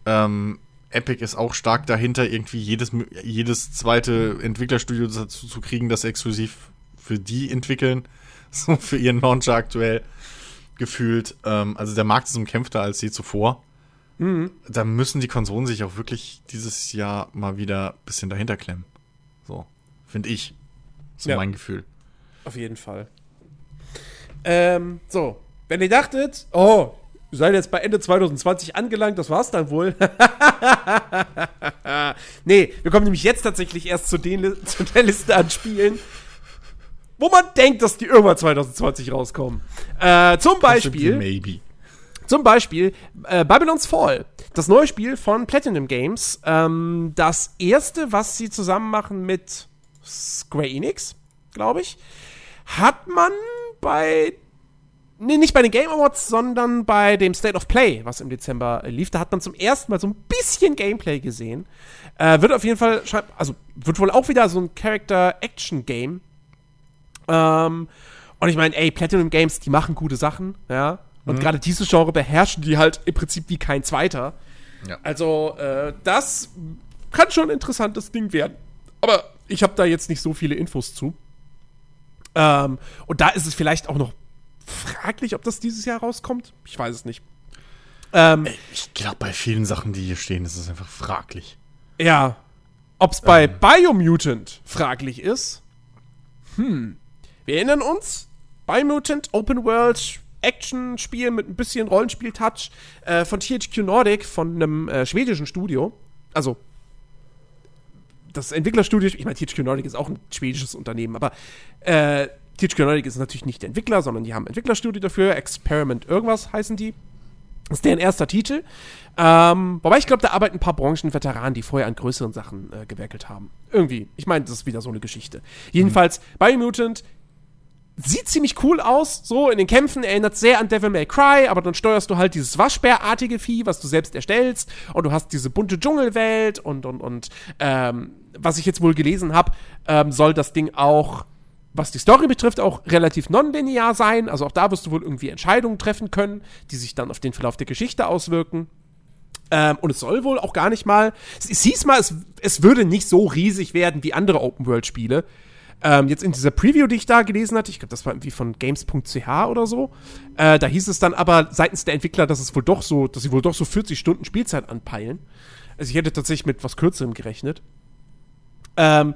Ähm, Epic ist auch stark dahinter, irgendwie jedes, jedes zweite Entwicklerstudio dazu zu kriegen, das exklusiv für die entwickeln. So für ihren Launcher aktuell gefühlt. Ähm, also der Markt ist umkämpfter als je zuvor. Mhm. Da müssen die Konsolen sich auch wirklich dieses Jahr mal wieder ein bisschen dahinter klemmen. So, finde ich. So ja. mein Gefühl. Auf jeden Fall. Ähm, so, wenn ihr dachtet, oh, wir seid jetzt bei Ende 2020 angelangt, das war's dann wohl. nee, wir kommen nämlich jetzt tatsächlich erst zu, den, zu der Liste an Spielen, wo man denkt, dass die irgendwann 2020 rauskommen. Äh, zum Beispiel. Maybe. Zum Beispiel äh, Babylon's Fall, das neue Spiel von Platinum Games. Ähm, das erste, was sie zusammen machen mit Square Enix, glaube ich, hat man bei nee, nicht bei den Game Awards, sondern bei dem State of Play, was im Dezember lief. Da hat man zum ersten Mal so ein bisschen Gameplay gesehen. Äh, wird auf jeden Fall, also wird wohl auch wieder so ein Character-Action-Game. Ähm, und ich meine, ey, Platinum Games, die machen gute Sachen, ja. Und mhm. gerade dieses Genre beherrschen die halt im Prinzip wie kein zweiter. Ja. Also, äh, das kann schon ein interessantes Ding werden. Aber ich habe da jetzt nicht so viele Infos zu. Ähm, und da ist es vielleicht auch noch fraglich, ob das dieses Jahr rauskommt. Ich weiß es nicht. Ähm, ich glaube, bei vielen Sachen, die hier stehen, ist es einfach fraglich. Ja. Ob es bei ähm. Biomutant fraglich ist? Hm. Wir erinnern uns, Biomutant, Open World, Action-Spiel mit ein bisschen Rollenspiel-Touch äh, von THQ Nordic, von einem äh, schwedischen Studio. Also, das Entwicklerstudio, ich meine, THQ Nordic ist auch ein schwedisches Unternehmen, aber äh, THQ Nordic ist natürlich nicht der Entwickler, sondern die haben ein Entwicklerstudio dafür. Experiment irgendwas heißen die. Das ist deren erster Titel. Ähm, wobei ich glaube, da arbeiten ein paar Branchenveteranen, die vorher an größeren Sachen äh, gewerkelt haben. Irgendwie. Ich meine, das ist wieder so eine Geschichte. Jedenfalls, mhm. Biomutant, sieht ziemlich cool aus, so in den Kämpfen, erinnert sehr an Devil May Cry, aber dann steuerst du halt dieses Waschbärartige Vieh, was du selbst erstellst und du hast diese bunte Dschungelwelt und, und, und, ähm, was ich jetzt wohl gelesen habe, ähm, soll das Ding auch, was die Story betrifft, auch relativ nonlinear sein, also auch da wirst du wohl irgendwie Entscheidungen treffen können, die sich dann auf den Verlauf der Geschichte auswirken. Ähm, und es soll wohl auch gar nicht mal, es, hieß mal, es, es würde nicht so riesig werden wie andere Open-World-Spiele, ähm, jetzt in dieser Preview, die ich da gelesen hatte, ich glaube, das war irgendwie von games.ch oder so, äh, da hieß es dann aber seitens der Entwickler, dass es wohl doch so, dass sie wohl doch so 40 Stunden Spielzeit anpeilen. Also ich hätte tatsächlich mit was Kürzerem gerechnet. Ähm,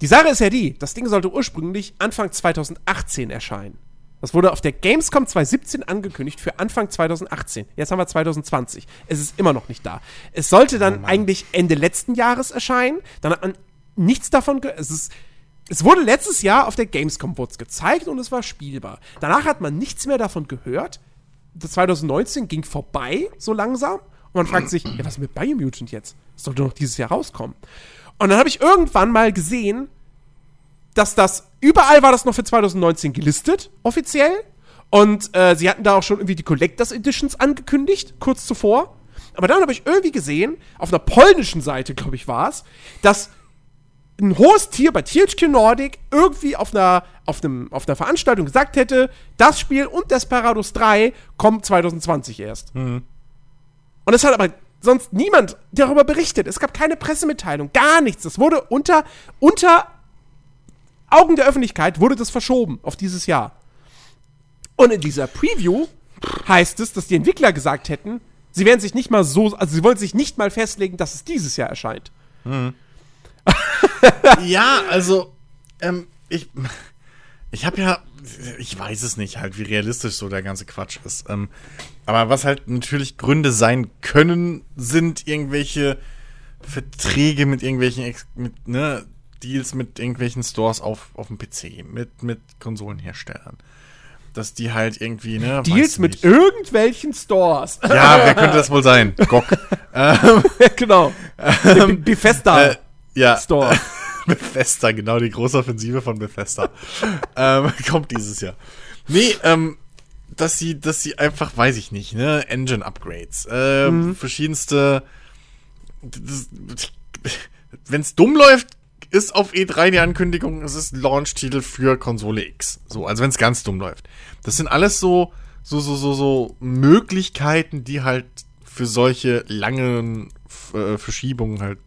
die Sache ist ja die, das Ding sollte ursprünglich Anfang 2018 erscheinen. Das wurde auf der Gamescom 2017 angekündigt für Anfang 2018. Jetzt haben wir 2020. Es ist immer noch nicht da. Es sollte dann oh eigentlich Ende letzten Jahres erscheinen. Dann hat man nichts davon gehört. Es ist es wurde letztes Jahr auf der Gamescom gezeigt und es war spielbar. Danach hat man nichts mehr davon gehört. Das 2019 ging vorbei, so langsam. Und man fragt sich, ja, was ist mit Biomutant jetzt? Das sollte noch dieses Jahr rauskommen. Und dann habe ich irgendwann mal gesehen, dass das, überall war das noch für 2019 gelistet, offiziell. Und äh, sie hatten da auch schon irgendwie die Collectors Editions angekündigt, kurz zuvor. Aber dann habe ich irgendwie gesehen, auf einer polnischen Seite, glaube ich, war es, dass ein hohes Tier bei THQ Nordic irgendwie auf einer, auf, einem, auf einer Veranstaltung gesagt hätte, das Spiel und Desperados 3 kommen 2020 erst. Mhm. Und es hat aber sonst niemand darüber berichtet. Es gab keine Pressemitteilung, gar nichts. Das wurde unter, unter Augen der Öffentlichkeit wurde das verschoben auf dieses Jahr. Und in dieser Preview heißt es, dass die Entwickler gesagt hätten, sie werden sich nicht mal so, also sie wollen sich nicht mal festlegen, dass es dieses Jahr erscheint. Mhm. ja, also, ähm, ich, ich habe ja, ich weiß es nicht halt, wie realistisch so der ganze Quatsch ist. Ähm, aber was halt natürlich Gründe sein können, sind irgendwelche Verträge mit irgendwelchen, mit, ne, Deals mit irgendwelchen Stores auf, auf dem PC, mit, mit Konsolenherstellern. Dass die halt irgendwie, ne? Deals mit irgendwelchen Stores. Ja, wer könnte das wohl sein? Gok. ähm, genau. Ähm, Bethesda. Äh, ja. Store. Bethesda, genau, die große Offensive von Bethesda. ähm, kommt dieses Jahr. Nee, ähm, dass sie, dass sie einfach, weiß ich nicht, ne, Engine-Upgrades, äh, mhm. verschiedenste. Wenn es dumm läuft, ist auf E3 die Ankündigung, es ist Launch-Titel für Konsole X. So, also wenn es ganz dumm läuft. Das sind alles so, so, so, so, so Möglichkeiten, die halt für solche langen äh, Verschiebungen halt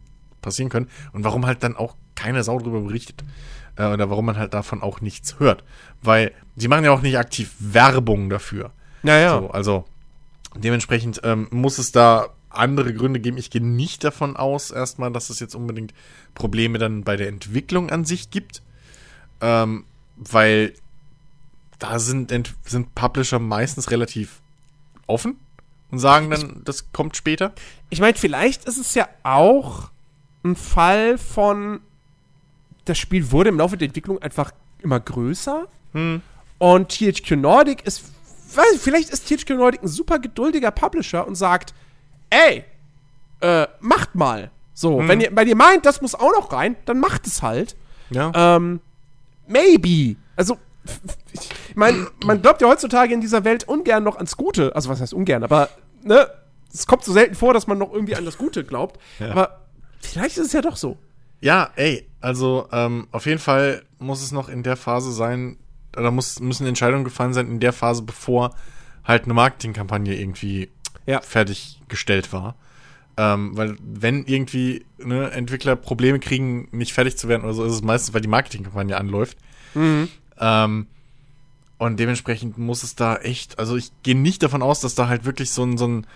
passieren können und warum halt dann auch keine Sau darüber berichtet. Äh, oder warum man halt davon auch nichts hört. Weil sie machen ja auch nicht aktiv Werbung dafür. Naja. So, also dementsprechend ähm, muss es da andere Gründe geben. Ich gehe nicht davon aus, erstmal, dass es jetzt unbedingt Probleme dann bei der Entwicklung an sich gibt. Ähm, weil da sind, sind Publisher meistens relativ offen und sagen dann, das kommt später. Ich meine, vielleicht ist es ja auch ein Fall von, das Spiel wurde im Laufe der Entwicklung einfach immer größer. Hm. Und THQ Nordic ist, weiß ich, vielleicht ist THQ Nordic ein super geduldiger Publisher und sagt, ey, äh, macht mal. So, hm. wenn ihr, wenn ihr meint, das muss auch noch rein, dann macht es halt. Ja. Ähm, maybe. Also, ich meine, man glaubt ja heutzutage in dieser Welt ungern noch ans Gute. Also, was heißt ungern? Aber, ne, es kommt so selten vor, dass man noch irgendwie an das Gute glaubt. Ja. Aber Vielleicht ist es ja doch so. Ja, ey, also ähm, auf jeden Fall muss es noch in der Phase sein, oder muss, müssen Entscheidungen gefallen sein in der Phase, bevor halt eine Marketingkampagne irgendwie ja. fertiggestellt war. Ähm, weil wenn irgendwie ne, Entwickler Probleme kriegen, nicht fertig zu werden oder so, ist es meistens, weil die Marketingkampagne anläuft. Mhm. Ähm, und dementsprechend muss es da echt, also ich gehe nicht davon aus, dass da halt wirklich so ein, so ein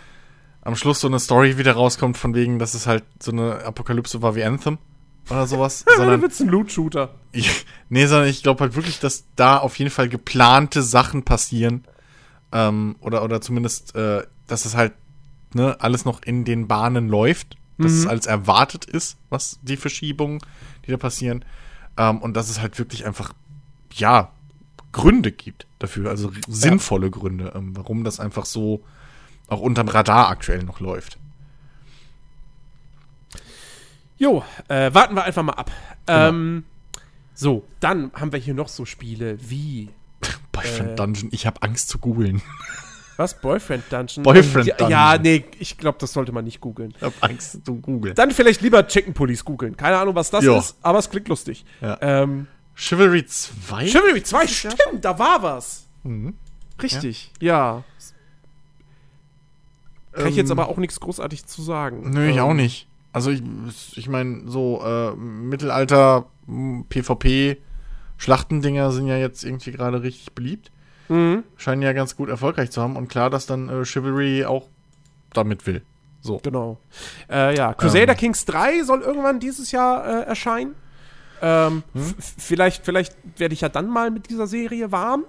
am Schluss so eine Story wieder rauskommt, von wegen, dass es halt so eine Apokalypse war wie Anthem oder sowas. sondern wird's ein Loot-Shooter. nee, sondern ich glaube halt wirklich, dass da auf jeden Fall geplante Sachen passieren. Ähm, oder, oder zumindest, äh, dass es halt ne, alles noch in den Bahnen läuft. Dass mhm. es als erwartet ist, was die Verschiebungen, die da passieren. Ähm, und dass es halt wirklich einfach, ja, Gründe gibt dafür, also sinnvolle ja. Gründe, ähm, warum das einfach so auch unterm Radar aktuell noch läuft. Jo, äh, warten wir einfach mal ab. Genau. Ähm, so, dann haben wir hier noch so Spiele wie Boyfriend äh, Dungeon, ich habe Angst zu googeln. Was? Boyfriend Dungeon? Boyfriend Dungeon. Ja, nee, ich glaube, das sollte man nicht googeln. Ich habe Angst zu googeln. Dann vielleicht lieber Chicken Police googeln. Keine Ahnung, was das jo. ist, aber es klingt lustig. Ja. Ähm, Chivalry 2? Chivalry 2, stimmt, da war was. Mhm. Richtig, ja. ja. Kann ähm, ich jetzt ähm, aber auch nichts großartig zu sagen. Nö, ich ähm, auch nicht. Also ich, ich meine, so äh, Mittelalter PvP Schlachtendinger sind ja jetzt irgendwie gerade richtig beliebt. Mhm. Scheinen ja ganz gut erfolgreich zu haben. Und klar, dass dann äh, Chivalry auch damit will. So. Genau. Äh, ja, Crusader ähm. Kings 3 soll irgendwann dieses Jahr äh, erscheinen. Ähm, hm? Vielleicht, vielleicht werde ich ja dann mal mit dieser Serie warm.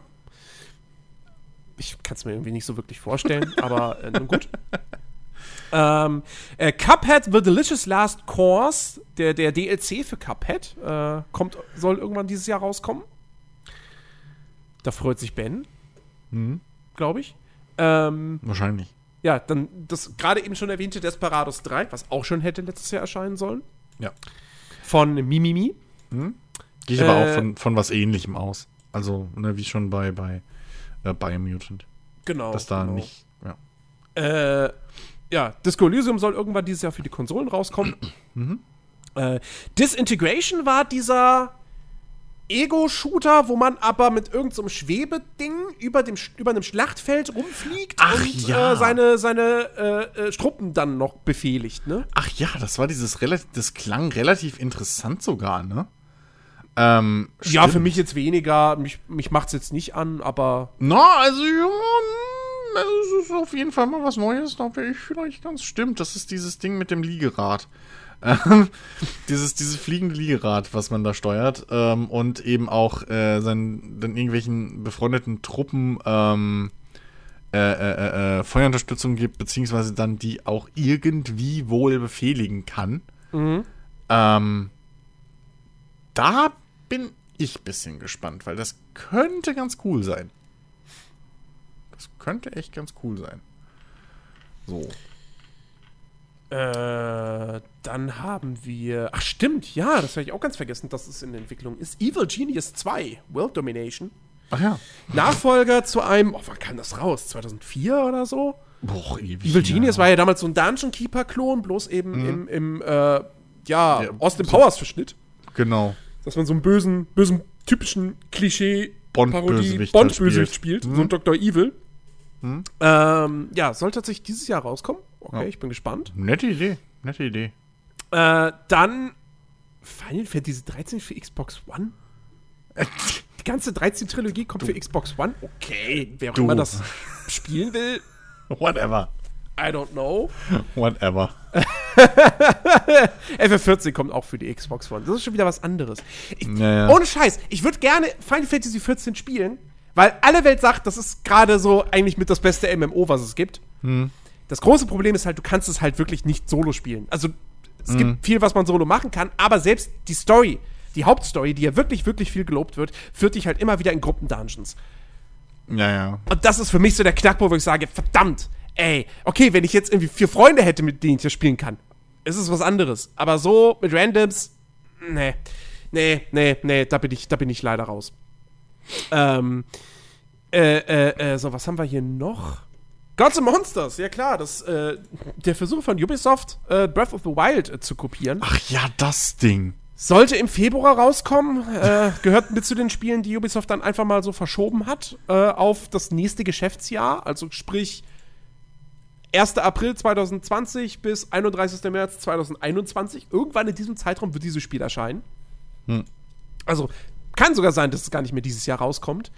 Ich kann es mir irgendwie nicht so wirklich vorstellen, aber äh, nun gut. Ähm, äh, Cuphead The Delicious Last Course, der, der DLC für Cuphead, äh, kommt, soll irgendwann dieses Jahr rauskommen. Da freut sich Ben. Mhm. Glaube ich. Ähm, Wahrscheinlich. Ja, dann das gerade eben schon erwähnte Desperados 3, was auch schon hätte letztes Jahr erscheinen sollen. Ja. Von Mimimi. Mhm. Gehe ich äh, aber auch äh, von, von was ähnlichem aus. Also, ne, wie schon bei, bei äh, Biomutant. Genau. Dass da genau. nicht, ja. Äh, ja, Disco Elysium soll irgendwann dieses Jahr für die Konsolen rauskommen. Mhm. Äh, Disintegration war dieser Ego-Shooter, wo man aber mit irgendeinem so Schwebeding über, dem, über einem Schlachtfeld rumfliegt Ach, und ja. äh, seine, seine äh, Struppen dann noch befehligt, ne? Ach ja, das war dieses relativ, das klang relativ interessant sogar, ne? Ähm, ja, für mich jetzt weniger. Mich, mich es jetzt nicht an, aber. Na, no, also, ja, es ist auf jeden Fall mal was Neues, da wäre ich vielleicht ganz stimmt. Das ist dieses Ding mit dem Liegerad. Ähm, dieses, dieses fliegende Liegerad, was man da steuert ähm, und eben auch äh, seinen, dann irgendwelchen befreundeten Truppen ähm, äh, äh, äh, Feuerunterstützung gibt, beziehungsweise dann die auch irgendwie wohl befehligen kann. Mhm. Ähm, da bin ich ein bisschen gespannt, weil das könnte ganz cool sein. Das könnte echt ganz cool sein. So. Äh, dann haben wir. Ach, stimmt, ja, das habe ich auch ganz vergessen, dass es in Entwicklung ist. Evil Genius 2, World Domination. Ach ja. Nachfolger zu einem. Oh, wann kam das raus? 2004 oder so? Boah, ewig. Evil Genius ja. war ja damals so ein Dungeon Keeper-Klon, bloß eben mhm. im, im äh, ja, ja, Austin Powers-Verschnitt. Genau. Dass man so einen bösen, bösen, typischen Klischee Bond-Bösewicht Bond spielt, spielt mhm. so ein Dr. Evil. Mhm. Ähm, ja, soll tatsächlich dieses Jahr rauskommen. Okay, ja. ich bin gespannt. Nette Idee, nette Idee. Äh, dann Final Fantasy 13 für Xbox One. Die ganze 13-Trilogie kommt du. für Xbox One. Okay, wer auch immer das spielen will. Whatever. I don't know. Whatever. FF14 kommt auch für die Xbox One. Das ist schon wieder was anderes. Ich, naja. Ohne Scheiß, ich würde gerne Final Fantasy 14 spielen, weil alle Welt sagt, das ist gerade so eigentlich mit das beste MMO, was es gibt. Hm. Das große Problem ist halt, du kannst es halt wirklich nicht solo spielen. Also es hm. gibt viel, was man solo machen kann, aber selbst die Story, die Hauptstory, die ja wirklich, wirklich viel gelobt wird, führt dich halt immer wieder in Gruppendungeons. Ja, ja. Und das ist für mich so der Knackpunkt, wo ich sage, verdammt, ey, okay, wenn ich jetzt irgendwie vier Freunde hätte, mit denen ich das spielen kann, ist es was anderes. Aber so mit Randoms, nee, nee, nee, nee, da bin ich, da bin ich leider raus. Ähm, äh, äh, äh, so, was haben wir hier noch? Gods and Monsters, ja klar, das, äh, der Versuch von Ubisoft, äh, Breath of the Wild äh, zu kopieren. Ach ja, das Ding. Sollte im Februar rauskommen, äh, gehört mit zu den Spielen, die Ubisoft dann einfach mal so verschoben hat, äh, auf das nächste Geschäftsjahr, also sprich 1. April 2020 bis 31. März 2021. Irgendwann in diesem Zeitraum wird dieses Spiel erscheinen. Hm. Also kann sogar sein, dass es gar nicht mehr dieses Jahr rauskommt.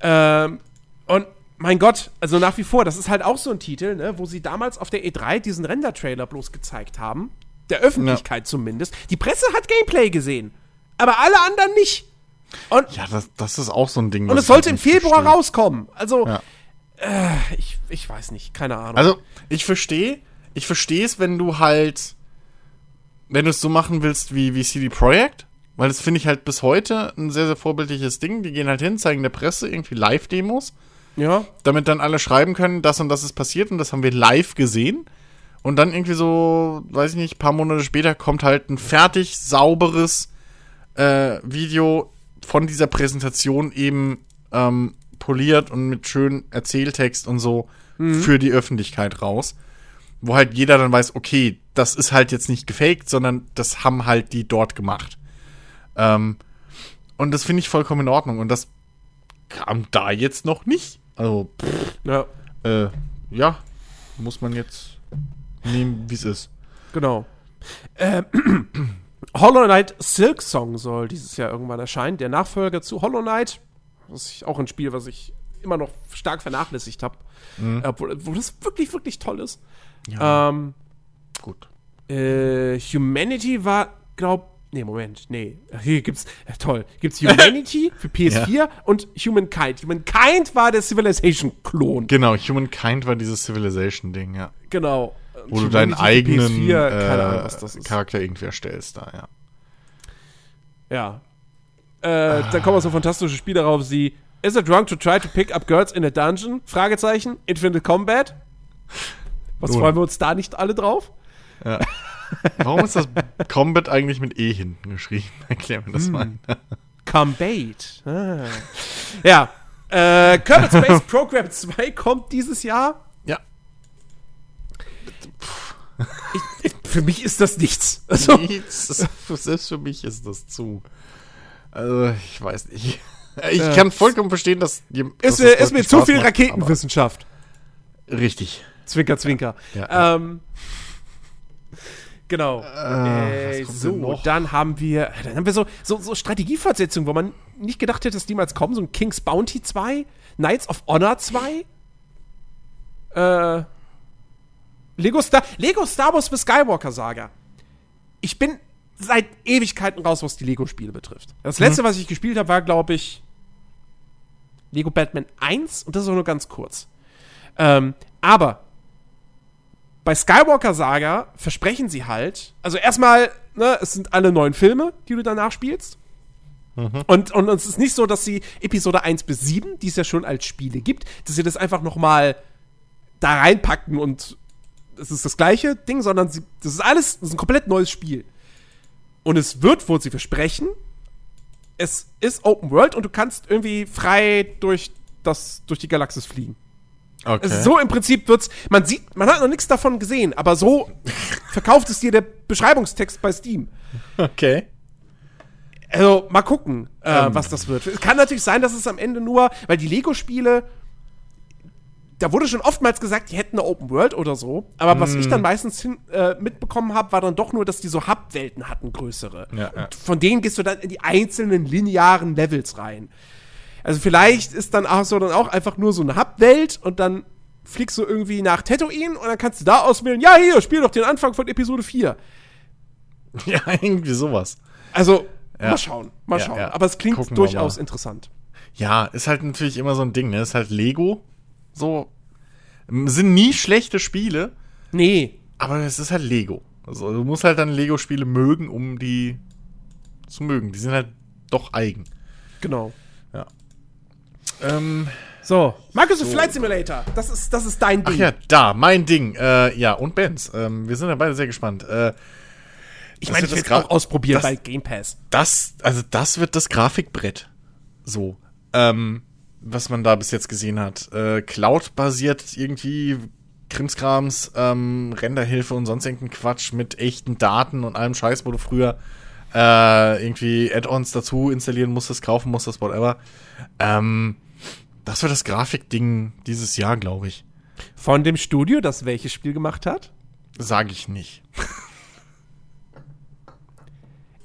Ähm, und mein Gott, also nach wie vor, das ist halt auch so ein Titel, ne, wo sie damals auf der E3 diesen Render-Trailer bloß gezeigt haben. Der Öffentlichkeit ja. zumindest. Die Presse hat Gameplay gesehen, aber alle anderen nicht. Und, ja, das, das ist auch so ein Ding. Und es sollte im Februar verstehe. rauskommen. Also, ja. Äh, ich, ich weiß nicht, keine Ahnung. Also, ich verstehe, ich verstehe es, wenn du halt, wenn du es so machen willst wie, wie CD Projekt, weil das finde ich halt bis heute ein sehr, sehr vorbildliches Ding. Die gehen halt hin, zeigen der Presse irgendwie Live-Demos. Ja. Damit dann alle schreiben können, das und das ist passiert und das haben wir live gesehen. Und dann irgendwie so, weiß ich nicht, paar Monate später kommt halt ein fertig, sauberes äh, Video von dieser Präsentation eben ähm, poliert und mit schön Erzähltext und so mhm. für die Öffentlichkeit raus. Wo halt jeder dann weiß, okay, das ist halt jetzt nicht gefaked, sondern das haben halt die dort gemacht. Ähm, und das finde ich vollkommen in Ordnung. Und das kam da jetzt noch nicht. Also, pff, ja. Äh, ja, muss man jetzt nehmen, wie es ist. Genau. Ähm, Hollow Knight Silk Song soll dieses Jahr irgendwann erscheinen. Der Nachfolger zu Hollow Knight. Das ist auch ein Spiel, was ich immer noch stark vernachlässigt habe. Mhm. Wo, wo, das wirklich, wirklich toll ist. Ja. Ähm, Gut. Äh, Humanity war, glaub, nee, Moment, nee. Hier gibt's, äh, toll, gibt's Humanity für PS4 ja. und Humankind. Humankind war der Civilization-Klon. Genau, Humankind war dieses Civilization-Ding, ja. Genau. Wo Humanity du deinen eigenen PS4, äh, Ahnung, Charakter irgendwie erstellst, da, ja. Ja. Äh, ah. Dann kommen so fantastische Spiele darauf wie Is it wrong to try to pick up girls in a dungeon? Fragezeichen. Infinite Combat. Was Nun. freuen wir uns da nicht alle drauf? Ja. Warum ist das Combat eigentlich mit E hinten geschrieben? Erklär mir das hm. mal. Combat. Ah. Ja. Äh, Kerbal Space Program 2 kommt dieses Jahr. Ja. Ich, ich, für mich ist das nichts. Also, nichts. Selbst für mich ist das zu. Also, ich weiß nicht. Ich äh, kann vollkommen verstehen, dass. dass ist, mir, ist mir zu viel Raketenwissenschaft. Richtig. Zwinker, zwinker. Ja, ja. Ähm, Genau. Äh, äh, so, dann haben wir, dann haben wir so, so, so Strategiefortsetzungen, wo man nicht gedacht hätte, dass die mal kommen. So ein King's Bounty 2, Knights of Honor 2, äh, Lego Star, Lego Star Wars für Skywalker Saga. Ich bin seit Ewigkeiten raus, was die Lego-Spiele betrifft. Das mhm. letzte, was ich gespielt habe, war, glaube ich, Lego Batman 1 und das ist auch nur ganz kurz. Ähm, aber bei Skywalker Saga versprechen sie halt, also erstmal, ne, es sind alle neun Filme, die du danach spielst. Mhm. Und, und, es ist nicht so, dass sie Episode 1 bis 7, die es ja schon als Spiele gibt, dass sie das einfach noch mal da reinpacken und es ist das gleiche Ding, sondern sie, das ist alles, das ist ein komplett neues Spiel. Und es wird, wo sie versprechen, es ist Open World und du kannst irgendwie frei durch, das, durch die Galaxis fliegen. Okay. Also so im Prinzip wird's, man sieht, man hat noch nichts davon gesehen, aber so verkauft es dir der Beschreibungstext bei Steam. Okay. Also mal gucken, äh, ähm. was das wird. Es kann natürlich sein, dass es am Ende nur, weil die Lego-Spiele, da wurde schon oftmals gesagt, die hätten eine Open World oder so. Aber mm. was ich dann mm. meistens hin, äh, mitbekommen habe, war dann doch nur, dass die so Hub-Welten hatten, größere. Ja, ja. Und von denen gehst du dann in die einzelnen linearen Levels rein. Also vielleicht ist dann auch so dann auch einfach nur so eine Hub-Welt und dann fliegst du irgendwie nach Tatooine und dann kannst du da auswählen, ja, hier, spiel doch den Anfang von Episode 4. Ja, irgendwie sowas. Also, ja. mal schauen, mal ja, schauen. Ja. Aber es klingt Gucken durchaus interessant. Ja, ist halt natürlich immer so ein Ding, ne? Ist halt Lego. So. Sind nie schlechte Spiele. Nee. Aber es ist halt Lego. Also, du musst halt dann Lego-Spiele mögen, um die zu mögen. Die sind halt doch eigen. Genau. Ähm, so, Microsoft so. Flight Simulator, das ist, das ist dein Ding. Ach ja, da, mein Ding. Äh, ja, und Benz. Ähm, wir sind ja beide sehr gespannt. Äh, ich meine, ich es auch ausprobieren das, bei Game Pass. Das, also das wird das Grafikbrett. So. Ähm, was man da bis jetzt gesehen hat. Äh, Cloud-basiert irgendwie Krimskrams, ähm, Renderhilfe und sonst irgendein Quatsch mit echten Daten und allem Scheiß, wo du früher äh, irgendwie Add-ons dazu installieren musstest, kaufen musstest, whatever. Ähm, das war das Grafikding dieses Jahr, glaube ich. Von dem Studio, das welches Spiel gemacht hat? Sage ich nicht.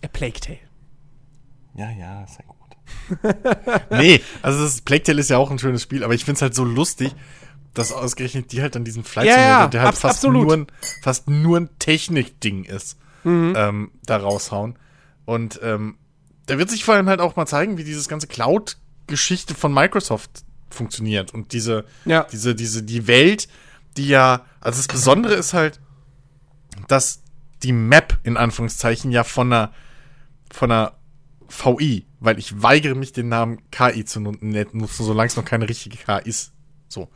A Plague Tale. Ja, ja, ist ja gut. nee, also das Plague Tale ist ja auch ein schönes Spiel, aber ich finde es halt so lustig, dass ausgerechnet die halt an diesem Flight ja, ja, der halt fast nur, ein, fast nur ein Technikding ist, mhm. ähm, da raushauen. Und ähm, da wird sich vor allem halt auch mal zeigen, wie dieses ganze Cloud-Geschichte von Microsoft funktioniert und diese, ja. diese, diese, die Welt, die ja, also das Besondere ist halt, dass die Map in Anführungszeichen ja von einer, von einer VI, weil ich weigere mich, den Namen KI zu nutzen, solange es noch keine richtige KI ist. So.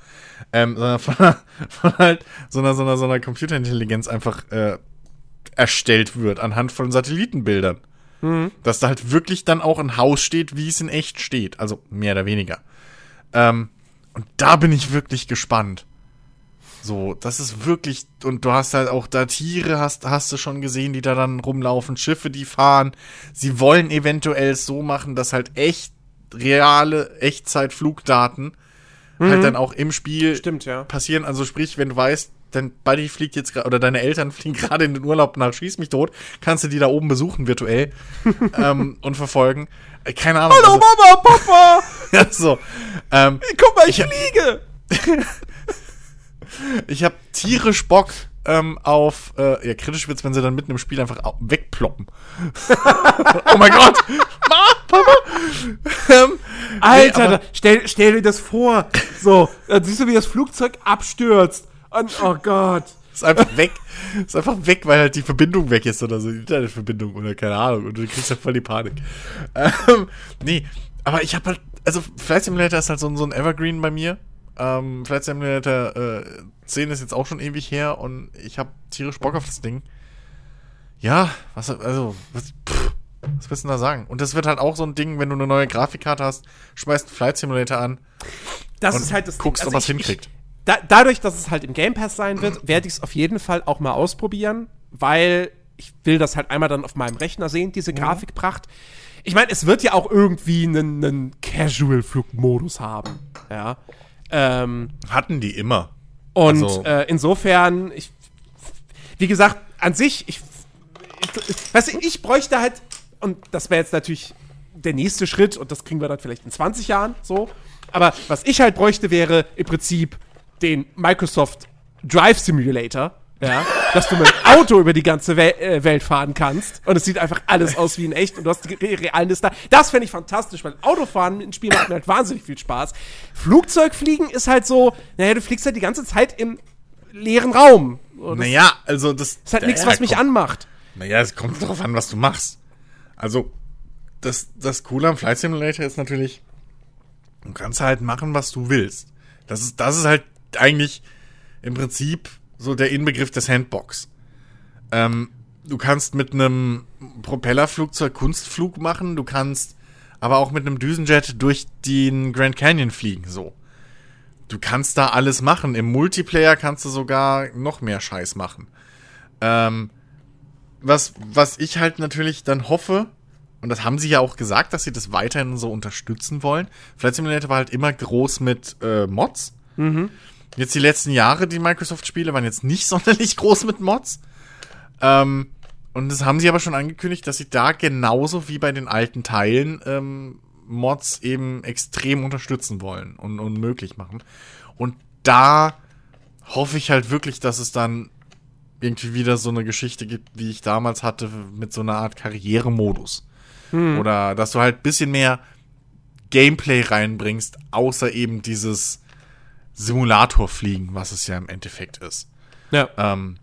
Ähm, sondern von, einer, von halt so einer, so einer, so einer Computerintelligenz einfach äh, erstellt wird anhand von Satellitenbildern. Mhm. Dass da halt wirklich dann auch ein Haus steht, wie es in echt steht. Also mehr oder weniger. Ähm, und da bin ich wirklich gespannt. So, das ist wirklich, und du hast halt auch da Tiere, hast, hast du schon gesehen, die da dann rumlaufen, Schiffe, die fahren. Sie wollen eventuell so machen, dass halt echt reale Echtzeit-Flugdaten halt mhm. halt dann auch im Spiel Stimmt, ja. passieren. Also sprich, wenn du weißt, dein Buddy fliegt jetzt gerade, oder deine Eltern fliegen gerade in den Urlaub nach Schieß mich tot, kannst du die da oben besuchen virtuell ähm, und verfolgen. Äh, keine Ahnung. Hallo also, Mama, Papa! ja, so. Ähm, Guck mal, ich, ich fliege! ich habe tierisch Bock ähm, auf, äh, ja, kritisch wird's, wenn sie dann mitten im Spiel einfach wegploppen. oh mein Gott! Ma, Papa! ähm, Alter, nee, stell, stell dir das vor. So, dann siehst du, wie das Flugzeug abstürzt. Und, oh Gott. Ist einfach weg. Ist einfach weg, weil halt die Verbindung weg ist oder so, die Internetverbindung oder keine Ahnung. Und du kriegst halt voll die Panik. Ähm, nee, aber ich habe halt, also Flight Simulator ist halt so, so ein Evergreen bei mir. Ähm, Flight Simulator äh, 10 ist jetzt auch schon ewig her und ich habe tierisch Bock auf das Ding. Ja, was, also, was, pff, was willst du denn da sagen? Und das wird halt auch so ein Ding, wenn du eine neue Grafikkarte hast, schmeißt Flight Simulator an. Das ist halt das guckst, Ding. Also ob was hinkriegt. Ich, da, dadurch, dass es halt im Game Pass sein wird, werde ich es auf jeden Fall auch mal ausprobieren, weil ich will das halt einmal dann auf meinem Rechner sehen, diese mhm. Grafikpracht. Ich meine, es wird ja auch irgendwie einen, einen Casual-Flugmodus haben. Ja. Ähm, Hatten die immer. Und also. äh, insofern, ich, wie gesagt, an sich, ich, ich, weißt du, ich bräuchte halt, und das wäre jetzt natürlich der nächste Schritt, und das kriegen wir dann vielleicht in 20 Jahren so. Aber was ich halt bräuchte, wäre im Prinzip den Microsoft Drive Simulator, ja, dass du mit dem Auto über die ganze Wel äh, Welt fahren kannst und es sieht einfach alles aus wie in echt und du hast die realen Liste. Das fände ich fantastisch, weil Autofahren im Spiel macht mir halt wahnsinnig viel Spaß. Flugzeugfliegen ist halt so, naja, du fliegst halt die ganze Zeit im leeren Raum. naja, also das ist halt nichts, was mich anmacht. Naja, es kommt darauf an, was du machst. Also, das, das Coole am Flight Simulator ist natürlich, du kannst halt machen, was du willst. Das ist, das ist halt eigentlich im Prinzip so der Inbegriff des Handbox. Ähm, du kannst mit einem Propellerflugzeug Kunstflug machen, du kannst aber auch mit einem Düsenjet durch den Grand Canyon fliegen, so. Du kannst da alles machen. Im Multiplayer kannst du sogar noch mehr Scheiß machen. Ähm, was, was ich halt natürlich dann hoffe, und das haben sie ja auch gesagt, dass sie das weiterhin so unterstützen wollen. Flight Simulator war halt immer groß mit äh, Mods. Mhm. Jetzt die letzten Jahre, die Microsoft-Spiele waren jetzt nicht sonderlich groß mit Mods. Ähm, und das haben sie aber schon angekündigt, dass sie da genauso wie bei den alten Teilen ähm, Mods eben extrem unterstützen wollen und, und möglich machen. Und da hoffe ich halt wirklich, dass es dann irgendwie wieder so eine Geschichte gibt, wie ich damals hatte, mit so einer Art Karrieremodus. Hm. Oder dass du halt ein bisschen mehr Gameplay reinbringst, außer eben dieses Simulatorfliegen, was es ja im Endeffekt ist. Ja. Ähm,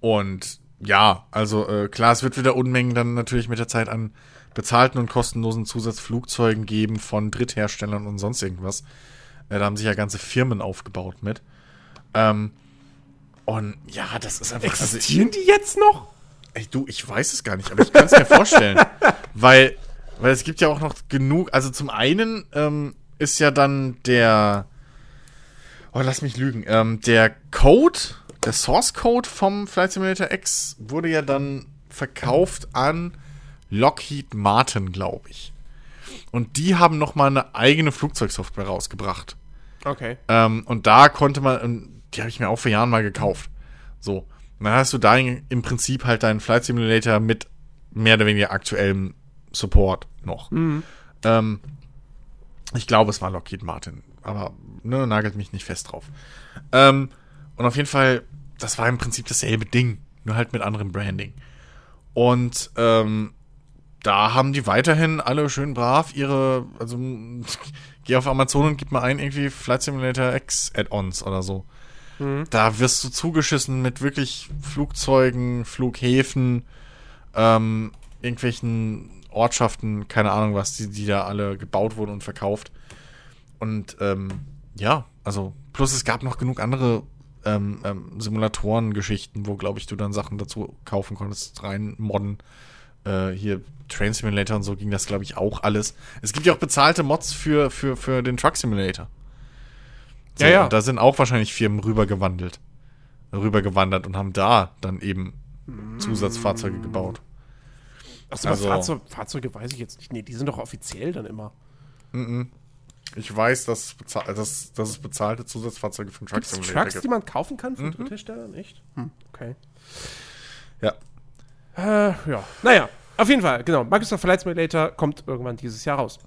und ja, also äh, klar, es wird wieder Unmengen dann natürlich mit der Zeit an bezahlten und kostenlosen Zusatzflugzeugen geben von Drittherstellern und sonst irgendwas. Äh, da haben sich ja ganze Firmen aufgebaut mit. Ähm, und ja, das ist einfach. Existieren also ich, die jetzt noch? Ey, du, ich weiß es gar nicht, aber ich kann es mir vorstellen. Weil, weil es gibt ja auch noch genug. Also zum einen ähm, ist ja dann der Oh, lass mich lügen. Ähm, der Code, der Source Code vom Flight Simulator X wurde ja dann verkauft an Lockheed Martin, glaube ich. Und die haben noch mal eine eigene Flugzeugsoftware rausgebracht. Okay. Ähm, und da konnte man, die habe ich mir auch vor Jahren mal gekauft. So. Und dann hast du da im Prinzip halt deinen Flight Simulator mit mehr oder weniger aktuellem Support noch. Mhm. Ähm, ich glaube, es war Lockheed Martin aber ne, nagelt mich nicht fest drauf. Ähm, und auf jeden Fall, das war im Prinzip dasselbe Ding, nur halt mit anderem Branding. Und ähm, da haben die weiterhin alle schön brav ihre, also geh auf Amazon und gib mal ein irgendwie Flight Simulator X Add-ons oder so. Mhm. Da wirst du zugeschissen mit wirklich Flugzeugen, Flughäfen, ähm, irgendwelchen Ortschaften, keine Ahnung was, die, die da alle gebaut wurden und verkauft. Und ähm, ja, also, plus es gab noch genug andere ähm, ähm, Simulatoren-Geschichten, wo, glaube ich, du dann Sachen dazu kaufen konntest, rein modden. äh, hier Train Simulator und so ging das, glaube ich, auch alles. Es gibt ja auch bezahlte Mods für, für, für den Truck Simulator. So, Ja, ja. Und da sind auch wahrscheinlich Firmen rübergewandelt. Rübergewandert und haben da dann eben Zusatzfahrzeuge gebaut. Achso, Also- Fahrzeug, Fahrzeuge weiß ich jetzt nicht. Nee, die sind doch offiziell dann immer. Ich weiß, dass, es bezahl- dass, dass es bezahlte Zusatzfahrzeuge für den Truck Simulator Trucks, die gibt. man kaufen kann Mhm. von Drittherstellern? Echt? Hm, okay. Ja. Äh, ja. Naja, auf jeden Fall, genau. Microsoft Flight Simulator kommt irgendwann dieses Jahr raus.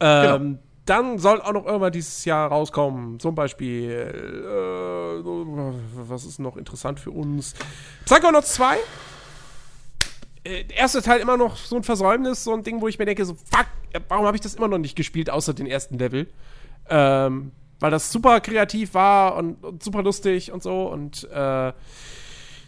Ähm, Genau. Dann soll auch noch irgendwann dieses Jahr rauskommen, zum Beispiel, äh, was ist noch interessant für uns? Psychonauts 2. Äh, der erste Teil immer noch so ein Versäumnis, so ein Ding, wo ich mir denke, so, fuck, warum habe ich das immer noch nicht gespielt, außer den ersten Level? Ähm, weil das super kreativ war und, und super lustig und so und äh,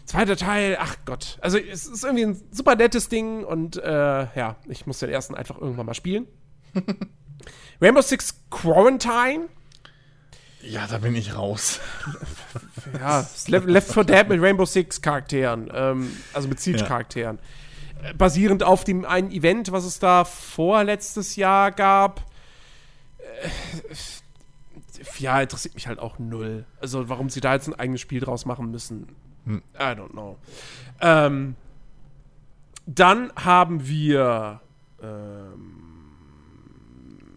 Zweiter Teil, ach Gott. Also es ist irgendwie ein super nettes Ding und äh, ja, ich muss den ersten einfach irgendwann mal spielen. Rainbow Six Quarantine. Ja, da bin ich raus. Ja, Left, Left 4 Dead mit Rainbow Six Charakteren, ähm, also mit Siege Charakteren. Äh, Basierend auf dem einen Event, was es da vorletztes Jahr gab. Äh, ja, interessiert mich halt auch null. Also warum sie da jetzt ein eigenes Spiel draus machen müssen. I don't know. Ähm, dann haben wir ähm,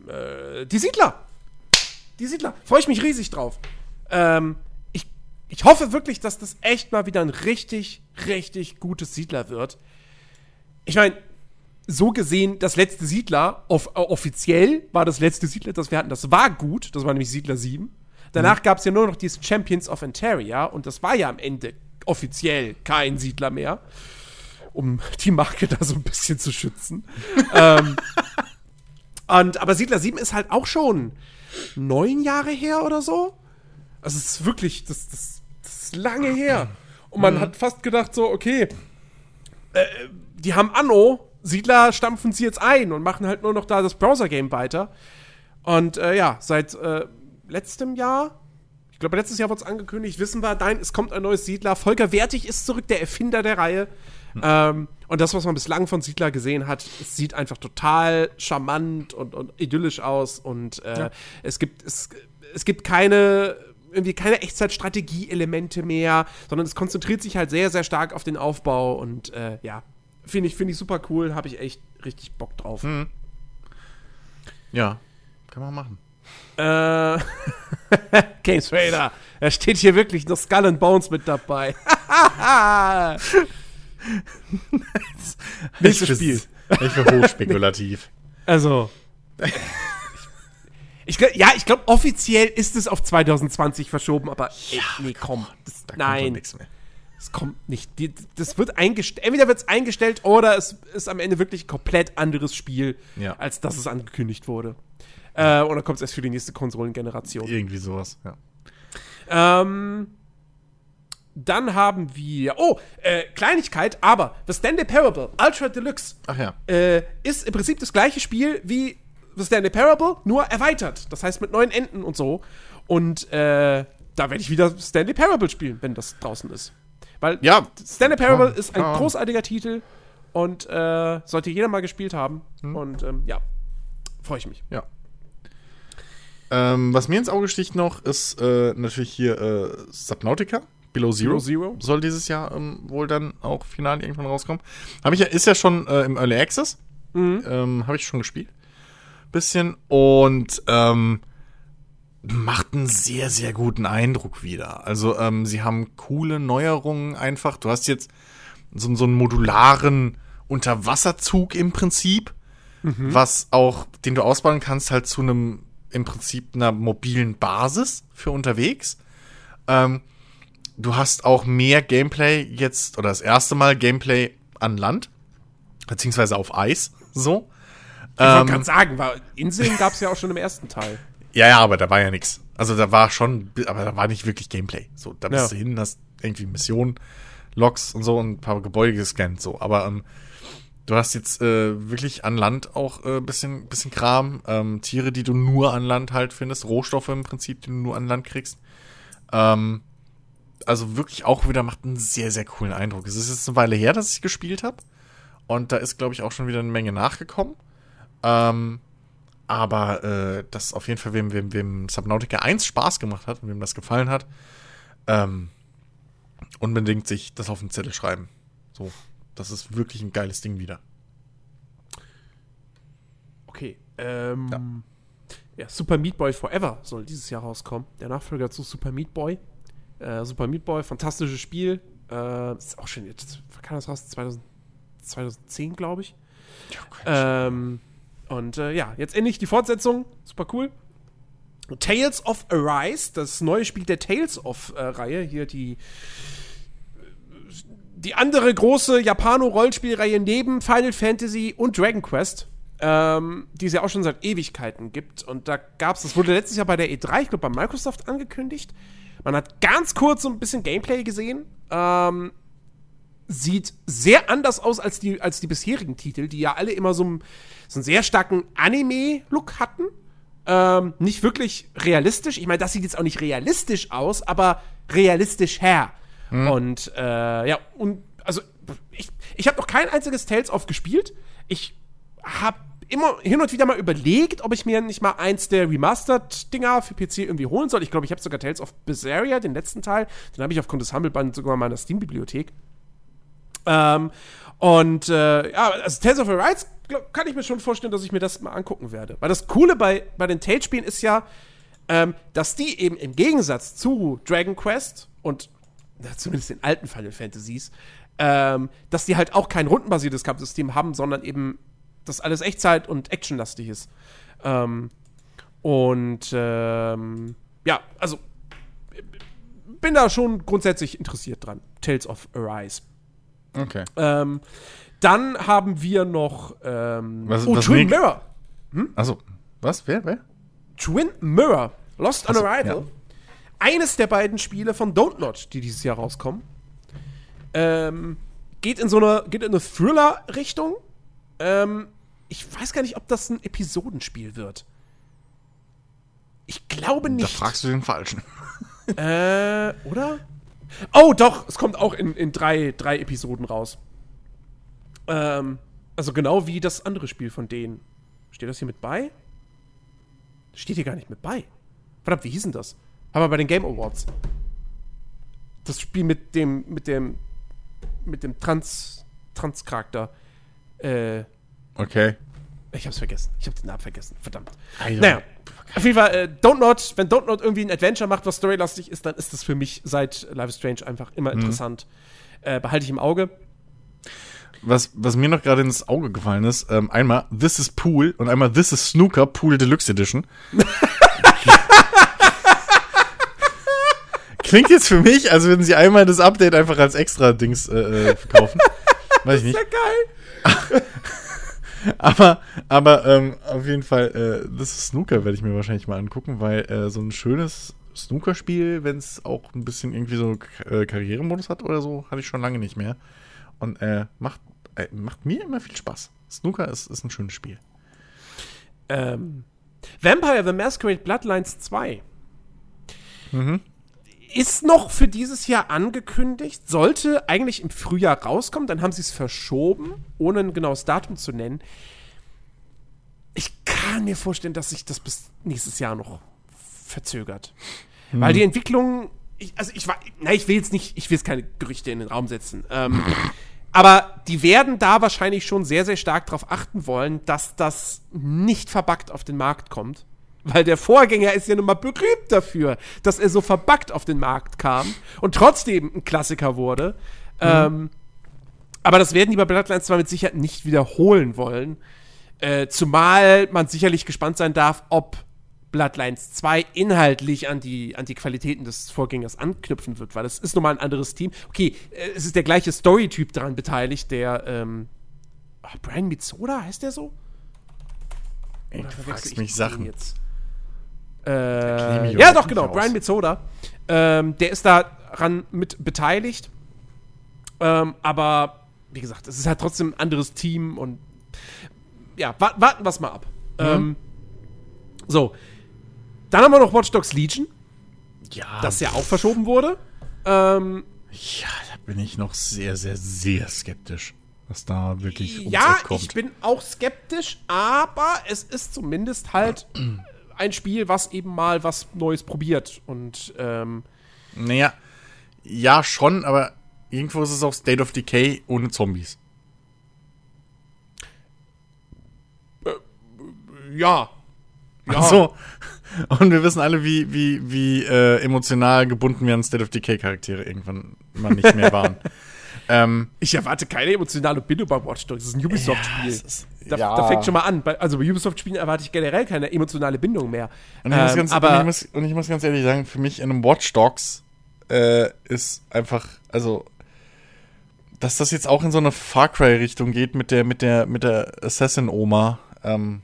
äh, die Siedler. Die Siedler. Freue ich mich riesig drauf. Ähm, ich, ich hoffe wirklich, dass das echt mal wieder ein richtig, richtig gutes Siedler wird. Ich meine, so gesehen, das letzte Siedler, off äh, offiziell war das letzte Siedler, das wir hatten, das war gut. Das war nämlich Siedler 7. Danach gab es ja nur noch dieses Champions of Antaria und das war ja am Ende offiziell kein Siedler mehr. Um die Marke da so ein bisschen zu schützen. ähm, und, aber Siedler 7 ist halt auch schon neun Jahre her oder so. Also es ist wirklich, das, das, das ist lange her. Und man hat fast gedacht so, okay, äh, die haben Anno, Siedler stampfen sie jetzt ein und machen halt nur noch da das Browser-Game weiter. Und äh, ja, seit äh, letztem Jahr, ich glaube letztes Jahr wurde es angekündigt, wissen wir, nein, es kommt ein neues Siedler. Volker Wertig ist zurück, der Erfinder der Reihe. Ähm, und das, was man bislang von Siedler gesehen hat, es sieht einfach total charmant und, und idyllisch aus. Und äh, es gibt es, es gibt keine irgendwie keine Echtzeitstrategie-Elemente mehr, sondern es konzentriert sich halt sehr, sehr stark auf den Aufbau und äh, ja, finde ich, finde ich super cool, habe ich echt richtig Bock drauf. Ja, kann man machen. Äh, Games Raider, da steht hier wirklich noch Skull and Bones mit dabei. Nächstes Spiel. Ich bin hochspekulativ. Also. Ich, ja, ich glaube, offiziell ist es auf 2020 verschoben, aber ey, nee, komm. Das, Da nein, nichts mehr. Es kommt nicht. Die, das wird eingestellt. Entweder wird es eingestellt oder es ist am Ende wirklich ein komplett anderes Spiel, Ja. als dass es angekündigt wurde. Äh, oder kommt es erst für die nächste Konsolengeneration. Irgendwie sowas, ja. Ähm, dann haben wir. Oh, äh, Kleinigkeit, aber The Stanley Parable Ultra Deluxe ja. äh, ist im Prinzip das gleiche Spiel wie The Stanley Parable, nur erweitert. Das heißt mit neuen Enden und so. Und äh, da werde ich wieder Stanley Parable spielen, wenn das draußen ist. Weil Ja. Stanley Parable ist ein großartiger Titel und äh, sollte jeder mal gespielt haben. Hm. Und ähm, ja, freue ich mich. Ja. Ähm, was mir ins Auge sticht noch, ist äh, natürlich hier äh, Subnautica. Below Zero. Below Zero. Soll dieses Jahr ähm, wohl dann auch final irgendwann rauskommen. Hab ich ja, ist ja schon äh, im Early Access. Ähm, Habe ich schon gespielt. Bisschen. Und ähm, macht einen sehr, sehr guten Eindruck wieder. Also, ähm, sie haben coole Neuerungen einfach. Du hast jetzt so, so einen modularen Unterwasserzug im Prinzip, was auch, den du ausbauen kannst, halt zu einem, im Prinzip einer mobilen Basis für unterwegs. Ähm, du hast auch mehr Gameplay jetzt, oder das erste Mal Gameplay an Land, beziehungsweise auf Eis, so. Ich wollte Ähm, gerade sagen, war, Inseln gab es ja auch schon im ersten Teil. Ja, ja, aber da war ja nichts. Also da war schon, aber da war nicht wirklich Gameplay. So, da bist Ja. du hin, hast irgendwie Missionen, Logs und so und ein paar Gebäude gescannt, so. Aber ähm, du hast jetzt äh, wirklich an Land auch äh, bisschen, bisschen Kram, ähm, Tiere, die du nur an Land halt findest, Rohstoffe im Prinzip, die du nur an Land kriegst. Ähm, also wirklich auch wieder macht einen sehr, sehr coolen Eindruck. Es ist jetzt eine Weile her, dass ich gespielt habe. Und da ist, glaube ich, auch schon wieder eine Menge nachgekommen. Ähm, aber äh, das auf jeden Fall, wem, wem, wem Subnautica 1 Spaß gemacht hat und wem das gefallen hat, ähm, unbedingt sich das auf den Zettel schreiben. So, das ist wirklich ein geiles Ding wieder. Okay. Ähm, ja. ja. Super Meat Boy Forever soll dieses Jahr rauskommen. Der Nachfolger zu Super Meat Boy. Äh, Super Meat Boy, fantastisches Spiel. Äh, ist auch schon jetzt, kam das raus? 2000, 2010, glaube ich. Ja, ähm, und äh, ja, jetzt endlich die Fortsetzung. Super cool. Tales of Arise, das neue Spiel der Tales of-Reihe. Hier die die andere große Japano-Rollenspielreihe neben Final Fantasy und Dragon Quest, ähm, die es ja auch schon seit Ewigkeiten gibt. Und da gab es, das wurde letztes Jahr bei der E3, ich glaube bei Microsoft angekündigt. Man hat ganz kurz so ein bisschen Gameplay gesehen. Ähm, sieht sehr anders aus als die, als die bisherigen Titel, die ja alle immer so, einen, so einen sehr starken Anime-Look hatten. Ähm, nicht wirklich realistisch. Ich meine, das sieht jetzt auch nicht realistisch aus, aber realistisch her. Mhm. Und äh, ja, und also ich, ich habe noch kein einziges Tales of gespielt. Ich habe immer hin und wieder mal überlegt, ob ich mir nicht mal eins der Remastered-Dinger für PC irgendwie holen soll. Ich glaube, ich habe sogar Tales of Berseria, den letzten Teil. Den habe ich aufgrund des Humbleband sogar in meiner Steam-Bibliothek. Ähm, und äh, ja, also Tales of Arise kann ich mir schon vorstellen, dass ich mir das mal angucken werde. Weil das Coole bei, bei den Tales-Spielen ist ja, ähm, dass die eben im Gegensatz zu Dragon Quest und zumindest den alten Final Fantasies, ähm, dass die halt auch kein rundenbasiertes Kampfsystem haben, sondern eben das alles Echtzeit- und actionlastig ist. Ähm, und ähm, ja, also bin da schon grundsätzlich interessiert dran. Tales of Arise. Okay. Ähm, dann haben wir noch ähm, was, oh, was Twin Nick? Mirror. Hm? Also, was? Wer? Wer? Twin Mirror. Lost on Arrival. Ja eines der beiden Spiele von Don't Not, die dieses Jahr rauskommen. Ähm, geht in so eine, geht in eine Thriller-Richtung. Ähm, ich weiß gar nicht, ob das ein Episodenspiel wird. Ich glaube nicht. Da fragst du den Falschen. äh, oder? Oh, doch, es kommt auch in, in drei, drei Episoden raus. Ähm, also genau wie das andere Spiel von denen. Steht das hier mit bei? steht hier gar nicht mit bei. Verdammt, wie hieß denn das? Aber bei den Game Awards. Das Spiel mit dem, mit dem, mit dem Trans, Trans-Charakter. Äh, okay. Ich hab's vergessen. Ich hab den Namen vergessen. Verdammt. Also. Naja, auf jeden Fall, äh, Don't Not, wenn Don't Not irgendwie ein Adventure macht, was storylastig ist, dann ist das für mich seit Life is Strange einfach immer mhm. interessant. Äh, behalte ich im Auge. Was, was mir noch gerade ins Auge gefallen ist, ähm, einmal This is Pool und einmal This is Snooker Pool Deluxe Edition. Klingt jetzt für mich, als würden sie einmal das Update einfach als Extra-Dings äh, äh verkaufen. Weiß ich nicht. Das ist ja geil. aber, aber ähm, auf jeden Fall, äh, das ist Snooker werde ich mir wahrscheinlich mal angucken, weil äh, so ein schönes Snooker-Spiel, wenn es auch ein bisschen irgendwie so äh, Karrieremodus hat oder so, hatte ich schon lange nicht mehr. Und äh, macht, äh, macht mir immer viel Spaß. Snooker ist, ist ein schönes Spiel. Ähm, Vampire the Masquerade Bloodlines 2. Mhm ist noch für dieses Jahr angekündigt, sollte eigentlich im Frühjahr rauskommen, dann haben sie es verschoben, ohne ein genaues Datum zu nennen. Ich kann mir vorstellen, dass sich das bis nächstes Jahr noch verzögert. Hm. Weil die Entwicklung, ich, also ich war, na, ich will jetzt nicht, ich will jetzt keine Gerüchte in den Raum setzen. Ähm, aber die werden da wahrscheinlich schon sehr, sehr stark darauf achten wollen, dass das nicht verbuggt auf den Markt kommt. Weil der Vorgänger ist ja nun mal berühmt dafür, dass er so verbuggt auf den Markt kam und trotzdem ein Klassiker wurde. Mhm. Ähm, aber das werden die bei Bloodlines zwar mit Sicherheit nicht wiederholen wollen. Äh, zumal man sicherlich gespannt sein darf, ob Bloodlines 2 inhaltlich an die, an die Qualitäten des Vorgängers anknüpfen wird, weil es ist nun mal ein anderes Team. Okay, äh, es ist der gleiche Storytyp daran beteiligt, der ähm, oh, Brian Mitsoda, heißt der so? Ey, du fragst mich Sachen. Jetzt? Äh, ja, doch, genau. Brian Mitsoda. Ähm, der ist daran mit beteiligt. Ähm, aber wie gesagt, es ist halt trotzdem ein anderes Team und ja, warten, warten wir es mal ab. Mhm. Ähm, so. Dann haben wir noch Watch Dogs Legion. Ja. Das ja auch verschoben wurde. Ähm, ja, da bin ich noch sehr, sehr, sehr skeptisch. was da wirklich Ja, kommt. ich bin auch skeptisch, aber es ist zumindest halt ein Spiel, was eben mal was Neues probiert. Und, ähm. Naja, ja, schon, aber irgendwo ist es auch State of Decay ohne Zombies. Äh, ja. Ja. So. Und wir wissen alle, wie, wie, wie äh, emotional gebunden wir an State of Decay Charaktere irgendwann mal nicht mehr waren. ähm, ich erwarte keine emotionale Bindung bei Watch Dogs. Das ist ein Ubisoft-Spiel. Ja, da, ja. da, fängt schon mal an. Also bei Ubisoft-Spielen erwarte ich generell keine emotionale Bindung mehr. Und ich, ähm, ganz, aber, und ich, muss, und ich muss ganz ehrlich sagen, für mich in einem Watch Dogs äh, ist einfach, also dass das jetzt auch in so eine Far Cry Richtung geht mit der mit der mit der Assassin Oma. Ähm,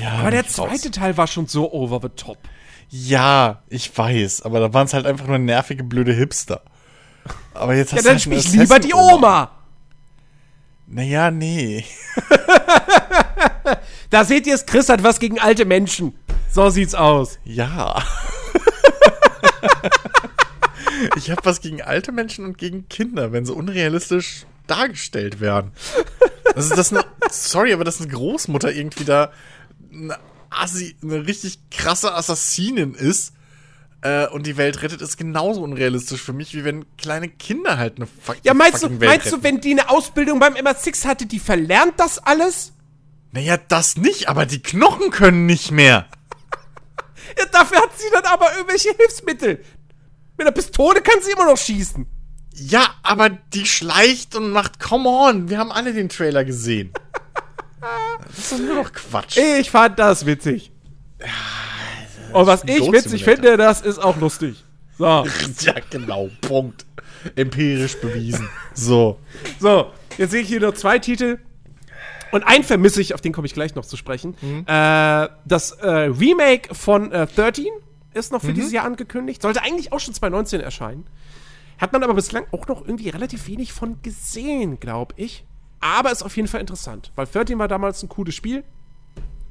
ja, aber der zweite raus. Teil war schon so over the top. Ja, ich weiß, aber da waren es halt einfach nur nervige blöde Hipster. Aber jetzt hast ja, dann halt spiel ich lieber die Oma. Naja, nee. da seht ihr es, Chris hat was gegen alte Menschen. So sieht's aus. Ja. ich habe was gegen alte Menschen und gegen Kinder, wenn sie unrealistisch dargestellt werden. Also das eine, sorry, aber dass eine Großmutter irgendwie da eine, Assi, eine richtig krasse Assassinin ist äh, und die Welt rettet, ist genauso unrealistisch für mich, wie wenn kleine Kinder halt eine fuck, Ja, meinst, du, Welt meinst retten. du, wenn die eine Ausbildung beim MA6 hatte, die verlernt das alles? Naja, das nicht, aber die Knochen können nicht mehr. ja, dafür hat sie dann aber irgendwelche Hilfsmittel. Mit einer Pistole kann sie immer noch schießen. Ja, aber die schleicht und macht, come on, wir haben alle den Trailer gesehen. Das ist nur noch Quatsch. Ich fand das witzig. Und was ich witzig finde, das ist auch lustig. So. ja, genau, Punkt. Empirisch bewiesen. So. So, jetzt sehe ich hier noch zwei Titel. Und einen vermisse ich, auf den komme ich gleich noch zu sprechen. Mhm. Äh, das äh, Remake von äh, 13 ist noch für mhm. dieses Jahr angekündigt. Sollte eigentlich auch schon 2019 erscheinen. Hat man aber bislang auch noch irgendwie relativ wenig von gesehen, glaube ich. Aber ist auf jeden Fall interessant, weil 13 war damals ein cooles Spiel.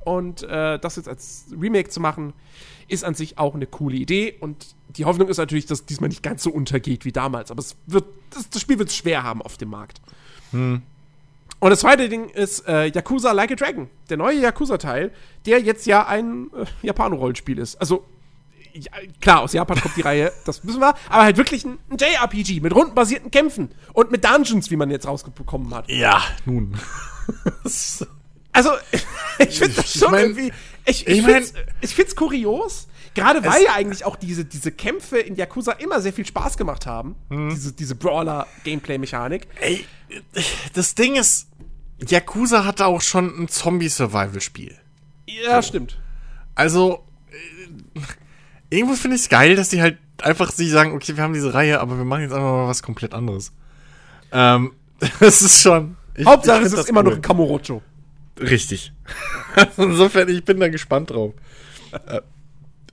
Und äh, das jetzt als Remake zu machen, ist an sich auch eine coole Idee. Und die Hoffnung ist natürlich, dass diesmal nicht ganz so untergeht wie damals. Aber es wird, das, das Spiel wird es schwer haben auf dem Markt. Hm. Und das zweite Ding ist äh, Yakuza Like a Dragon. Der neue Yakuza-Teil, der jetzt ja ein äh, Japan-Rollenspiel ist. Also klar, aus Japan kommt die Reihe, das wissen wir, aber halt wirklich ein, ein JRPG mit rundenbasierten Kämpfen und mit Dungeons, wie man jetzt rausbekommen hat. Ja, nun. also, ich finde das schon ich mein, irgendwie. Ich, ich, ich mein, find's, ich find's kurios, gerade weil ja eigentlich auch diese, diese Kämpfe in Yakuza immer sehr viel Spaß gemacht haben. Mhm. Diese, diese Brawler-Gameplay-Mechanik. Ey, das Ding ist, Yakuza hatte auch schon ein Zombie-Survival-Spiel. Ja, so. stimmt. Also, irgendwo finde ich es geil, dass die halt einfach sich sagen, okay, wir haben diese Reihe, aber wir machen jetzt einfach mal was komplett anderes. Ähm, das ist schon. Ich, Hauptsache, ich es ist immer cool. noch ein Kamurocho. Richtig. Insofern, ich bin da gespannt drauf. Äh,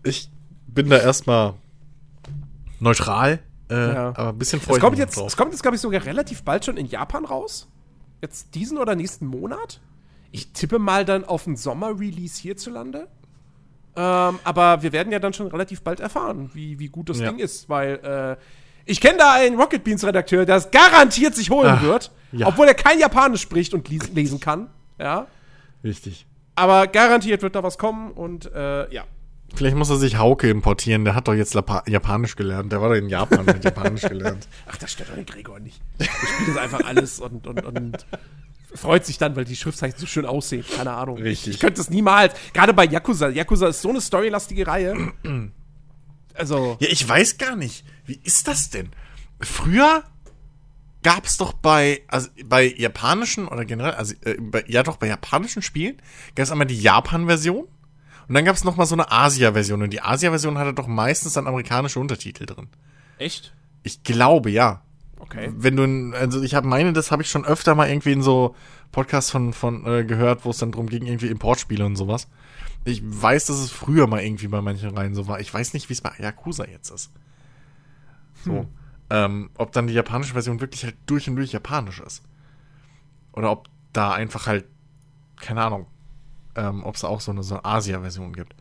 ich bin da erstmal neutral, äh, ja. aber ein bisschen freundlich. Es kommt jetzt, es kommt jetzt, glaube ich, sogar relativ bald schon in Japan raus. Jetzt diesen oder nächsten Monat. Ich tippe mal dann auf einen Sommer-Release hierzulande. Ähm, aber wir werden ja dann schon relativ bald erfahren, wie, wie gut das ja. Ding ist, weil äh, ich kenne da einen Rocket Beans Redakteur, der es garantiert sich holen Ach, wird, ja. obwohl er kein Japanisch spricht und lesen kann. Ja. Richtig. Aber garantiert wird da was kommen und äh, ja. Vielleicht muss er sich Hauke importieren, der hat doch jetzt Lapa Japanisch gelernt. Der war doch in Japan und hat Japanisch gelernt. Ach, das stört doch den Gregor nicht. Der spielt das einfach alles und, und, und freut sich dann, weil die Schriftzeichen so schön aussehen. Keine Ahnung. Richtig. Ich könnte es niemals. Gerade bei Yakuza. Yakuza ist so eine storylastige Reihe. also. Ja, ich weiß gar nicht. Wie ist das denn? Früher gab es doch bei, also bei japanischen oder generell, also äh, bei, ja doch, bei japanischen Spielen gab es einmal die Japan-Version und dann gab es nochmal so eine Asia-Version und die Asia-Version hatte doch meistens dann amerikanische Untertitel drin. Echt? Ich glaube, ja. Okay. Wenn du, also ich habe meine, das habe ich schon öfter mal irgendwie in so Podcasts von, von äh, gehört, wo es dann drum ging, irgendwie Importspiele und sowas. Ich weiß, dass es früher mal irgendwie bei manchen Reihen so war. Ich weiß nicht, wie es bei Yakuza jetzt ist. So. Hm. Ähm, ob dann die japanische Version wirklich halt durch und durch japanisch ist. Oder ob da einfach halt, keine Ahnung, ähm, ob es auch so eine, so eine Asia-Version gibt.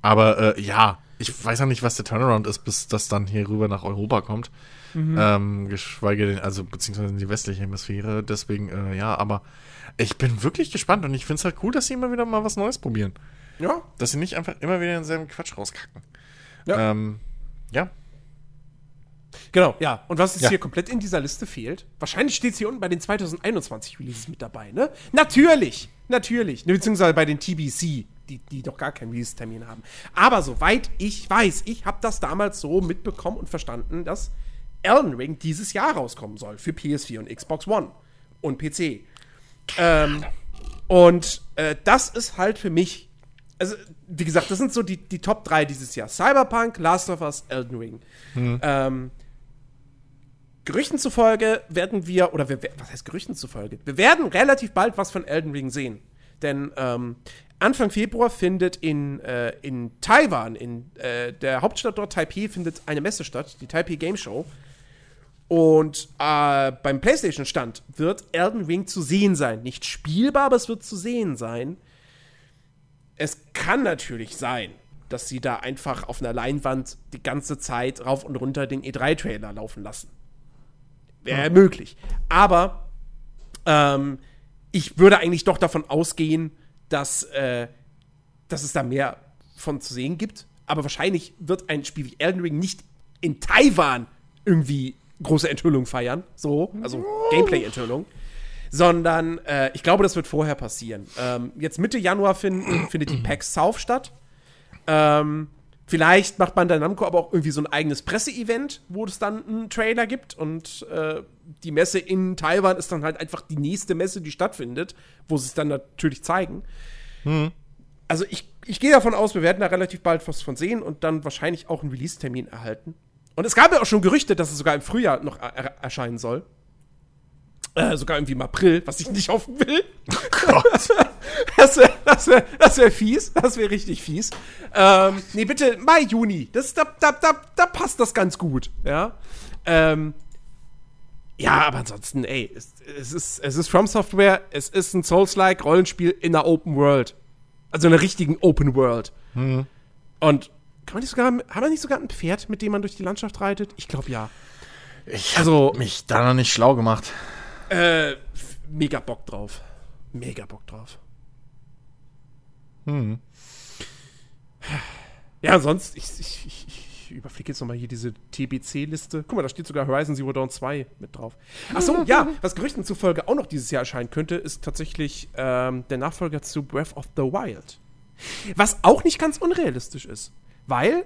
Aber äh, ja, ich weiß ja nicht, was der Turnaround ist, bis das dann hier rüber nach Europa kommt. Mhm. Ähm, geschweige denn, also beziehungsweise in die westliche Hemisphäre. Deswegen, äh, ja, aber ich bin wirklich gespannt und ich finde es halt cool, dass sie immer wieder mal was Neues probieren. Ja. Dass sie nicht einfach immer wieder denselben Quatsch rauskacken. Ja. Ähm, ja. Genau, ja. Und was jetzt ja. hier komplett in dieser Liste fehlt, wahrscheinlich steht es hier unten bei den 2021 Releases mit dabei, ne? Natürlich, natürlich. Beziehungsweise bei den TBC, die, die doch gar keinen Release-Termin haben. Aber soweit ich weiß, ich habe das damals so mitbekommen und verstanden, dass Elden Ring dieses Jahr rauskommen soll für PS4 und Xbox One und PC. Ähm, und äh, das ist halt für mich, also wie gesagt, das sind so die, die Top 3 dieses Jahr. Cyberpunk, Last of Us, Elden Ring. Hm. Ähm, Gerüchten zufolge werden wir, oder wir, was heißt Gerüchten zufolge? Wir werden relativ bald was von Elden Ring sehen. Denn ähm, Anfang Februar findet in, äh, in Taiwan, in äh, der Hauptstadt dort Taipei, findet eine Messe statt, die Taipei Game Show. Und äh, beim PlayStation-Stand wird Elden Ring zu sehen sein. Nicht spielbar, aber es wird zu sehen sein. Es kann natürlich sein, dass sie da einfach auf einer Leinwand die ganze Zeit rauf und runter den E3-Trailer laufen lassen. Wäre mhm. möglich. Aber ähm, ich würde eigentlich doch davon ausgehen, dass, äh, dass es da mehr von zu sehen gibt. Aber wahrscheinlich wird ein Spiel wie Elden Ring nicht in Taiwan irgendwie große Enthüllung feiern, so, also Gameplay-Enthüllung, sondern äh, ich glaube, das wird vorher passieren. Ähm, jetzt Mitte Januar finden, findet die PAX South statt. Ähm, vielleicht macht man dann Namco aber auch irgendwie so ein eigenes Presseevent, wo es dann einen Trailer gibt und äh, die Messe in Taiwan ist dann halt einfach die nächste Messe, die stattfindet, wo sie es dann natürlich zeigen. Hm. Also ich, ich gehe davon aus, wir werden da relativ bald was von sehen und dann wahrscheinlich auch einen Release-Termin erhalten. Und es gab ja auch schon Gerüchte, dass es sogar im Frühjahr noch er erscheinen soll. Äh, sogar irgendwie im April, was ich nicht hoffen will. Oh Gott. das wäre das wär, das wär fies. Das wäre richtig fies. Ähm, nee, bitte Mai, Juni. Das, da, da, da, da passt das ganz gut. Ja. Ähm, ja, aber ansonsten, ey, es, es, ist, es ist From Software, es ist ein Souls-like Rollenspiel in der Open World. Also in einer richtigen Open World. Mhm. Und kann man nicht sogar, haben wir nicht sogar ein Pferd, mit dem man durch die Landschaft reitet? Ich glaube ja. Ich also mich da noch nicht schlau gemacht. Äh, mega Bock drauf. Mega Bock drauf. Hm. Ja, sonst, ich, ich, ich, ich überfliege jetzt nochmal hier diese TBC-Liste. Guck mal, da steht sogar Horizon Zero Dawn 2 mit drauf. Achso, ja, was Gerüchten zufolge auch noch dieses Jahr erscheinen könnte, ist tatsächlich ähm, der Nachfolger zu Breath of the Wild. Was auch nicht ganz unrealistisch ist. Weil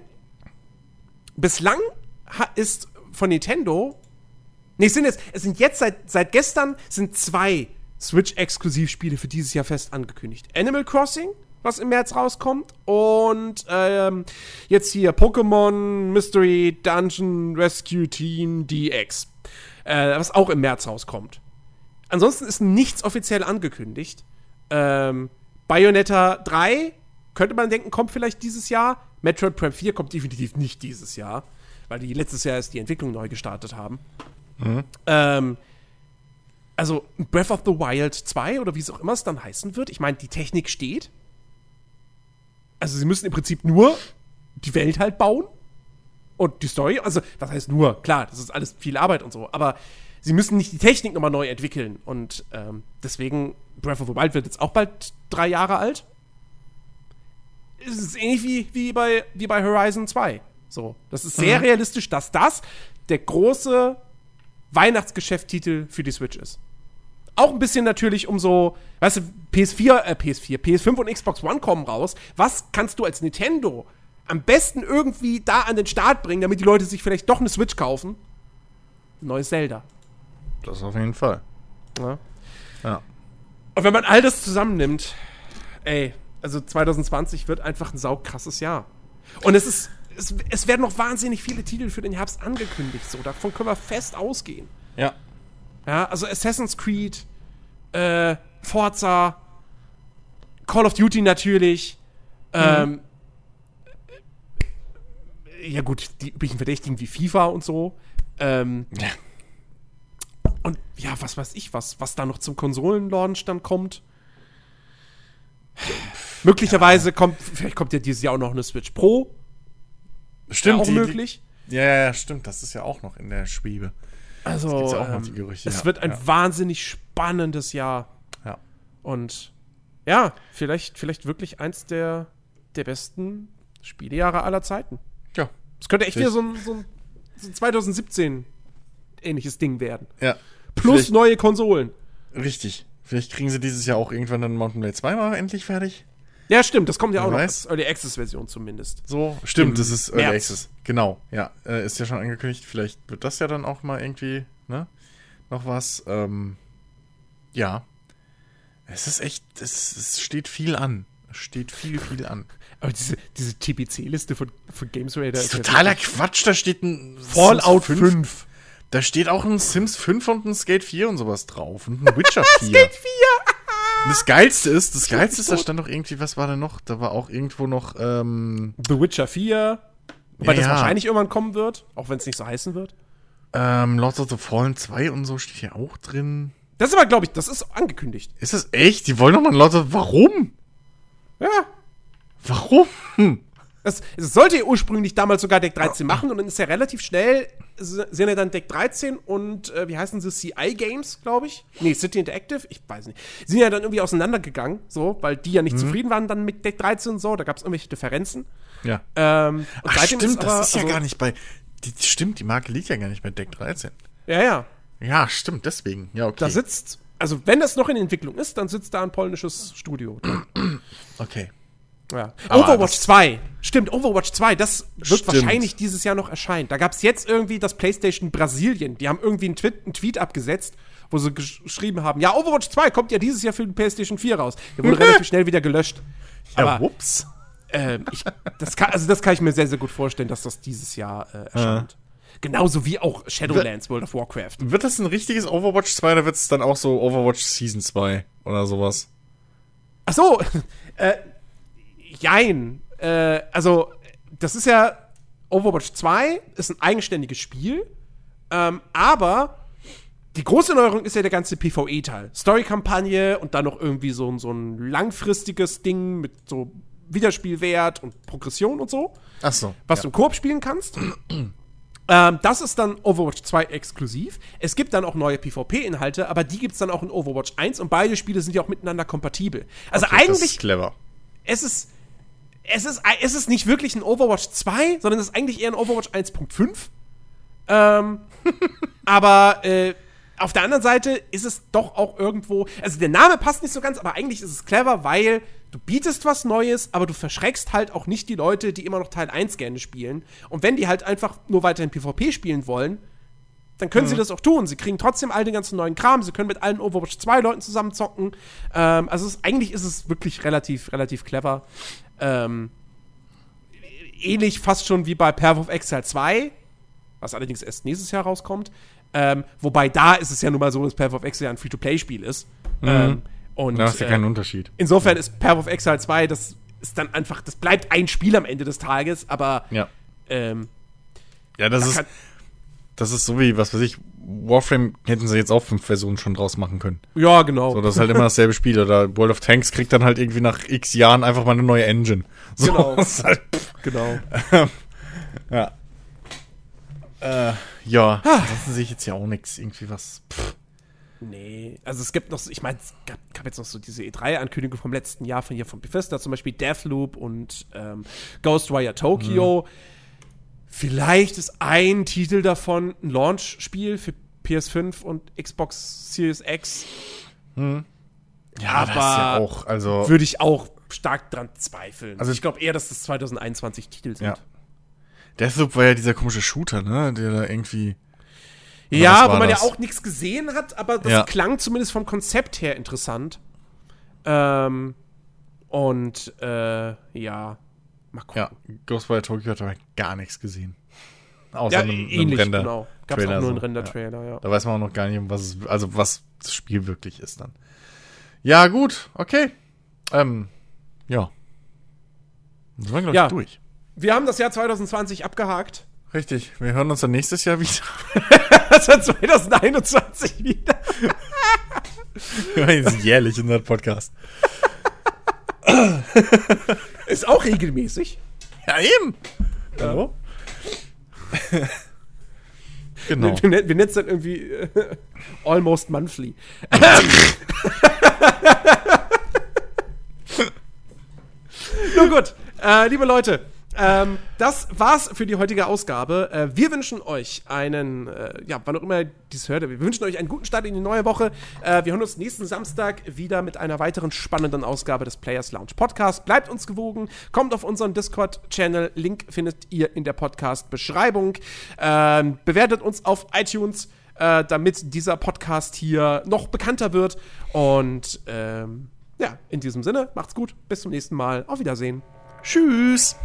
bislang ist von Nintendo. Nee, es sind jetzt, es sind jetzt seit, seit gestern sind zwei Switch-Exklusivspiele für dieses Jahr fest angekündigt. Animal Crossing, was im März rauskommt, und ähm, jetzt hier Pokémon Mystery Dungeon Rescue Team DX, äh, was auch im März rauskommt. Ansonsten ist nichts offiziell angekündigt. Ähm, Bayonetta 3 könnte man denken, kommt vielleicht dieses Jahr. Metroid Prime 4 kommt definitiv nicht dieses Jahr, weil die letztes Jahr erst die Entwicklung neu gestartet haben. Mhm. Ähm, also Breath of the Wild 2 oder wie es auch immer es dann heißen wird. Ich meine, die Technik steht. Also sie müssen im Prinzip nur die Welt halt bauen und die Story. Also was heißt nur? Klar, das ist alles viel Arbeit und so. Aber sie müssen nicht die Technik nochmal neu entwickeln. Und ähm, deswegen Breath of the Wild wird jetzt auch bald drei Jahre alt ist es ähnlich wie, wie, bei, wie bei Horizon 2. So, das ist sehr mhm. realistisch, dass das der große Weihnachtsgeschäftstitel für die Switch ist. Auch ein bisschen natürlich um so, weißt du, PS4, äh, PS4, PS5 und Xbox One kommen raus. Was kannst du als Nintendo am besten irgendwie da an den Start bringen, damit die Leute sich vielleicht doch eine Switch kaufen? Neues Zelda. Das auf jeden Fall. Ja. ja. Und wenn man all das zusammennimmt, ey, also 2020 wird einfach ein saukrasses Jahr. Und es ist, es, es werden noch wahnsinnig viele Titel für den Herbst angekündigt, so. Davon können wir fest ausgehen. Ja. Ja, also Assassin's Creed, äh, Forza, Call of Duty natürlich, mhm. ähm, ja gut, die üblichen Verdächtigen wie FIFA und so. Ähm, ja. Und ja, was weiß ich, was, was da noch zum Konsolenlaunch dann kommt Möglicherweise kommt, vielleicht kommt ja dieses Jahr auch noch eine Switch Pro. Stimmt. auch die, möglich. Die, ja, ja, stimmt. Das ist ja auch noch in der Schwebe. Also, ja ähm, Gerüchte, es ja, wird ein ja. wahnsinnig spannendes Jahr. Ja. Und ja, vielleicht, vielleicht wirklich eins der, der besten Spielejahre aller Zeiten. Ja. Es könnte echt wieder so ein, so ein, so ein 2017 ähnliches Ding werden. Ja. Plus Vielleicht- neue Konsolen. Richtig. Vielleicht kriegen sie dieses Jahr auch irgendwann dann Mountain Blade 2 mal endlich fertig. Ja, stimmt, das kommt ja auch noch weiß. als Early Access Version zumindest. So, stimmt, Im das ist Early März. Access. Genau, ja. Äh, ist ja schon angekündigt. Vielleicht wird das ja dann auch mal irgendwie, ne? Noch was. Ähm, ja. Es ist echt, es, es steht viel an. Es steht viel, viel an. Aber diese, diese TPC-Liste von, von Games Radar Das ist totaler Quatsch, da steht ein Fallout Sims 5. Da steht auch ein Sims 5 und ein Skate 4 und sowas drauf. Und ein Witcher 4. Skate 4! Das Geilste ist, das Geilste ist, da stand doch irgendwie, was war da noch? Da war auch irgendwo noch, ähm, The Witcher 4. Wobei Ja, das wahrscheinlich irgendwann kommen wird, auch wenn es nicht so heißen wird. ähm, Lords of the Fallen 2 und so steht hier auch drin. Das ist aber, glaube ich, das ist angekündigt. Ist das echt? Die wollen doch mal Lords of, warum? Ja. Warum? Es, es sollte ja ursprünglich damals sogar Deck 13 machen und dann ist ja relativ schnell, sind ja dann Deck 13 und äh, wie heißen sie, CI Games, glaube ich? Nee, City Interactive, ich weiß nicht. Sind ja dann irgendwie auseinandergegangen, so, weil die ja nicht Mhm. zufrieden waren dann mit Deck 13 und so, da gab es irgendwelche Differenzen. Ja. Ähm, Ach, stimmt, aber- das ist ja also- gar nicht bei, die, stimmt, die Marke liegt ja gar nicht bei Deck 13. Ja, ja. Ja, stimmt, deswegen. Ja, okay. Da sitzt, also wenn das noch in Entwicklung ist, dann sitzt da ein polnisches Studio. drin. okay. Ja. Overwatch das- 2. Stimmt, Overwatch 2, das wird Stimmt. wahrscheinlich dieses Jahr noch erscheinen. Da gab es jetzt irgendwie das PlayStation Brasilien. Die haben irgendwie einen Tweet, einen Tweet abgesetzt, wo sie gesch- geschrieben haben: Ja, Overwatch 2 kommt ja dieses Jahr für den PlayStation 4 raus. Der wurde relativ schnell wieder gelöscht. Ja, Aber whoops. ähm, ich, das, kann, also das kann ich mir sehr, sehr gut vorstellen, dass das dieses Jahr äh, erscheint. Genauso wie auch Shadowlands World of Warcraft. Wird das ein richtiges Overwatch 2 oder wird es dann auch so Overwatch Season 2 oder sowas? Ach so, äh, jein. Äh, also, das ist ja Overwatch 2 ist ein eigenständiges Spiel, ähm, aber die große Neuerung ist ja der ganze PvE-Teil. Story-Kampagne und dann noch irgendwie so, ein- so ein langfristiges Ding mit so Wiederspielwert und Progression und so, Ach so. was ja. du im Koop spielen kannst. ähm, das ist dann Overwatch 2 exklusiv. Es gibt dann auch neue PvP-Inhalte, aber die gibt es dann auch in Overwatch 1 und beide Spiele sind ja auch miteinander kompatibel. Also Okay, das eigentlich ist clever. es ist, es ist, es ist nicht wirklich ein Overwatch 2, sondern es ist eigentlich eher ein Overwatch 1.5. Ähm, aber äh, auf der anderen Seite ist es doch auch irgendwo, also der Name passt nicht so ganz, aber eigentlich ist es clever, weil du bietest was Neues, aber du verschreckst halt auch nicht die Leute, die immer noch Teil 1 gerne spielen. Und wenn die halt einfach nur weiterhin PvP spielen wollen, dann können sie das auch tun. Sie kriegen trotzdem all den ganzen neuen Kram. Sie können mit allen Overwatch 2 Leuten zusammen zocken. Ähm, also es, eigentlich ist es wirklich relativ, relativ clever. Ähm, ähnlich fast schon wie bei Path of Exile 2, was allerdings erst nächstes Jahr rauskommt. Ähm, wobei da ist es ja nun mal so, dass Path of Exile ein Free-to-Play-Spiel ist. Ähm, und Da ist ja äh, kein Unterschied. insofern ist Path of Exile 2, das ist dann einfach, das bleibt ein Spiel am Ende des Tages, aber Ja. ähm, Ja, das da ist, das ist so wie, was weiß ich, Warframe hätten sie jetzt auch fünf Versionen schon draus machen können. ja, genau. So, das ist halt immer dasselbe Spiel. Oder World of Tanks kriegt dann halt irgendwie nach x Jahren einfach mal eine neue Engine. So, Genau. halt, genau. ja. Äh, ja, ansonsten sehe ich jetzt ja auch nichts. Irgendwie was. Pff. Nee, also es gibt noch, so- ich meine, es gab, gab jetzt noch so diese E3-Ankündigung vom letzten Jahr von hier von Bethesda, zum Beispiel Deathloop und ähm, Ghostwire Tokyo. Vielleicht ist ein Titel davon ein Launch-Spiel für PS5 und Xbox Series X. Ja, Aber das ist ja auch, also. Würde ich auch stark dran zweifeln. Also- ich glaube eher, dass das 2021 Titel sind. Ja. Deathloop war ja dieser komische Shooter, ne? Der da irgendwie. Ja, wo man das? ja auch nichts gesehen hat, aber das Ja. klang zumindest vom Konzept her interessant. Ähm, und äh, ja, mal gucken. Ja, Ghostwire Tokyo hat aber gar nichts gesehen. Außer Ja, einem, einem Render. genau. Gab es auch nur einen Render-Trailer, ja. Da weiß man auch noch gar nicht, um was es, also was das Spiel wirklich ist dann. Ja, gut, okay. Ähm, ja. Dann sind wir, glaube ich, Ja. durch. Wir haben das Jahr 2020 abgehakt. Richtig. Wir hören uns dann nächstes Jahr wieder. Also 2021 wieder. Wir machen jetzt jährlich in der Podcast. Ist auch regelmäßig. Ja, eben. Ja. genau. Wir, wir nennen es dann irgendwie äh, Almost Monthly. Nun gut, äh, liebe Leute, ähm, das war's für die heutige Ausgabe. Äh, wir wünschen euch einen, äh, ja, wann auch immer dies hört, wir wünschen euch einen guten Start in die neue Woche. Äh, wir hören uns nächsten Samstag wieder mit einer weiteren spannenden Ausgabe des Players Lounge Podcast. Bleibt uns gewogen, kommt auf unseren Discord-Channel. Link findet ihr in der Podcast-Beschreibung. Ähm, bewertet uns auf iTunes, äh, damit dieser Podcast hier noch bekannter wird. Und ähm, ja, in diesem Sinne, macht's gut. Bis zum nächsten Mal. Auf Wiedersehen. Tschüss.